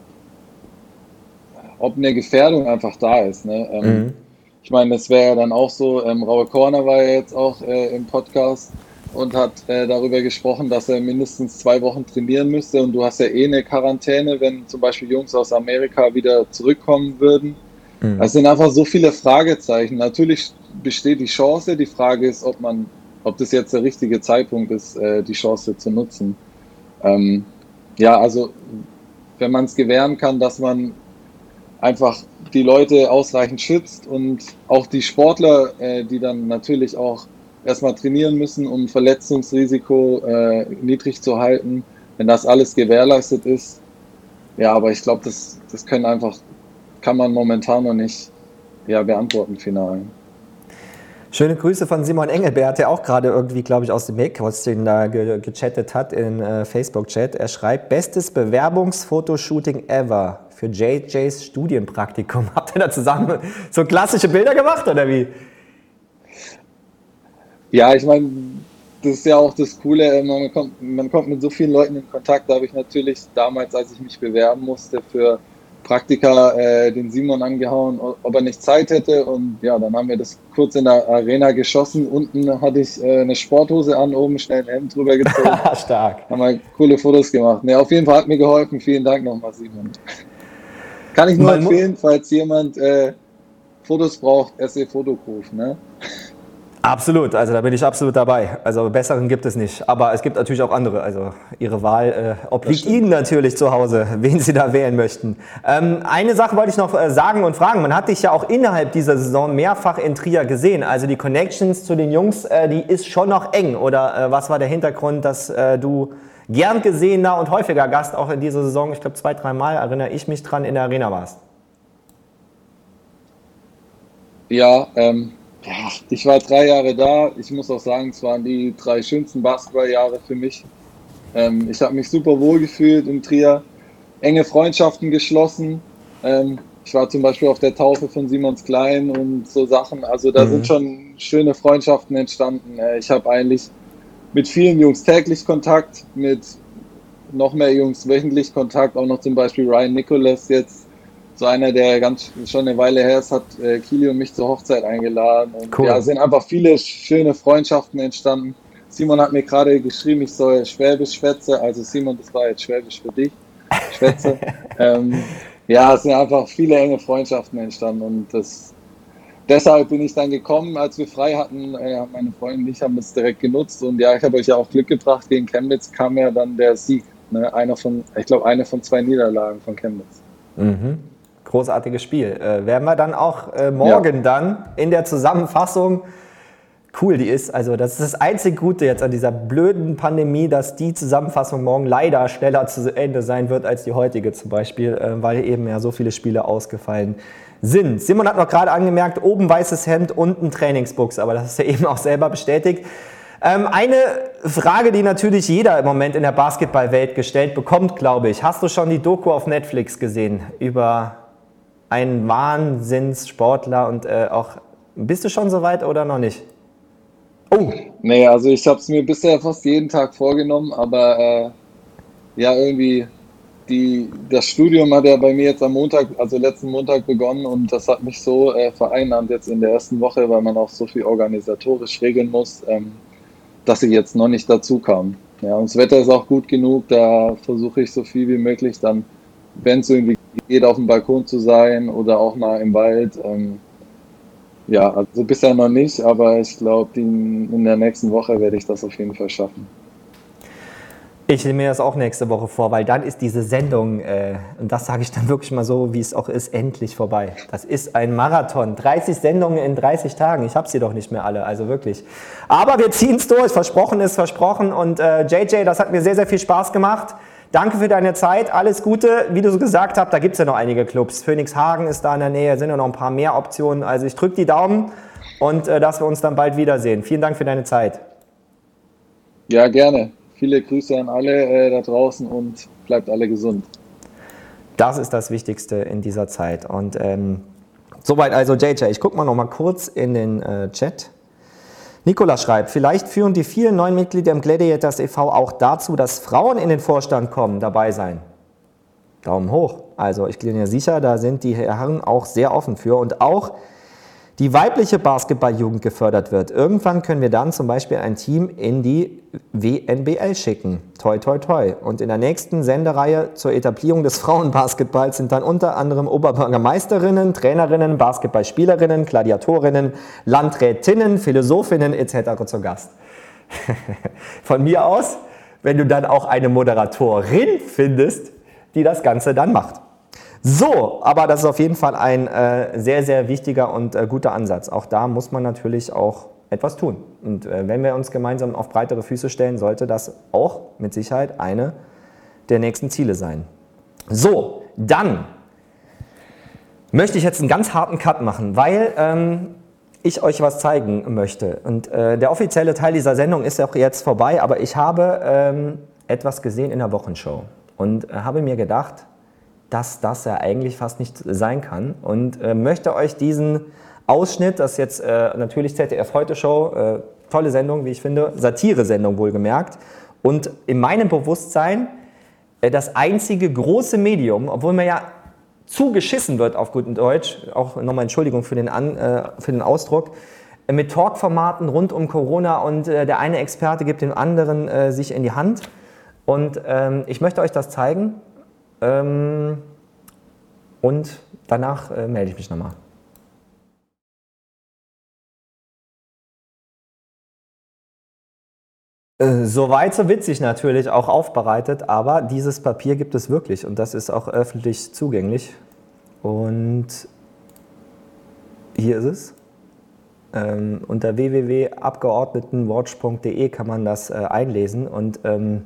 Speaker 15: ob eine Gefährdung einfach da ist. Ne? Ähm, mhm. Ich meine, das wäre ja dann auch so, ähm, Raue Corner war ja jetzt auch äh, im Podcast und hat äh, darüber gesprochen, dass er mindestens zwei Wochen trainieren müsste. Und du hast ja eh eine Quarantäne, wenn zum Beispiel Jungs aus Amerika wieder zurückkommen würden. Mhm. Es sind einfach so viele Fragezeichen. Natürlich besteht die Chance. Die Frage ist, ob man, ob das jetzt der richtige Zeitpunkt ist, äh, die Chance zu nutzen. Ähm, ja, also wenn man es gewähren kann, dass man einfach die Leute ausreichend schützt und auch die Sportler, äh, die dann natürlich auch erstmal trainieren müssen, um Verletzungsrisiko äh, niedrig zu halten. Wenn das alles gewährleistet ist, ja, aber ich glaube, das, das können einfach, kann man momentan noch nicht ja, beantworten final.
Speaker 5: Schöne Grüße von Simon Engelbert, der auch gerade irgendwie, glaube ich, aus dem Make-Hosting da ge gechattet hat in äh, Facebook-Chat. Er schreibt, bestes Bewerbungsfotoshooting ever für JJs Studienpraktikum. (laughs) Habt ihr da zusammen so klassische Bilder gemacht oder wie?
Speaker 15: Ja, ich meine, das ist ja auch das Coole, äh, man kommt, man kommt mit so vielen Leuten in Kontakt. Da habe ich natürlich damals, als ich mich bewerben musste für Praktika, äh, den Simon angehauen, ob er nicht Zeit hätte. Und ja, dann haben wir das kurz in der Arena geschossen. Unten hatte ich äh, eine Sporthose an, oben schnell ein Hemd drüber gezogen. (laughs)
Speaker 5: Stark.
Speaker 15: Haben wir coole Fotos gemacht. Ne, auf jeden Fall hat mir geholfen. Vielen Dank nochmal, Simon. Kann ich nur Man empfehlen, falls jemand äh, Fotos braucht, SE Fotogruf, ne?
Speaker 5: Absolut, also da bin ich absolut dabei. Also besseren gibt es nicht. Aber es gibt natürlich auch andere. Also Ihre Wahl äh, obliegt Ihnen natürlich zu Hause, (laughs) wen Sie da wählen möchten. Ähm, eine Sache wollte ich noch äh, sagen und fragen. Man hat dich ja auch innerhalb dieser Saison mehrfach in Trier gesehen. Also die Connections zu den Jungs, äh, die ist schon noch eng. Oder äh, was war der Hintergrund, dass äh, du gern gesehener und häufiger Gast auch in dieser Saison, ich glaube zwei, dreimal erinnere ich mich dran, in der Arena warst?
Speaker 15: Ja, ähm ja, ich war drei Jahre da. Ich muss auch sagen, es waren die drei schönsten Basketballjahre für mich. Ähm, ich habe mich super wohl gefühlt in Trier, enge Freundschaften geschlossen. Ähm, ich war zum Beispiel auf der Taufe von Simons Klein und so Sachen. Also da mhm. sind schon schöne Freundschaften entstanden. Äh, ich habe eigentlich mit vielen Jungs täglich Kontakt, mit noch mehr Jungs wöchentlich Kontakt, auch noch zum Beispiel Ryan Nicholas jetzt so einer, der ganz schon eine Weile her ist, hat äh, Kili und mich zur Hochzeit eingeladen. Und cool. ja, sind einfach viele schöne Freundschaften entstanden. Simon hat mir gerade geschrieben, ich soll Schwäbisch schwätze. Also Simon, das war jetzt Schwäbisch für dich. Schwätze. (laughs) ähm, ja, es sind einfach viele enge Freundschaften entstanden und das, deshalb bin ich dann gekommen, als wir frei hatten. Äh, meine Freunde und ich haben das direkt genutzt und ja, ich habe euch ja auch Glück gebracht. Gegen Chemnitz kam ja dann der Sieg. Ne? Einer von, ich glaube, eine von zwei Niederlagen von Chemnitz.
Speaker 5: Mhm großartiges Spiel. Äh, werden wir dann auch äh, morgen ja. dann in der Zusammenfassung cool die ist. Also das ist das einzige Gute jetzt an dieser blöden Pandemie, dass die Zusammenfassung morgen leider schneller zu Ende sein wird als die heutige zum Beispiel, äh, weil eben ja so viele Spiele ausgefallen sind. Simon hat noch gerade angemerkt, oben weißes Hemd, unten Trainingsbuchs, aber das ist ja (laughs) eben auch selber bestätigt. Ähm, eine Frage, die natürlich jeder im Moment in der Basketballwelt gestellt bekommt, glaube ich. Hast du schon die Doku auf Netflix gesehen über einen Wahnsinnssportler und äh, auch bist du schon soweit oder noch nicht?
Speaker 15: Oh. Nee, also ich habe es mir bisher fast jeden Tag vorgenommen, aber äh, ja, irgendwie die, das Studium hat ja bei mir jetzt am Montag, also letzten Montag begonnen und das hat mich so äh, vereinnahmt jetzt in der ersten Woche, weil man auch so viel organisatorisch regeln muss, ähm, dass ich jetzt noch nicht dazu kam. Ja, und das Wetter ist auch gut genug, da versuche ich so viel wie möglich dann, wenn es irgendwie geht, auf dem Balkon zu sein oder auch mal im Wald. Ähm, ja, also bisher noch nicht, aber ich glaube, in der nächsten Woche werde ich das auf jeden Fall schaffen.
Speaker 5: Ich nehme mir das auch nächste Woche vor, weil dann ist diese Sendung, äh, und das sage ich dann wirklich mal so, wie es auch ist, endlich vorbei. Das ist ein Marathon. 30 Sendungen in 30 Tagen. Ich habe sie doch nicht mehr alle, also wirklich. Aber wir ziehen es durch. Versprochen ist versprochen. Und äh, JJ, das hat mir sehr, sehr viel Spaß gemacht. Danke für deine Zeit. Alles Gute. Wie du so gesagt hast, da gibt es ja noch einige Clubs. Phoenix Hagen ist da in der Nähe, sind ja noch ein paar mehr Optionen. Also ich drücke die Daumen und äh, dass wir uns dann bald wiedersehen. Vielen Dank für deine Zeit.
Speaker 15: Ja, gerne. Viele Grüße an alle äh, da draußen und bleibt alle gesund.
Speaker 5: Das ist das Wichtigste in dieser Zeit. Und ähm, soweit also JJ. Ich gucke mal noch mal kurz in den äh, Chat. Nikola schreibt, vielleicht führen die vielen neuen Mitglieder im Gladiators e.V. auch dazu, dass Frauen in den Vorstand kommen, dabei sein. Daumen hoch. Also ich bin ja sicher, da sind die Herren auch sehr offen für. Und auch die weibliche Basketballjugend gefördert wird. Irgendwann können wir dann zum Beispiel ein Team in die WNBL schicken. Toi, toi, toi. Und in der nächsten Sendereihe zur Etablierung des (laughs) Frauenbasketballs sind dann unter anderem Oberbürgermeisterinnen, Trainerinnen, Basketballspielerinnen, Gladiatorinnen, Landrätinnen, Philosophinnen etc. zu Gast. (laughs) Von mir aus, wenn du dann auch eine Moderatorin findest, die das Ganze dann macht. So, aber das ist auf jeden Fall ein äh, sehr, sehr wichtiger und äh, guter Ansatz. Auch da muss man natürlich auch etwas tun. Und äh, wenn wir uns gemeinsam auf breitere Füße stellen, sollte das auch mit Sicherheit eine der nächsten Ziele sein. So, dann möchte ich jetzt einen ganz harten Cut machen, weil ähm, ich euch was zeigen möchte. Und äh, der offizielle Teil dieser Sendung ist auch jetzt vorbei, aber ich habe ähm, etwas gesehen in der Wochenshow und äh, habe mir gedacht, dass das ja eigentlich fast nicht sein kann. Und äh, möchte euch diesen Ausschnitt, das ist jetzt äh, natürlich ZDF Heute Show, äh, tolle Sendung, wie ich finde, Satire-Sendung wohlgemerkt. Und in meinem Bewusstsein äh, das einzige große Medium, obwohl mir ja zugeschissen wird auf guten Deutsch, auch nochmal Entschuldigung für den, An, äh, für den Ausdruck, äh, mit Talkformaten rund um Corona und der eine Experte gibt dem anderen sich in die Hand. Und ähm, ich möchte euch das zeigen ähm, und danach äh, melde ich mich nochmal. Äh, Soweit so witzig natürlich, auch aufbereitet, aber dieses Papier gibt es wirklich und das ist auch öffentlich zugänglich. Und hier ist es. Ähm, unter www.abgeordnetenwatch.de kann man das äh, einlesen und ähm,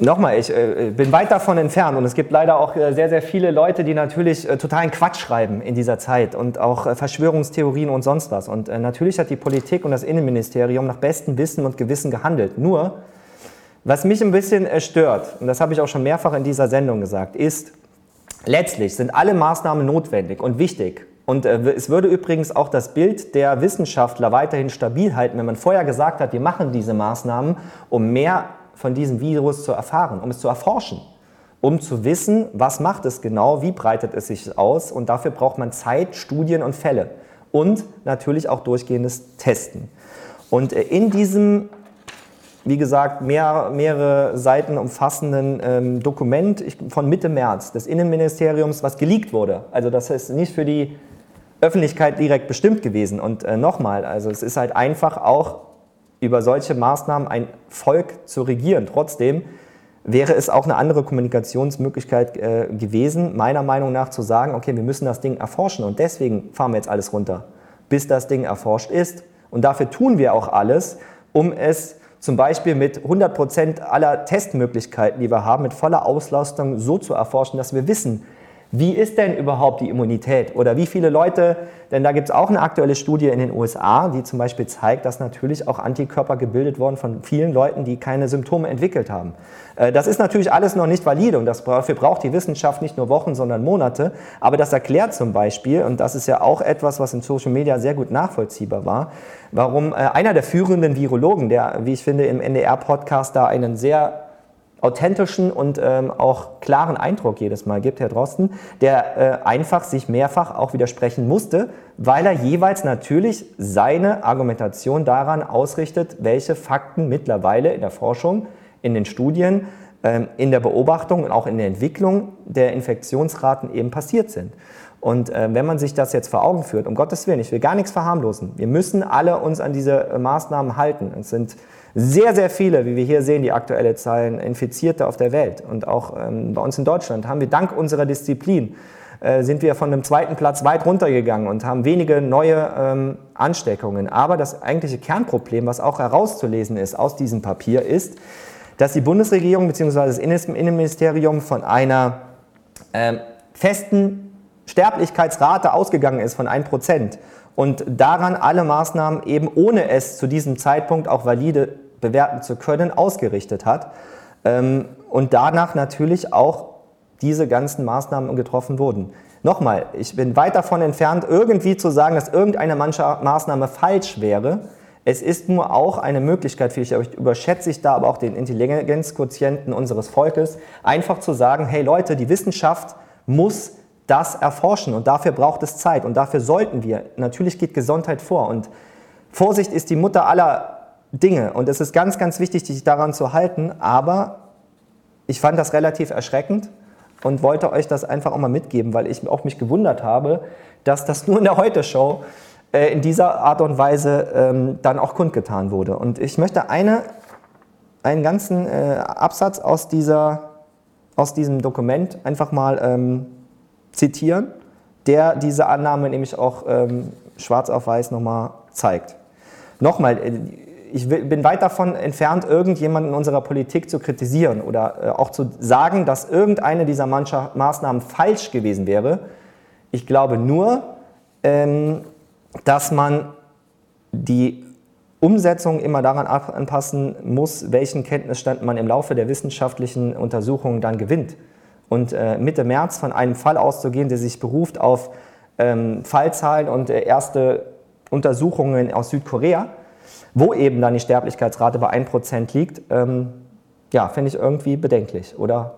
Speaker 5: Nochmal, ich äh, bin weit davon entfernt und es gibt leider auch äh, sehr, sehr viele Leute, die natürlich äh, totalen Quatsch schreiben in dieser Zeit und auch äh, Verschwörungstheorien und sonst was. Und äh, natürlich hat die Politik und das Innenministerium nach bestem Wissen und Gewissen gehandelt. Nur, was mich ein bisschen äh, stört, und das habe ich auch schon mehrfach in dieser Sendung gesagt, ist, letztlich sind alle Maßnahmen notwendig und wichtig. Und es würde übrigens auch das Bild der Wissenschaftler weiterhin stabil halten, wenn man vorher gesagt hat, wir machen diese Maßnahmen, um mehr von diesem Virus zu erfahren, um es zu erforschen, um zu wissen, was macht es genau, wie breitet es sich aus und dafür braucht man Zeit, Studien und Fälle und natürlich auch durchgehendes Testen. Und äh, in diesem, wie gesagt, mehr, mehrere Seiten umfassenden ähm, Dokument von Mitte März des Innenministeriums, was geleakt wurde, also das ist nicht für die Öffentlichkeit direkt bestimmt gewesen. Und äh, nochmal, also es ist halt einfach auch über solche Maßnahmen ein Volk zu regieren. Trotzdem wäre es auch eine andere Kommunikationsmöglichkeit äh, gewesen, meiner Meinung nach zu sagen, okay, wir müssen das Ding erforschen und deswegen fahren wir jetzt alles runter. bis das Ding erforscht ist. Und dafür tun wir auch alles, um es zum Beispiel mit 100% aller Testmöglichkeiten, die wir haben, mit voller Auslastung so zu erforschen, dass wir wissen, wie ist denn überhaupt die Immunität? Oder wie viele Leute, denn da gibt es auch eine aktuelle Studie in den USA, die zum Beispiel zeigt, dass natürlich auch Antikörper gebildet wurden von vielen Leuten, die keine Symptome entwickelt haben. Äh, das ist natürlich alles noch nicht valide und dafür braucht die Wissenschaft nicht nur Wochen, sondern Monate. Aber das erklärt zum Beispiel, und das ist ja auch etwas, was in Social Media sehr gut nachvollziehbar war, warum äh, einer der führenden Virologen, der, wie ich finde, im NDR-Podcast da einen sehr authentischen und ähm, auch klaren Eindruck jedes Mal gibt, Herr Drosten, der äh, einfach sich mehrfach auch widersprechen musste, weil er jeweils natürlich seine Argumentation daran ausrichtet, welche Fakten mittlerweile in der Forschung, in den Studien, ähm, in der Beobachtung und auch in der Entwicklung der Infektionsraten eben passiert sind. Und äh, wenn man sich das jetzt vor Augen führt, um Gottes Willen, ich will gar nichts verharmlosen, wir müssen alle uns an diese äh, Maßnahmen halten. Es sind sehr, sehr viele, wie wir hier sehen, die aktuelle Zahlen, Infizierte auf der Welt. Und auch ähm, bei uns in Deutschland haben wir dank unserer Disziplin, äh, sind wir von dem zweiten Platz weit runtergegangen und haben wenige neue ähm, Ansteckungen. Aber das eigentliche Kernproblem, was auch herauszulesen ist aus diesem Papier, ist, dass die Bundesregierung bzw. das Innenministerium von einer ähm, festen Sterblichkeitsrate ausgegangen ist von 1% und daran alle Maßnahmen eben ohne es zu diesem Zeitpunkt auch valide bewerten zu können, ausgerichtet hat. Ähm, und danach natürlich auch diese ganzen Maßnahmen getroffen wurden. Nochmal, ich bin weit davon entfernt, irgendwie zu sagen, dass irgendeine Maßnahme falsch wäre. Es ist nur auch eine Möglichkeit, vielleicht überschätze ich da aber auch den Intelligenzquotienten unseres Volkes, einfach zu sagen, hey Leute, die Wissenschaft muss das erforschen und dafür braucht es Zeit und dafür sollten wir, natürlich geht Gesundheit vor und Vorsicht ist die Mutter aller Dinge. Und es ist ganz, ganz wichtig, sich daran zu halten. Aber ich fand das relativ erschreckend und wollte euch das einfach auch mal mitgeben, weil ich auch mich gewundert habe, dass das nur in der Heute-Show äh, in dieser Art und Weise ähm, dann auch kundgetan wurde. Und ich möchte eine, einen ganzen äh, Absatz aus, dieser, aus diesem Dokument einfach mal ähm, zitieren, der diese Annahme nämlich auch ähm, schwarz auf weiß nochmal zeigt. Nochmal, äh, ich bin weit davon entfernt, irgendjemanden in unserer Politik zu kritisieren oder äh, auch zu sagen, dass irgendeine dieser Maßnahmen falsch gewesen wäre. Ich glaube nur, ähm, dass man die Umsetzung immer daran anpassen muss, welchen Kenntnisstand man im Laufe der wissenschaftlichen Untersuchungen dann gewinnt. Und äh, Mitte März von einem Fall auszugehen, der sich beruft auf ähm, Fallzahlen und äh, erste Untersuchungen aus Südkorea, wo eben dann die Sterblichkeitsrate bei 1% liegt, ähm, ja, finde ich irgendwie bedenklich oder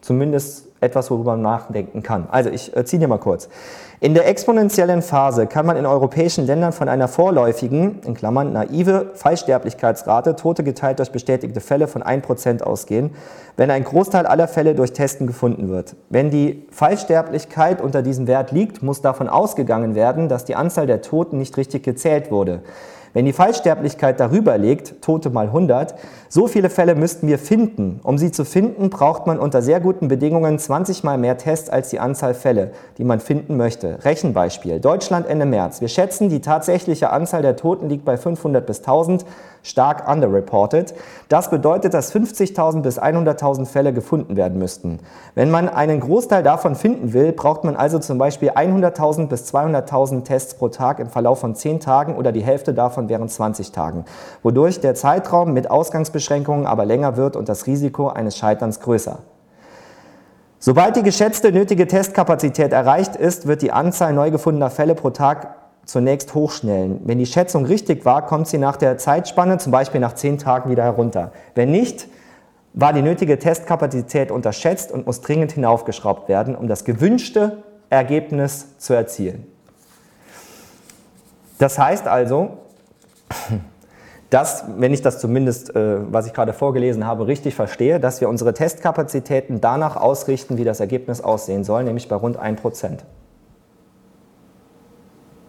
Speaker 5: zumindest etwas, worüber man nachdenken kann. Also ich äh, ziehe dir mal kurz. In der exponentiellen Phase kann man in europäischen Ländern von einer vorläufigen, in Klammern naive Fallsterblichkeitsrate, Tote geteilt durch bestätigte Fälle von 1% ausgehen, wenn ein Großteil aller Fälle durch Testen gefunden wird. Wenn die Fallsterblichkeit unter diesem Wert liegt, muss davon ausgegangen werden, dass die Anzahl der Toten nicht richtig gezählt wurde. Wenn die Fallsterblichkeit darüber liegt, Tote mal 100, so viele Fälle müssten wir finden. Um sie zu finden, braucht man unter sehr guten Bedingungen 20 mal mehr Tests als die Anzahl Fälle, die man finden möchte. Rechenbeispiel. Deutschland Ende März. Wir schätzen, die tatsächliche Anzahl der Toten liegt bei 500 bis 1000 stark underreported. Das bedeutet, dass 50.000 bis 100.000 Fälle gefunden werden müssten. Wenn man einen Großteil davon finden will, braucht man also zum Beispiel 100.000 bis 200.000 Tests pro Tag im Verlauf von 10 Tagen oder die Hälfte davon während 20 Tagen, wodurch der Zeitraum mit Ausgangsbeschränkungen aber länger wird und das Risiko eines Scheiterns größer. Sobald die geschätzte nötige Testkapazität erreicht ist, wird die Anzahl neu gefundener Fälle pro Tag zunächst hochschnellen. Wenn die Schätzung richtig war, kommt sie nach der Zeitspanne, zum Beispiel nach zehn Tagen, wieder herunter. Wenn nicht, war die nötige Testkapazität unterschätzt und muss dringend hinaufgeschraubt werden, um das gewünschte Ergebnis zu erzielen. Das heißt also, dass, wenn ich das zumindest, äh, was ich gerade vorgelesen habe, richtig verstehe, dass wir unsere Testkapazitäten danach ausrichten, wie das Ergebnis aussehen soll, nämlich bei rund 1 Prozent.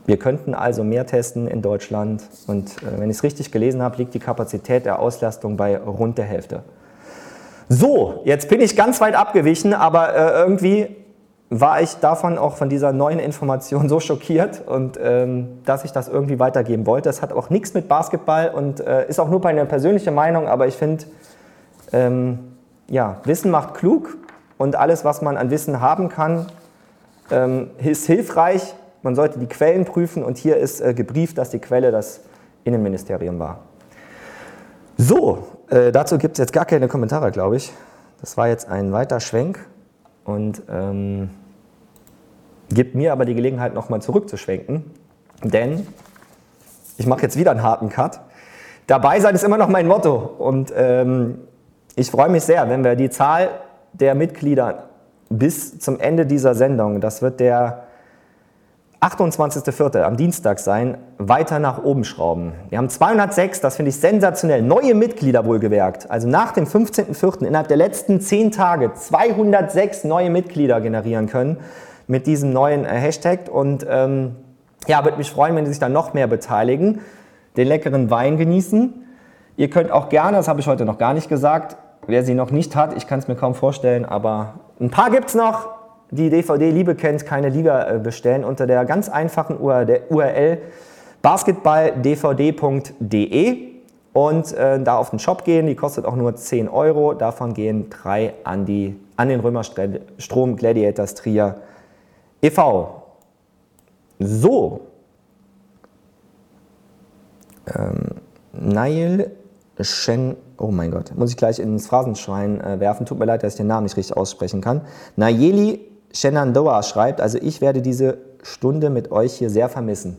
Speaker 5: Wir könnten also mehr testen in Deutschland und äh, wenn ich es richtig gelesen habe, liegt die Kapazität der Auslastung bei rund der Hälfte. So, jetzt bin ich ganz weit abgewichen, aber äh, irgendwie war ich davon auch von dieser neuen Information so schockiert und ähm, dass ich das irgendwie weitergeben wollte. Das hat auch nichts mit Basketball und äh, ist auch nur meine persönliche Meinung, aber ich finde, ähm, ja, Wissen macht klug und alles, was man an Wissen haben kann, ähm, ist hilfreich. Man sollte die Quellen prüfen und hier ist äh, gebrieft, dass die Quelle das Innenministerium war. So, äh, dazu gibt es jetzt gar keine Kommentare, glaube ich. Das war jetzt ein weiter Schwenk und ähm, gibt mir aber die Gelegenheit, nochmal zurückzuschwenken, denn ich mache jetzt wieder einen harten Cut. Dabei sein ist immer noch mein Motto und ähm, ich freue mich sehr, wenn wir die Zahl der Mitglieder bis zum Ende dieser Sendung, das wird der 28.04. am Dienstag sein, weiter nach oben schrauben. Wir haben 206, das finde ich sensationell, neue Mitglieder wohlgewerkt. Also nach dem 15.04. innerhalb der letzten 10 Tage 206 neue Mitglieder generieren können mit diesem neuen äh, Hashtag. Und ähm, ja, würde mich freuen, wenn Sie sich da noch mehr beteiligen, den leckeren Wein genießen. Ihr könnt auch gerne, das habe ich heute noch gar nicht gesagt, wer sie noch nicht hat, ich kann es mir kaum vorstellen, aber ein paar gibt es noch, die DVD Liebe kennt, keine Liga äh, bestellen unter der ganz einfachen URL basketballdvd.de und äh, da auf den Shop gehen. Die kostet auch nur 10 Euro. Davon gehen drei an, die, an den Römerstrom Gladiators Trier e.V. So. Ähm, Nail Shen, oh mein Gott, muss ich gleich ins Phrasenschwein äh, werfen. Tut mir leid, dass ich den Namen nicht richtig aussprechen kann. Nayeli Shenandoah schreibt, also ich werde diese Stunde mit euch hier sehr vermissen.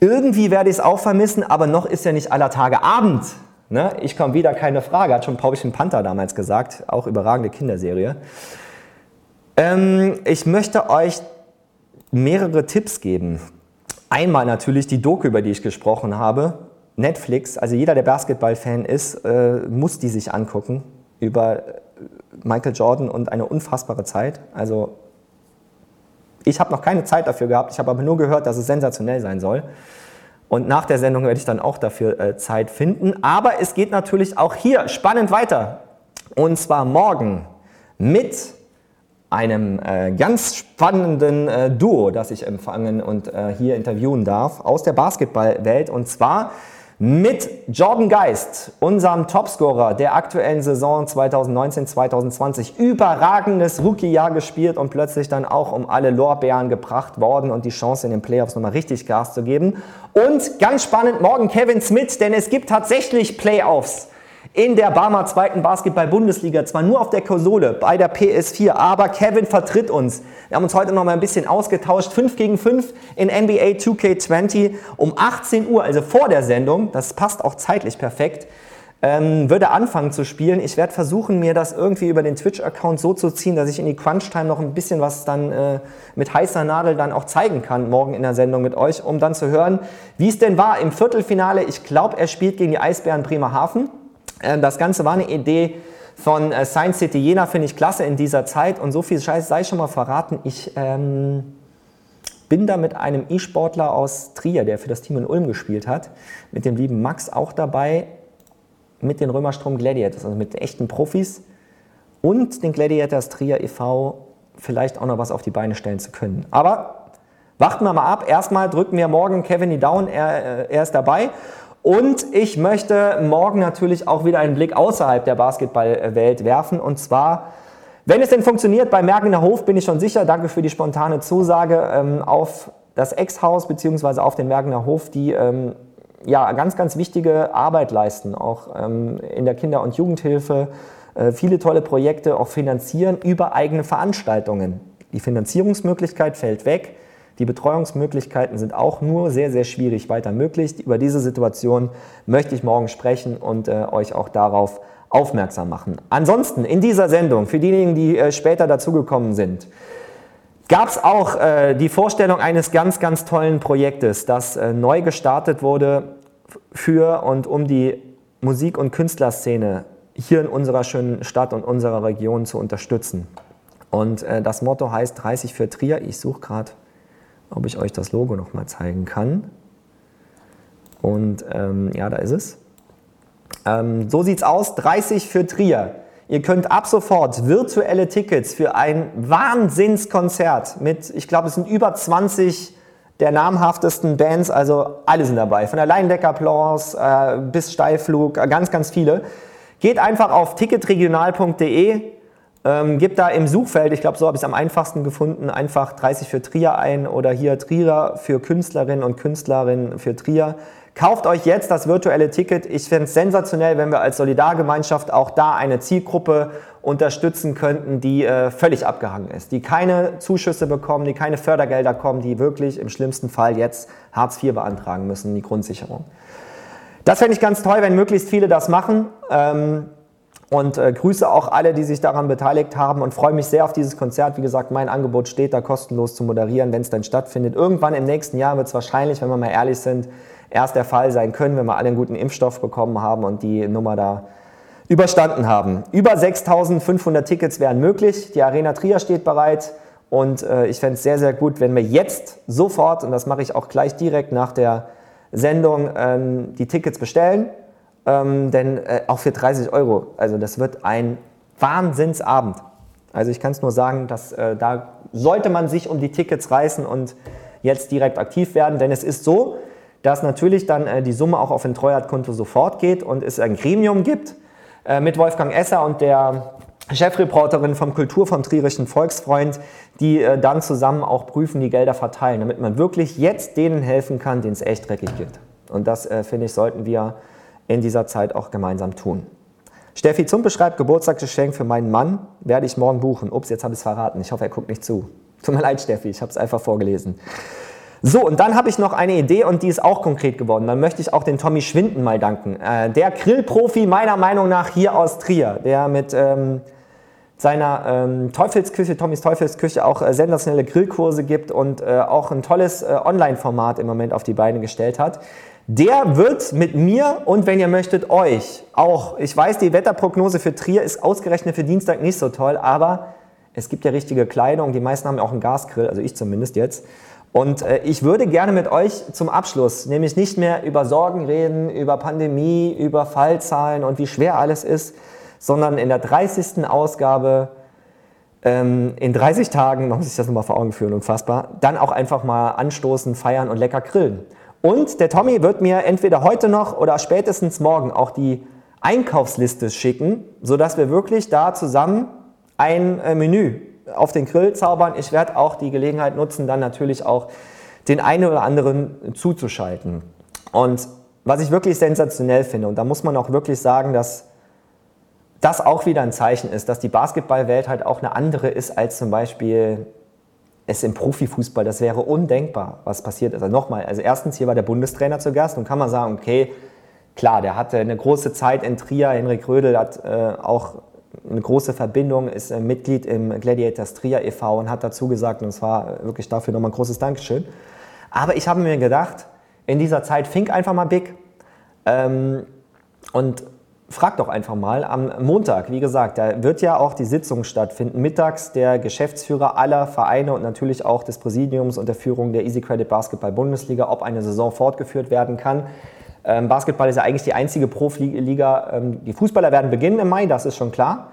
Speaker 5: Irgendwie werde ich es auch vermissen, aber noch ist ja nicht aller Tage Abend. Ne? Ich komme wieder, keine Frage, hat schon Paulchen Panther damals gesagt, auch überragende Kinderserie. Ähm, ich möchte euch mehrere Tipps geben. Einmal natürlich die Doku, über die ich gesprochen habe. Netflix, also jeder, der Basketball-Fan ist, äh, muss die sich angucken über Michael Jordan und eine unfassbare Zeit. Also ich habe noch keine Zeit dafür gehabt, ich habe aber nur gehört, dass es sensationell sein soll. Und nach der Sendung werde ich dann auch dafür äh, Zeit finden. Aber es geht natürlich auch hier spannend weiter. Und zwar morgen mit einem äh, ganz spannenden äh, Duo, das ich empfangen und äh, hier interviewen darf aus der Basketballwelt. Und zwar mit Jordan Geist, unserem Topscorer der aktuellen Saison 2019-2020. Überragendes Rookie-Jahr gespielt und plötzlich dann auch um alle Lorbeeren gebracht worden und die Chance in den Playoffs nochmal richtig Gas zu geben. Und ganz spannend morgen Kevin Smith, denn es gibt tatsächlich Playoffs in der Barmer zweiten Basketball-Bundesliga, zwar nur auf der Konsole bei der PS4, aber Kevin vertritt uns. Wir haben uns heute noch mal ein bisschen ausgetauscht. 5 gegen 5 in NBA 2K20 um 18 Uhr, also vor der Sendung. Das passt auch zeitlich perfekt. Ähm, würde anfangen zu spielen. Ich werde versuchen, mir das irgendwie über den Twitch-Account so zu ziehen, dass ich in die Crunch-Time noch ein bisschen was dann äh, mit heißer Nadel dann auch zeigen kann, morgen in der Sendung mit euch, um dann zu hören, wie es denn war im Viertelfinale. Ich glaube, er spielt gegen die Eisbären Bremerhaven. Äh, das Ganze war eine Idee von äh, Science City Jena, finde ich klasse in dieser Zeit. Und so viel Scheiß sei schon mal verraten. Ich ähm, bin da mit einem E-Sportler aus Trier, der für das Team in Ulm gespielt hat, mit dem lieben Max auch dabei, mit den Römerstrom Gladiators, also mit echten Profis und den Gladiators Trier e.V. vielleicht auch noch was auf die Beine stellen zu können. Aber warten wir mal ab. Erstmal drücken wir morgen Kevin die Down, er, äh, er ist dabei. Und ich möchte morgen natürlich auch wieder einen Blick außerhalb der Basketballwelt werfen. Und zwar, wenn es denn funktioniert, bei Mergener Hof bin ich schon sicher, danke für die spontane Zusage, ähm, auf das Ex-Haus bzw. auf den Mergener Hof, die ähm, ja, ganz, ganz wichtige Arbeit leisten, auch ähm, in der Kinder- und Jugendhilfe, äh, viele tolle Projekte auch finanzieren über eigene Veranstaltungen. Die Finanzierungsmöglichkeit fällt weg. Die Betreuungsmöglichkeiten sind auch nur sehr, sehr schwierig weiter möglich. Über diese Situation möchte ich morgen sprechen und äh, euch auch darauf aufmerksam machen. Ansonsten in dieser Sendung, für diejenigen, die äh, später dazugekommen sind, gab es auch äh, die Vorstellung eines ganz, ganz tollen Projektes, das äh, neu gestartet wurde für und um die Musik- und Künstlerszene hier in unserer schönen Stadt und unserer Region zu unterstützen. Und äh, das Motto heißt 30 für Trier. Ich suche gerade ob ich euch das Logo noch mal zeigen kann. Und ähm, ja, da ist es. Ähm, so es aus, 30 für Trier. Ihr könnt ab sofort virtuelle Tickets für ein Wahnsinnskonzert mit, ich glaube, es sind über 20 der namhaftesten Bands, also alle sind dabei. Von der Leindecker Blancs äh, bis Steilflug, äh, ganz, ganz viele. Geht einfach auf ticketregional.de, ähm, gebt da im Suchfeld, ich glaube, so habe ich es am einfachsten gefunden, einfach 30 für Trier ein oder hier Trierer für Künstlerinnen und Künstlerinnen für Trier. Kauft euch jetzt das virtuelle Ticket. Ich fände es sensationell, wenn wir als Solidargemeinschaft auch da eine Zielgruppe unterstützen könnten, die äh, völlig abgehangen ist, die keine Zuschüsse bekommen, die keine Fördergelder kommen, die wirklich im schlimmsten Fall jetzt Hartz IV beantragen müssen, die Grundsicherung. Das fände ich ganz toll, wenn möglichst viele das machen. Ähm, und äh, grüße auch alle, die sich daran beteiligt haben und freue mich sehr auf dieses Konzert. Wie gesagt, mein Angebot steht da kostenlos zu moderieren, wenn es dann stattfindet. Irgendwann im nächsten Jahr wird es wahrscheinlich, wenn wir mal ehrlich sind, erst der Fall sein können, wenn wir alle einen guten Impfstoff bekommen haben und die Nummer da überstanden haben. Über 6500 Tickets wären möglich. Die Arena Trier steht bereit. Und äh, ich fände es sehr, sehr gut, wenn wir jetzt sofort, und das mache ich auch gleich direkt nach der Sendung, ähm, die Tickets bestellen. Ähm, denn äh, auch für 30 Euro, also das wird ein Wahnsinnsabend. Also ich kann es nur sagen, dass äh, da sollte man sich um die Tickets reißen und jetzt direkt aktiv werden, denn es ist so, dass natürlich dann äh, die Summe auch auf ein Treuhandkonto sofort geht und es ein Gremium gibt äh, mit Wolfgang Esser und der Chefreporterin vom Kultur vom Trierischen Volksfreund, die äh, dann zusammen auch prüfen, die Gelder verteilen, damit man wirklich jetzt denen helfen kann, denen es echt dreckig geht. Und das, äh, finde ich, sollten wir in dieser Zeit auch gemeinsam tun. Steffi Zumpe schreibt, Geburtstagsgeschenk für meinen Mann werde ich morgen buchen. Ups, jetzt habe ich es verraten. Ich hoffe, er guckt nicht zu. Tut mir (laughs) leid, Steffi, ich habe es einfach vorgelesen. So, und dann habe ich noch eine Idee und die ist auch konkret geworden. Dann möchte ich auch den Tommy Schwinden mal danken. Äh, der Grillprofi meiner Meinung nach hier aus Trier, der mit ähm, seiner ähm, Teufelsküche, Tommys Teufelsküche, auch äh, sensationelle Grillkurse gibt und äh, auch ein tolles äh, Online-Format im Moment auf die Beine gestellt hat. Der wird mit mir und wenn ihr möchtet euch auch, ich weiß, die Wetterprognose für Trier ist ausgerechnet für Dienstag nicht so toll, aber es gibt ja richtige Kleidung. Die meisten haben ja auch einen Gasgrill, also ich zumindest jetzt. Und äh, ich würde gerne mit euch zum Abschluss nämlich nicht mehr über Sorgen reden, über Pandemie, über Fallzahlen und wie schwer alles ist, sondern in der 30. Ausgabe ähm, in 30 Tagen, man muss sich das nochmal vor Augen führen, unfassbar, dann auch einfach mal anstoßen, feiern und lecker grillen. Und der Tommy wird mir entweder heute noch oder spätestens morgen auch die Einkaufsliste schicken, sodass wir wirklich da zusammen ein äh, Menü auf den Grill zaubern. Ich werde auch die Gelegenheit nutzen, dann natürlich auch den einen oder anderen zuzuschalten. Und was ich wirklich sensationell finde, und da muss man auch wirklich sagen, dass das auch wieder ein Zeichen ist, dass die Basketballwelt halt auch eine andere ist als zum Beispiel es im Profifußball. Das wäre undenkbar, was passiert ist. Also nochmal, also erstens, hier war der Bundestrainer zu Gast und kann man sagen, okay, klar, der hatte eine große Zeit in Trier. Henrik Rödel hat äh, auch eine große Verbindung, ist äh, Mitglied im Gladiators Trier e.V. und hat dazu gesagt, und es war wirklich dafür nochmal ein großes Dankeschön. Aber ich habe mir gedacht, in dieser Zeit fink einfach mal big ähm, und frag doch einfach mal am Montag, wie gesagt, da wird ja auch die Sitzung stattfinden, mittags der Geschäftsführer aller Vereine und natürlich auch des Präsidiums unter Führung der Easy Credit Basketball Bundesliga, ob eine Saison fortgeführt werden kann. Ähm, Basketball ist ja eigentlich die einzige Profiliga. Ähm, die Fußballer werden beginnen im Mai, das ist schon klar.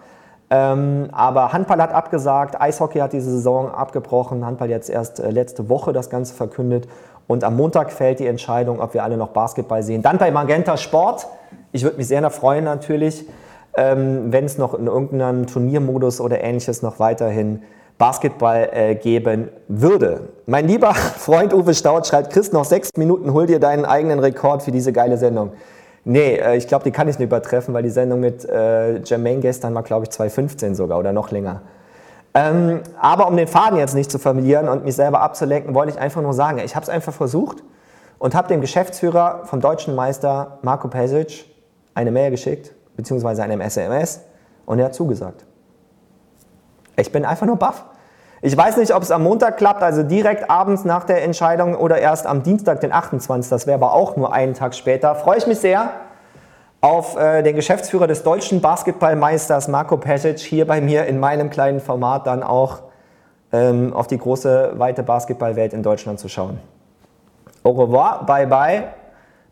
Speaker 5: Ähm, aber Handball hat abgesagt, Eishockey hat diese Saison abgebrochen, Handball jetzt erst äh, letzte Woche das Ganze verkündet. Und am Montag fällt die Entscheidung, ob wir alle noch Basketball sehen. Dann bei Magenta Sport. Ich würde mich sehr freuen natürlich, ähm, wenn es noch in irgendeinem Turniermodus oder ähnliches noch weiterhin Basketball äh, geben würde. Mein lieber (laughs) Freund Uwe Staud schreibt, Chris, noch sechs Minuten, hol dir deinen eigenen Rekord für diese geile Sendung. Nee, äh, ich glaube, die kann ich nicht übertreffen, weil die Sendung mit äh, Jermaine gestern war, glaube ich, 2015 sogar oder noch länger. Ähm, aber um den Faden jetzt nicht zu verlieren und mich selber abzulenken, wollte ich einfach nur sagen, ich habe es einfach versucht und habe dem Geschäftsführer vom deutschen Meister Marco Pesic eine Mail geschickt, beziehungsweise eine SMS und er hat zugesagt. Ich bin einfach nur baff. Ich weiß nicht, ob es am Montag klappt, also direkt abends nach der Entscheidung oder erst am Dienstag, den 28. Das wäre aber auch nur einen Tag später. Freue ich mich sehr auf äh, den Geschäftsführer des deutschen Basketballmeisters Marco Pesic hier bei mir in meinem kleinen Format dann auch ähm, auf die große, weite Basketballwelt in Deutschland zu schauen. Au revoir, bye bye.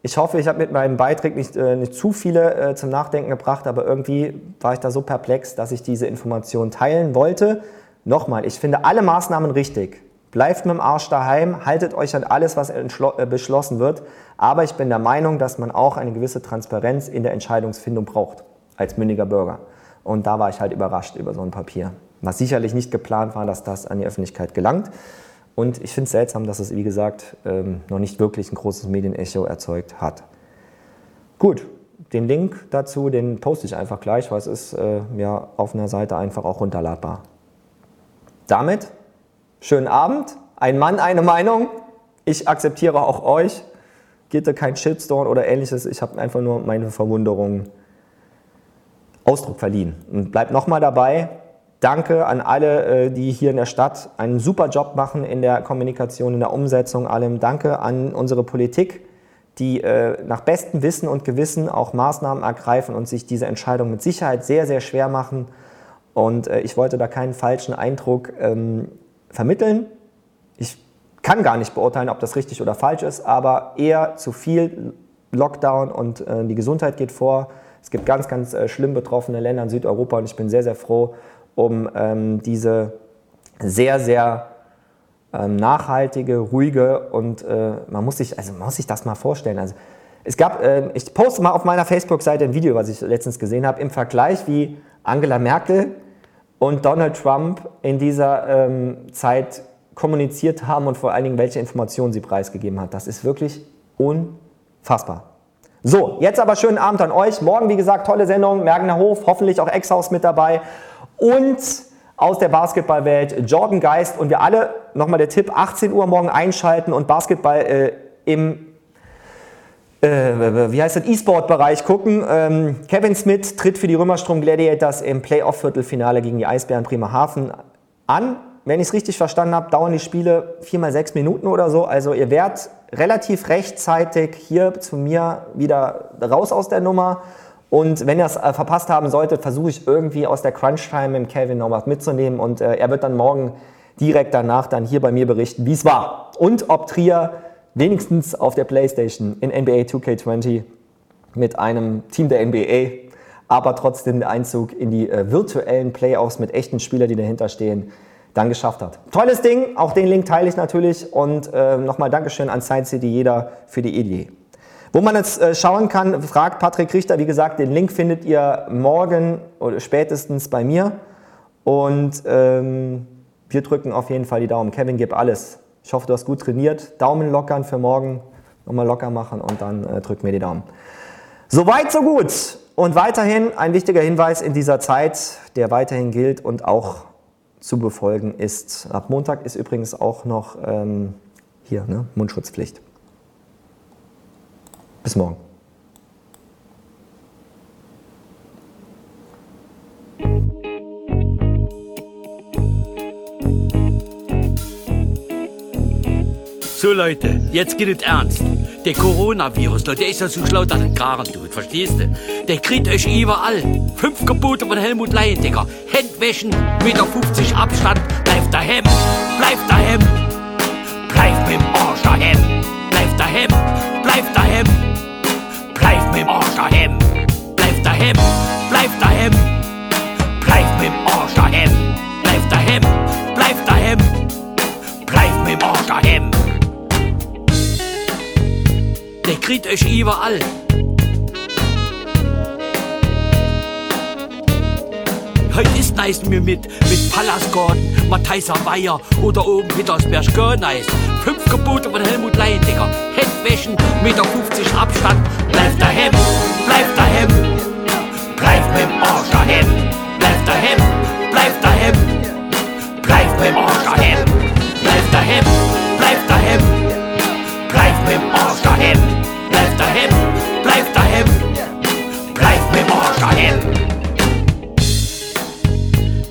Speaker 5: Ich hoffe, ich habe mit meinem Beitrag nicht, äh, nicht zu viele äh, zum Nachdenken gebracht, aber irgendwie war ich da so perplex, dass ich diese Information teilen wollte. Nochmal, ich finde alle Maßnahmen richtig. Bleibt mit dem Arsch daheim, haltet euch an alles, was äh, beschlossen wird. Aber ich bin der Meinung, dass man auch eine gewisse Transparenz in der Entscheidungsfindung braucht, als mündiger Bürger. Und da war ich halt überrascht über so ein Papier. Was sicherlich nicht geplant war, dass das an die Öffentlichkeit gelangt. Und ich finde es seltsam, dass es, wie gesagt, ähm, noch nicht wirklich ein großes Medienecho erzeugt hat. Gut, den Link dazu, den poste ich einfach gleich, weil es ist äh, ja auf einer Seite einfach auch runterladbar. Damit schönen Abend. Ein Mann, eine Meinung. Ich akzeptiere auch euch. Geht da kein Shitstorm oder ähnliches. Ich habe einfach nur meine Verwunderung Ausdruck verliehen. Und bleibt nochmal dabei. Danke an alle, äh, die hier in der Stadt einen super Job machen in der Kommunikation, in der Umsetzung, allem. Danke an unsere Politik, die äh, nach bestem Wissen und Gewissen auch Maßnahmen ergreifen und sich diese Entscheidung mit Sicherheit sehr, sehr schwer machen. Und äh, ich wollte da keinen falschen Eindruck ähm, vermitteln. Ich kann gar nicht beurteilen, ob das richtig oder falsch ist, aber eher zu viel Lockdown und die Gesundheit geht vor. Es gibt ganz, ganz schlimm betroffene Länder in Südeuropa und ich bin sehr, sehr froh um ähm, diese sehr, sehr ähm, nachhaltige, ruhige und äh, man, muss sich, also man muss sich das mal vorstellen. Also, es gab, äh, ich poste mal auf meiner Facebook-Seite ein Video, was ich letztens gesehen habe, im Vergleich, wie Angela Merkel und Donald Trump in dieser ähm, Zeit kommuniziert haben und vor allen Dingen, welche Informationen sie preisgegeben hat. Das ist wirklich unfassbar. So, jetzt aber schönen Abend an euch. Morgen, wie gesagt, tolle Sendung, Mergener Hof, hoffentlich auch Ex-Haus mit dabei. Und aus der Basketballwelt Jordan Geist und wir alle, nochmal der Tipp, 18 Uhr morgen einschalten und Basketball äh, im äh, wie heißt das, E-Sport-Bereich gucken. Ähm, Kevin Smith tritt für die Römerstrom Gladiators im Playoff-Viertelfinale gegen die Eisbären Bremerhaven an. Wenn ich es richtig verstanden habe, dauern die Spiele viermal sechs Minuten oder so. Also ihr werdet relativ rechtzeitig hier zu mir wieder raus aus der Nummer. Und wenn ihr es äh, verpasst haben solltet, versuche ich irgendwie aus der Crunch-Time mit Kevin noch was mitzunehmen. Und äh, er wird dann morgen direkt danach dann hier bei mir berichten, wie es war. Und ob Trier wenigstens auf der Playstation in NBA 2K20 mit einem Team der NBA, aber trotzdem der Einzug in die äh, virtuellen Playoffs mit echten Spielern, die dahinter stehen, dann geschafft hat. Tolles Ding, auch den Link teile ich natürlich und äh, nochmal Dankeschön an Science City jeder für die Idee. Wo man jetzt äh, schauen kann, fragt Patrick Richter, wie gesagt, den Link findet ihr morgen oder spätestens bei mir und ähm, wir drücken auf jeden Fall die Daumen. Kevin, gib alles. Ich hoffe, du hast gut trainiert. Daumen lockern für morgen. Nochmal locker machen und dann äh, drück mir die Daumen. Soweit, so gut. Und weiterhin ein wichtiger Hinweis in dieser Zeit, der weiterhin gilt und auch zu befolgen ist. Ab Montag ist übrigens auch noch ähm, hier ne, Mundschutzpflicht. Bis morgen.
Speaker 16: So Leute, jetzt geht es ernst. Der Coronavirus, der ist ja so schlau, dass er Garen tut, verstehst du? Der kriegt euch überall. Fünf Gebote von Helmut Leyen, Digga. Händwäschen, Meter 50 Abstand, bleibt daheim, bleibt daheim. Bleibt mit dem Arsch daheim, bleibt daheim, bleibt daheim. Dem Arsch daheim, bleibt daheim, bleibt daheim. Bleibt mit dem Arsch daheim, bleibt daheim, bleibt daheim. Bleibt mit dem Arsch daheim. Der kriegt euch überall. Heute ist nice mir mit, mit Pallasgarten, Matthijser Weiher oder oben Petersberg, gar nice. Fünf Gebote von Helmut Leyen, Digga. Meter 50 Abstand. Bleib daheim, bleib daheim. Bleib dem Arsch daheim. Bleib daheim, bleib daheim. Bleib dem Arsch daheim. Bleib daheim, bleib daheim. Bleib dem Arsch daheim. Bleib daheim, bleib daheim. Bleib dem Arsch daheim.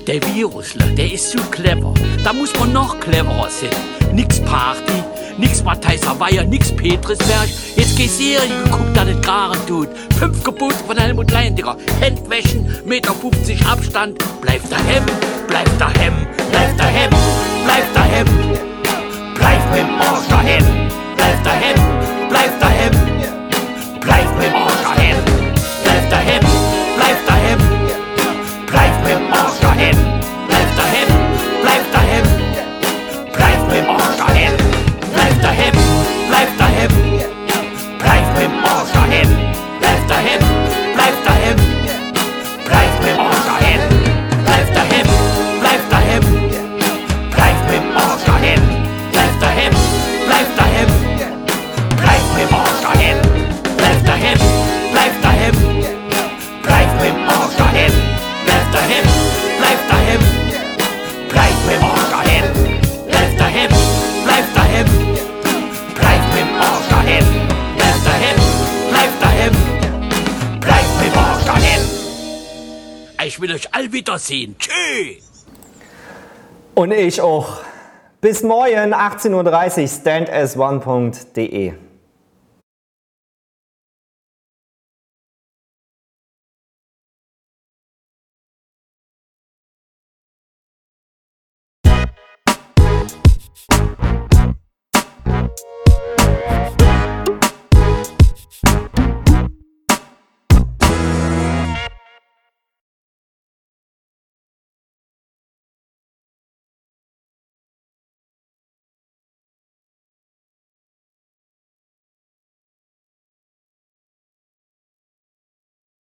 Speaker 16: Der Virusler, der ist zu clever. Da muss man noch cleverer sein. Nix Party, nix Matthijser Weiher, nix Petrisberg. Jetzt geh Serie geguckt, dass es Garen tut. Fünf Gebote von Helmut Leyen, Digga. Handwäschen, Meter 50 Abstand. Bleib daheim, bleib daheim, bleib daheim, bleib daheim. Bleib mit dem Arsch daheim, bleib daheim, bleib daheim. Ich will euch all wiedersehen. Tschüss.
Speaker 5: Und ich auch. Bis morgen, 18.30 Uhr, standas1.de.